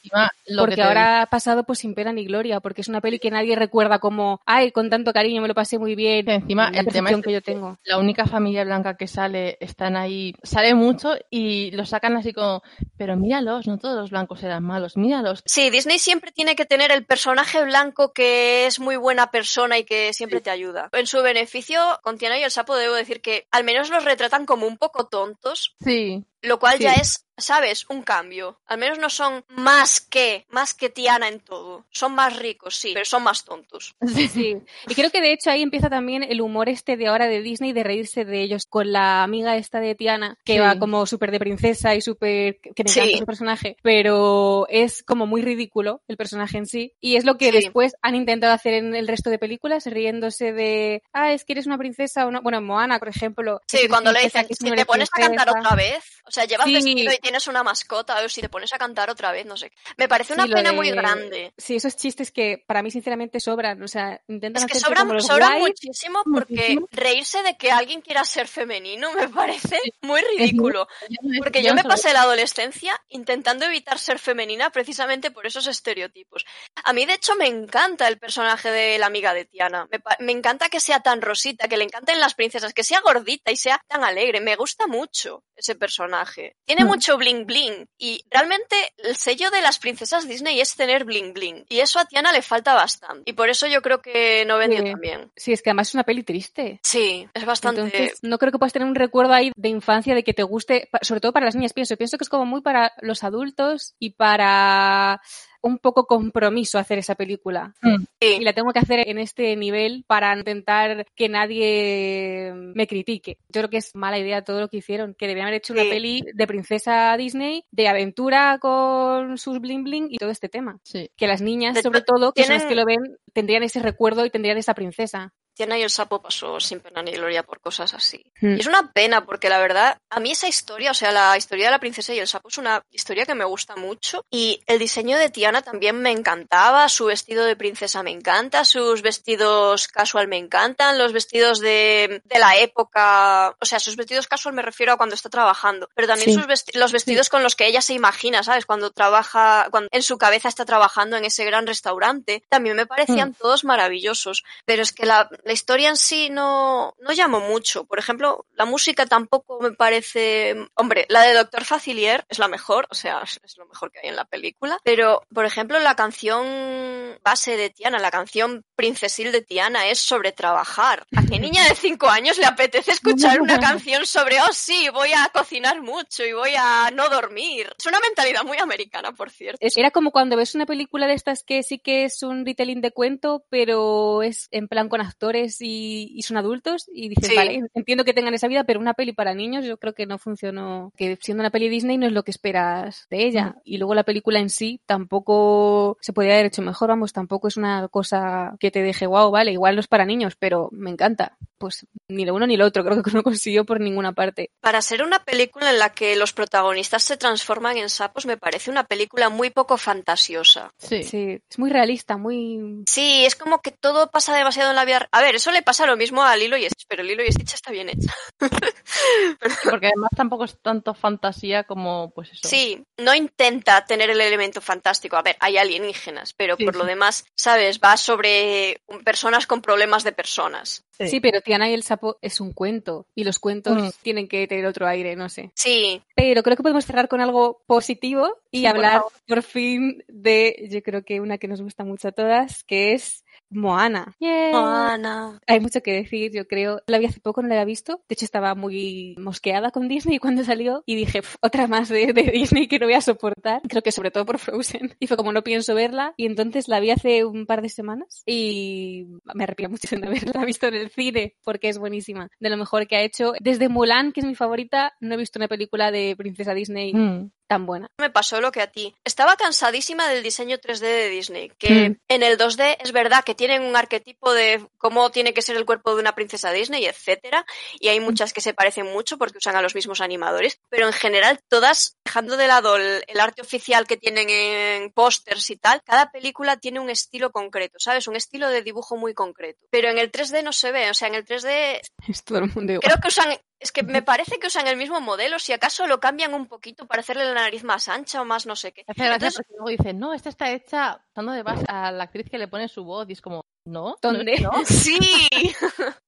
Lo que Porque ahora ha pasado pues sin pena ni gloria, porque es una peli que nadie recuerda como, ay, con tanto cariño me lo pasé muy bien. que encima la el tema percepción es que yo tengo. la única familia blanca que sale, están ahí, sale mucho y lo sacan así como, pero míralos, no todos los blancos eran malos, míralos. Sí, Disney siempre tiene que tener el personaje blanco que es muy buena persona y que siempre te ayuda. En su beneficio, con Tiana y el sapo debo decir que al menos los retratan como un poco tontos, Sí, lo cual Sí. ya es, ¿sabes? Un cambio. Al menos no son más que, más que Tiana en todo. Son más ricos, sí, pero son más tontos. Sí. Y creo que de hecho ahí empieza también el humor este de ahora de Disney de reírse de ellos con la amiga esta de Tiana, que Sí. va como súper de princesa y súper, que me Sí. encanta su personaje, pero es como muy ridículo el personaje en sí. Y es lo que Sí. después han intentado hacer en el resto de películas, riéndose de, ah, es que eres una princesa o no. Bueno, en Moana, por ejemplo. Sí, cuando le dicen, que si te pones a cantar princesa". otra vez, o sea, llevas Sí. vestido y tienes una mascota, o si te pones a cantar otra vez, no sé. Me parece una Sí, pena de- muy grande. Sí, esos chistes que para mí sinceramente sobran, o sea, intentan Es que sobran, como los sobran guays. muchísimo porque muchísimo. reírse de que alguien quiera ser femenino me parece muy ridículo. Porque yo me sé- pasé la adolescencia intentando evitar ser femenina precisamente por esos estereotipos. A mí, de hecho, me encanta el personaje de la amiga de Tiana. Me, me encanta que sea tan rosita, que le encanten las princesas, que sea gordita y sea tan alegre. Me gusta mucho ese personaje. Tiene Mm. mucho bling bling. Y realmente el sello de las princesas Disney es tener bling bling. Y eso a Tiana le falta bastante. Y por eso yo creo que no vendió Sí. también. Sí, es que además es una peli triste. Sí, es bastante... Entonces, no creo que puedas tener un recuerdo ahí de infancia de que te guste, sobre todo para las niñas, pienso. Pienso que es como muy para los adultos y para un poco compromiso hacer esa película. Sí. Y la tengo que hacer en este nivel para intentar que nadie me critique. Yo creo que es mala idea todo lo que hicieron, que deberían haber hecho una Sí. peli de princesa Disney, de aventura con sus bling bling y todo este tema. Sí. Que las niñas, sobre todo, que son las que lo ven, tendrían ese recuerdo y tendrían esa princesa. Tiana y el sapo pasó sin pena ni gloria por cosas así. Hmm. Y es una pena porque la verdad, a mí esa historia, o sea, la historia de la princesa y el sapo es una historia que me gusta mucho y el diseño de Tiana también me encantaba, su vestido de princesa me encanta, sus vestidos casual me encantan, los vestidos de, de la época, o sea, sus vestidos casual me refiero a cuando está trabajando, pero también Sí. sus vesti- los vestidos con los que ella se imagina, ¿sabes? Cuando trabaja, cuando en su cabeza está trabajando en ese gran restaurante, también me parecían todos maravillosos pero es que la, la historia en sí no, no llamó mucho. Por ejemplo, la música tampoco me parece... Hombre, la de Doctor Facilier es la mejor, o sea, es, lo mejor que hay en la película, pero, por ejemplo, la canción base de Tiana, la canción princesil de Tiana es sobre trabajar. ¿A qué niña de cinco años le apetece escuchar una canción sobre, oh sí, voy a cocinar mucho y voy a no dormir? Es una mentalidad muy americana, por cierto. Era como cuando ves una película de estas que sí que es un retelling de cuento, pero es en plan con actores y, y son adultos y dices, Sí. vale, entiendo que tengan esa vida, pero una peli para niños yo creo que no funcionó, que siendo una peli Disney no es lo que esperas de ella. Y luego la película en sí tampoco se podría haber hecho mejor, vamos, tampoco es una cosa que te deje, wow, vale, igual no es para niños, pero me encanta. Pues ni lo uno ni lo otro, creo que no consiguió por ninguna parte. Para ser una película en la que los protagonistas se transforman en sapos, me parece una película muy poco fantasiosa. Sí. Sí, es muy realista, muy... Sí, es como que todo pasa demasiado en la vida. A ver, eso le pasa lo mismo a Lilo y Stitch, pero Lilo y Stitch está bien hecha. Porque además tampoco es tanto fantasía como, pues eso. Sí, no intenta tener el elemento fantástico. A ver, hay alienígenas, pero Sí, por sí. lo demás, ¿sabes? Va sobre personas con problemas de personas. Sí. Sí, y el sapo es un cuento y los cuentos Mm. tienen que tener otro aire, no sé. Sí, Pero creo que podemos cerrar con algo positivo y Sí, por hablar favor. por fin de, yo creo que una que nos gusta mucho a todas, que es Moana. ¡Yay! Moana. Hay mucho que decir, yo creo. La vi hace poco, no la había visto. De hecho, estaba muy mosqueada con Disney cuando salió y dije, "Pf, otra más de, de Disney que no voy a soportar. Creo que sobre todo por Frozen. Y fue como no pienso verla. Y entonces la vi hace un par de semanas y me arrepiento mucho de no haberla visto en el cine porque es buenísima. De lo mejor que ha hecho. Desde Mulan, que es mi favorita, no he visto una película de princesa Disney Mm. Tan buena. Me pasó lo que a ti. Estaba cansadísima del diseño 3D de Disney, que Mm. en el 2D es verdad que tienen un arquetipo de cómo tiene que ser el cuerpo de una princesa Disney, etcétera, y hay muchas que se parecen mucho porque usan a los mismos animadores, pero en general todas, dejando de lado el, el arte oficial que tienen en pósters y tal, cada película tiene un estilo concreto, ¿sabes? Un estilo de dibujo muy concreto. Pero en el 3D no se ve, o sea, en el 3D Es todo el mundo igual. creo que usan es que me parece que usan el mismo modelo, si acaso lo cambian un poquito para hacerle la nariz más ancha o más no sé qué. Me hace gracia Entonces, porque luego dicen, no, esta está hecha dando de base a la actriz que le pone su voz y es como, no, ¿Dónde? no. sí.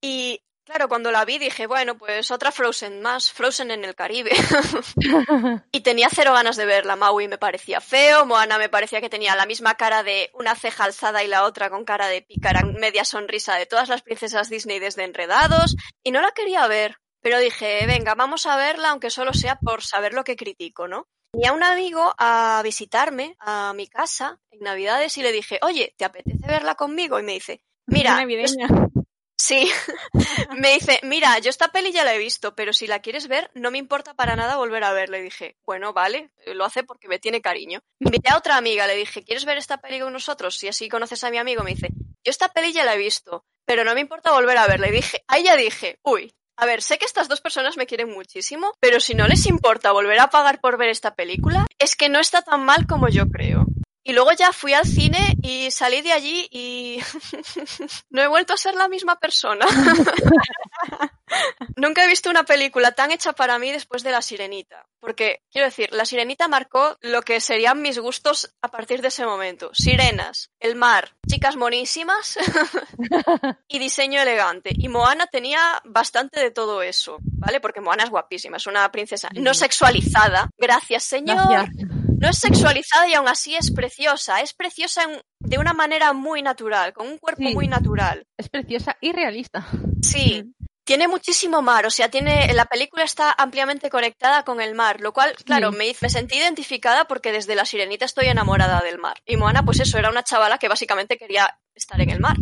y claro, cuando la vi dije, bueno, pues otra Frozen más, Frozen en el Caribe. y tenía cero ganas de verla. Maui me parecía feo, Moana me parecía que tenía la misma cara de una ceja alzada y la otra con cara de pícara, media sonrisa de todas las princesas Disney desde Enredados, y no la quería ver. Pero dije, venga, vamos a verla, aunque solo sea por saber lo que critico, ¿no? Y a un amigo a visitarme a mi casa en Navidades y le dije, oye, ¿te apetece verla conmigo? Y me dice, mira, navideña. Sí, me dice, mira, yo esta peli ya la he visto, pero si la quieres ver, no me importa para nada volver a verla. Y dije, bueno, vale, lo hace porque me tiene cariño. Invité a otra amiga, le dije, ¿quieres ver esta peli con nosotros? Si así conoces a mi amigo, me dice, yo esta peli ya la he visto, pero no me importa volver a verla. Y dije, ahí ya dije, uy, a ver, sé que estas dos personas me quieren muchísimo, pero si no les importa volver a pagar por ver esta película, es que no está tan mal como yo creo. Y luego ya fui al cine y salí de allí y no he vuelto a ser la misma persona. Nunca he visto una película tan hecha para mí después de La Sirenita. Porque, quiero decir, La Sirenita marcó lo que serían mis gustos a partir de ese momento. Sirenas, el mar, chicas monísimas y diseño elegante. Y Moana tenía bastante de todo eso, ¿vale? Porque Moana es guapísima, es una princesa no sexualizada. Gracias, señor. Gracias. No es sexualizada y aún así es preciosa. Es preciosa en- de una manera muy natural, con un cuerpo Sí. muy natural. Es preciosa y realista. Sí. Tiene muchísimo mar, o sea, tiene la película está ampliamente conectada con el mar, lo cual, claro, Sí. me, hizo- me sentí identificada porque desde la sirenita estoy enamorada del mar. Y Moana, pues eso, era una chavala que básicamente quería estar en el mar.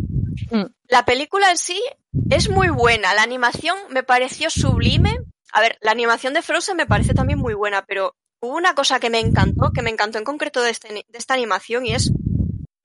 Mm. La película en sí es muy buena, la animación me pareció sublime. A ver, la animación de Frozen me parece también muy buena, pero hubo una cosa que me encantó, que me encantó en concreto de, este- de esta animación y es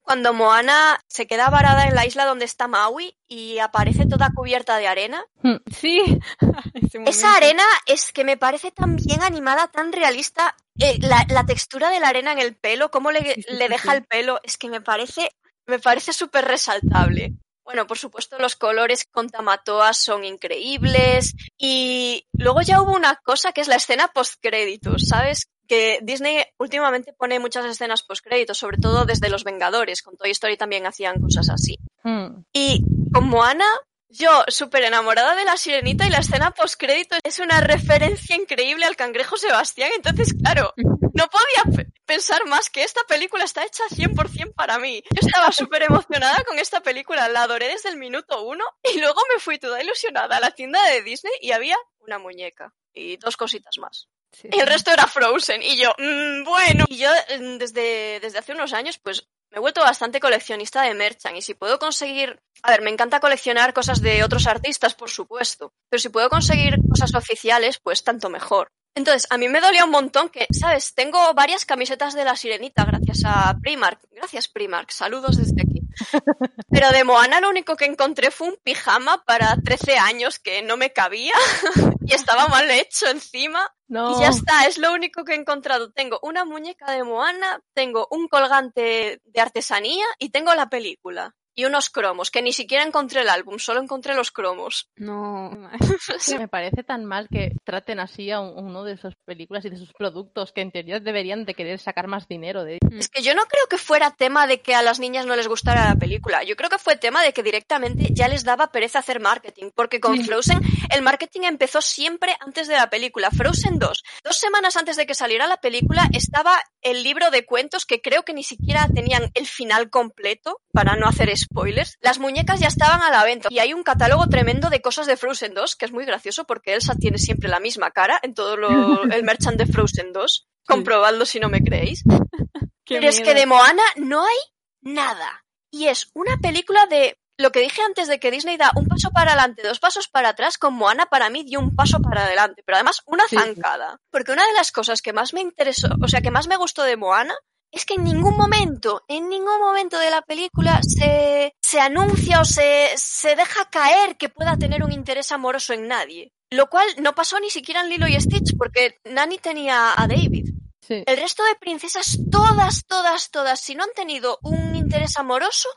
cuando Moana se queda varada en la isla donde está Maui y aparece toda cubierta de arena. Mm. Sí. Esa arena es que me parece tan bien animada, tan realista. Eh, la, la textura de la arena en el pelo, cómo le, Sí, sí, le deja sí. el pelo, es que me parece, me parece súper resaltable. Bueno, por supuesto, los colores con Tamatoa son increíbles. Y luego ya hubo una cosa que es la escena post-créditos, ¿sabes? Que Disney últimamente pone muchas escenas post-créditos, sobre todo desde Los Vengadores. Con Toy Story también hacían cosas así. Mm. Y con Moana, yo súper enamorada de la sirenita y la escena postcrédito es una referencia increíble al cangrejo Sebastián. Entonces, claro, no podía pe- pensar más que esta película está hecha 100% para mí. Yo estaba súper emocionada con esta película, la adoré desde el minuto uno y luego me fui toda ilusionada a la tienda de Disney y había una muñeca y dos cositas más. Sí, El resto era Frozen. Y yo, "Mm, bueno. Y yo, mm, desde, desde hace unos años, pues me he vuelto bastante coleccionista de merchant. Y si puedo conseguir. A ver, me encanta coleccionar cosas de otros artistas, por supuesto. Pero si puedo conseguir cosas oficiales, pues tanto mejor. Entonces, a mí me dolía un montón que, ¿sabes? Tengo varias camisetas de la sirenita gracias a Primark. Gracias, Primark. Saludos desde aquí. Pero de Moana lo único que encontré fue un pijama para 13 años que no me cabía y estaba mal hecho encima. No. Y ya está, es lo único que he encontrado. Tengo una muñeca de Moana, tengo un colgante de artesanía y tengo la película. Y unos cromos, que ni siquiera encontré el álbum, solo encontré los cromos. No. Me parece tan mal que traten así a un- uno de sus películas y de sus productos que en teoría deberían de querer sacar más dinero de Es que yo no creo que fuera tema de que a las niñas no les gustara la película. Yo creo que fue tema de que directamente ya les daba pereza hacer marketing. Porque con. Frozen el marketing empezó siempre antes de la película. Frozen 2. Dos semanas antes de que saliera la película estaba el libro de cuentos que creo que ni siquiera tenían el final completo para no hacer spoilers. Las muñecas ya estaban a la venta. Y hay un catálogo tremendo de cosas de Frozen 2 que es muy gracioso porque Elsa tiene siempre la misma cara en todo lo- el merchant de Frozen 2. Comprobadlo si no me creéis. Pero es que de Moana no hay nada. Y es una película de lo que dije antes de que Disney da un paso para adelante, dos pasos para atrás, con Moana para mí dio un paso para adelante, pero además una zancada. Porque una de las cosas que más me interesó, o sea, que más me gustó de Moana, es que en ningún momento, en ningún momento de la película se, se anuncia o se, se deja caer que pueda tener un interés amoroso en nadie. Lo cual no pasó ni siquiera en Lilo y Stitch, porque Nani tenía a David. Sí. El resto de princesas, todas, todas, todas, si no han tenido un interés amoroso,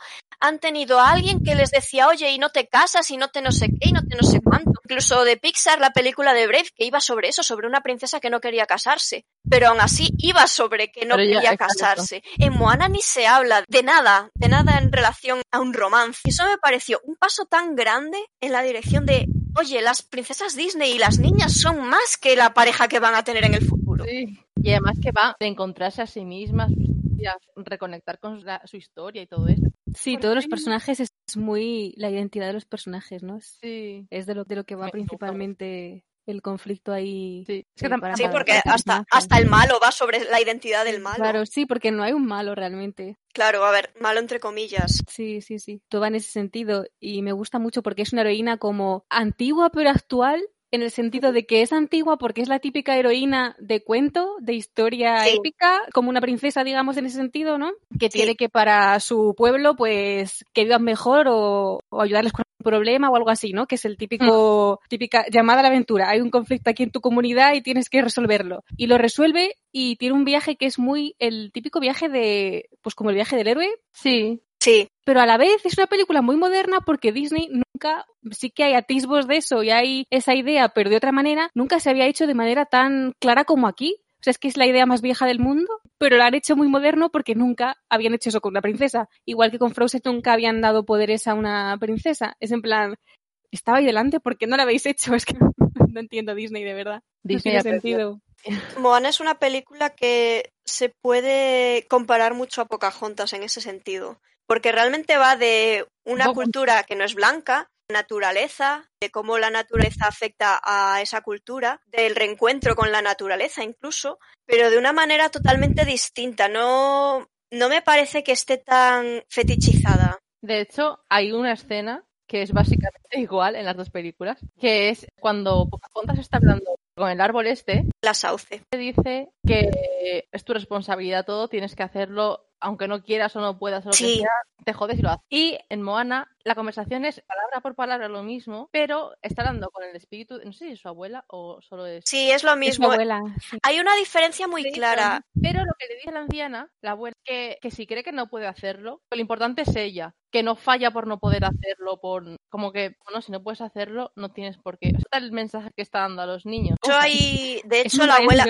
han tenido a alguien que les decía, oye, y no te casas, y no te no sé qué, y no te no sé cuánto. Incluso de Pixar, la película de Brave, que iba sobre eso, sobre una princesa que no quería casarse. Pero aún así iba sobre que no Pero quería casarse. En Moana ni se habla de nada, de nada en relación a un romance. Y eso me pareció un paso tan grande en la dirección de, oye, las princesas Disney y las niñas son más que la pareja que van a tener en el futuro. Sí. Y además que va de encontrarse a sí mismas y a reconectar con la- su historia y todo eso. Sí, todos los personajes es muy la identidad de los personajes, ¿no? Es, Sí. es de lo de lo que va Me- principalmente el conflicto ahí. Sí. Es que para- Sí, porque para hasta, hasta el malo va sobre la identidad del malo. Claro, sí, porque no hay un malo realmente. Claro, a ver, malo entre comillas. Sí, sí, sí. Todo va en ese sentido y me gusta mucho porque es una heroína como antigua pero actual en el sentido de que es antigua porque es la típica heroína de cuento, de historia Sí. épica, como una princesa, digamos, en ese sentido, ¿no? Que Sí. tiene que para su pueblo, pues, que vivan mejor o, o ayudarles con problema o algo así, ¿no? Que es el típico, típica llamada a la aventura. Hay un conflicto aquí en tu comunidad y tienes que resolverlo. Y lo resuelve y tiene un viaje que es muy el típico viaje de, pues como el viaje del héroe. Sí. Sí, Pero a la vez es una película muy moderna porque Disney nunca, sí que hay atisbos de eso y hay esa idea, pero de otra manera, nunca se había hecho de manera tan clara como aquí. O sea, es que es la idea más vieja del mundo, pero la han hecho muy moderno porque nunca habían hecho eso con una princesa. Igual que con Frozen nunca habían dado poderes a una princesa. Es en plan, estaba ahí delante, ¿por qué no lo habéis hecho? Es que no, entiendo Disney, de verdad. Disney no tiene sentido. Moana es una película que se puede comparar mucho a Pocahontas en ese sentido, porque realmente va de una cultura que no es blanca, naturaleza, de cómo la naturaleza afecta a esa cultura, del reencuentro con la naturaleza incluso, pero de una manera totalmente distinta. No, no me parece que esté tan fetichizada. De hecho, hay una escena que es básicamente igual en las dos películas, que es cuando Pocahontas está hablando con el árbol este, La sauce. te dice que es tu responsabilidad todo, tienes que hacerlo aunque no quieras o no puedas o lo que Sí. sea, te jodes y lo haces. Y en Moana la conversación es palabra por palabra lo mismo, pero está hablando con el espíritu, no sé si es su abuela o solo es... Sí, es lo Es mismo. abuela. sí. Hay una diferencia muy Sí, clara. Pero lo que le dice la anciana, la abuela, que, que si cree que no puede hacerlo, lo importante es ella, que no falla por no poder hacerlo, por como que, bueno, si no puedes hacerlo, no tienes por qué. Ese es el mensaje que está dando a los niños. De hecho, hay, de hecho la abuela.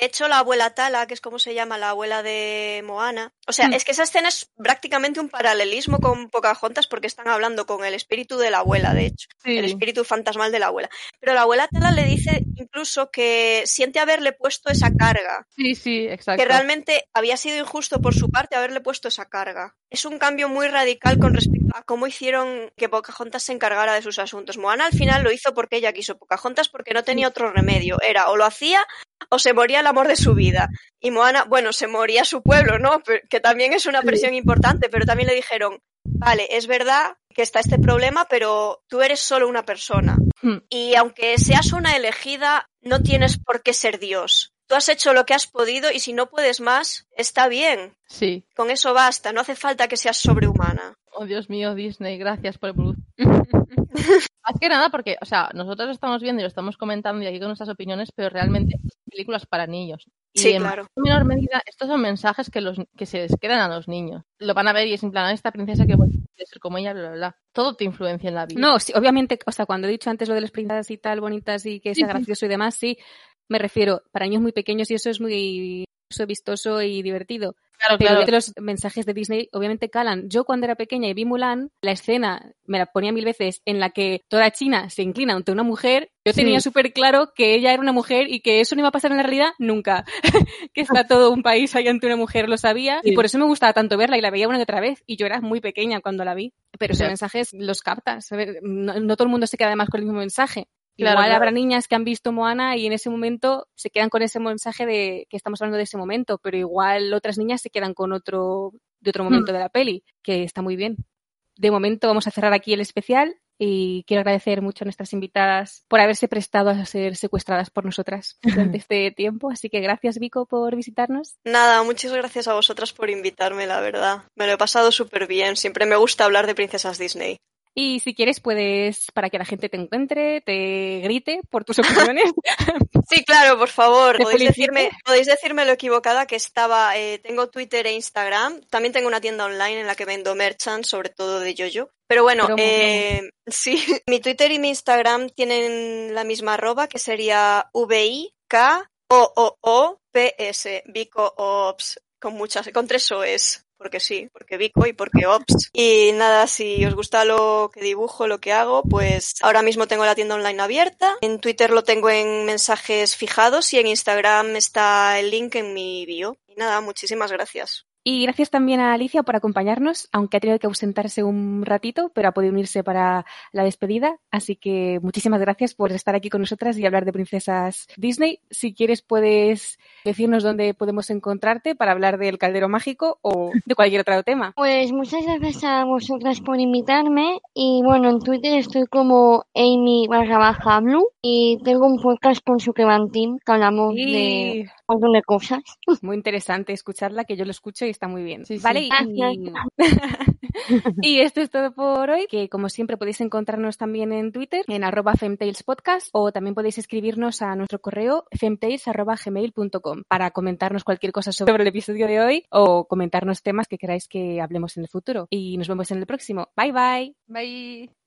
De hecho, la abuela Tala, que es como se llama la abuela de Moana. O sea, Mm. es que esa escena es prácticamente un paralelismo con Pocahontas porque están hablando con el espíritu de la abuela, de hecho. Sí. El espíritu fantasmal de la abuela. Pero la abuela Tala le dice incluso que siente haberle puesto esa carga. Sí, sí, exacto. Que realmente había sido injusto por su parte haberle puesto esa carga. Es un cambio muy radical con respecto a cómo hicieron que Pocahontas se encargara de sus asuntos. Moana al final lo hizo porque ella quiso. Pocahontas porque no tenía otro remedio. Era o lo hacía o se moría el amor de su vida. Y Moana, bueno, se moría su pueblo, ¿no? Que también es una presión importante, pero también le dijeron, vale, es verdad que está este problema, pero tú eres solo una persona. Hmm. Y aunque seas una elegida, no tienes por qué ser Dios. Tú has hecho lo que has podido y si no puedes más, está bien. Sí. Con eso basta, no hace falta que seas sobrehumana. Oh, Dios mío, Disney, gracias por el Más que nada porque, o sea, nosotros lo estamos viendo y lo estamos comentando y aquí con nuestras opiniones, pero realmente son películas para niños. Y Sí, en claro. menor medida, estos son mensajes que, los, que se les quedan a los niños. Lo van a ver y es en plan, "Ah, esta princesa que bueno, quiere ser como ella, bla, bla, bla. Todo te influencia en la vida. No, sí, obviamente, o sea, cuando he dicho antes lo de las princesas y tal, bonitas y que sea Sí, sí. gracioso y demás, sí, me refiero para niños muy pequeños y eso es muy vistoso y divertido. claro, Pero claro. los mensajes de Disney obviamente calan. Yo cuando era pequeña y vi Mulan, la escena me la ponía mil veces en la que toda China se inclina ante una mujer. Yo tenía súper claro que ella era una mujer y que eso no iba a pasar en la realidad nunca. que está todo un país ahí ante una mujer, lo sabía. Y por eso me gustaba tanto verla y la veía una y otra vez. Y yo era muy pequeña cuando la vi. Pero esos mensajes los captas. No todo el mundo se queda además con el mismo mensaje. Claro, Igual claro. habrá niñas que han visto Moana y en ese momento se quedan con ese mensaje de que estamos hablando de ese momento, pero igual otras niñas se quedan con otro de otro momento Hmm. de la peli, que está muy bien. De momento vamos a cerrar aquí el especial y quiero agradecer mucho a nuestras invitadas por haberse prestado a ser secuestradas por nosotras durante este tiempo, así que gracias Vico por visitarnos. Nada, muchas gracias a vosotras por invitarme, la verdad. Me lo he pasado súper bien. Siempre me gusta hablar de princesas Disney. Y si quieres puedes para que la gente te encuentre, te grite por tus opiniones. Sí, claro, por favor. Podéis decirme, podéis decirme lo equivocada que estaba. eh, tengo Twitter e Instagram. También tengo una tienda online en la que vendo merchant, sobre todo de yoyo. Pero bueno, eh, sí, mi Twitter y mi Instagram tienen la misma arroba que sería V-I-K-O-O-O-P-S, Vico Ops, con muchas, con tres OEs. Porque sí, porque Vico y porque Ops. Y nada, si os gusta lo que dibujo, lo que hago, pues ahora mismo tengo la tienda online abierta. En Twitter lo tengo en mensajes fijados y en Instagram está el link en mi bio. Y nada, muchísimas gracias. Y gracias también a Alicia por acompañarnos, aunque ha tenido que ausentarse un ratito, pero ha podido unirse para la despedida. Así que muchísimas gracias por estar aquí con nosotras y hablar de princesas Disney. Si quieres, puedes decirnos dónde podemos encontrarte para hablar del caldero mágico o de cualquier otro tema. Pues muchas gracias a vosotras por invitarme y bueno, en Twitter estoy como Amy barra baja blue y tengo un podcast con su Team que hablamos de un montón de cosas. muy interesante escucharla, que yo lo escucho y está muy bien. Sí, sí. ¿Vale? Y- y esto es todo por hoy, que como siempre podéis encontrarnos también en Twitter, en arroba femtailspodcast, o también podéis escribirnos a nuestro correo femtails.gmail.com para comentarnos cualquier cosa sobre el episodio de hoy o comentarnos temas que queráis que hablemos en el futuro. Y nos vemos en el próximo. Bye bye. Bye.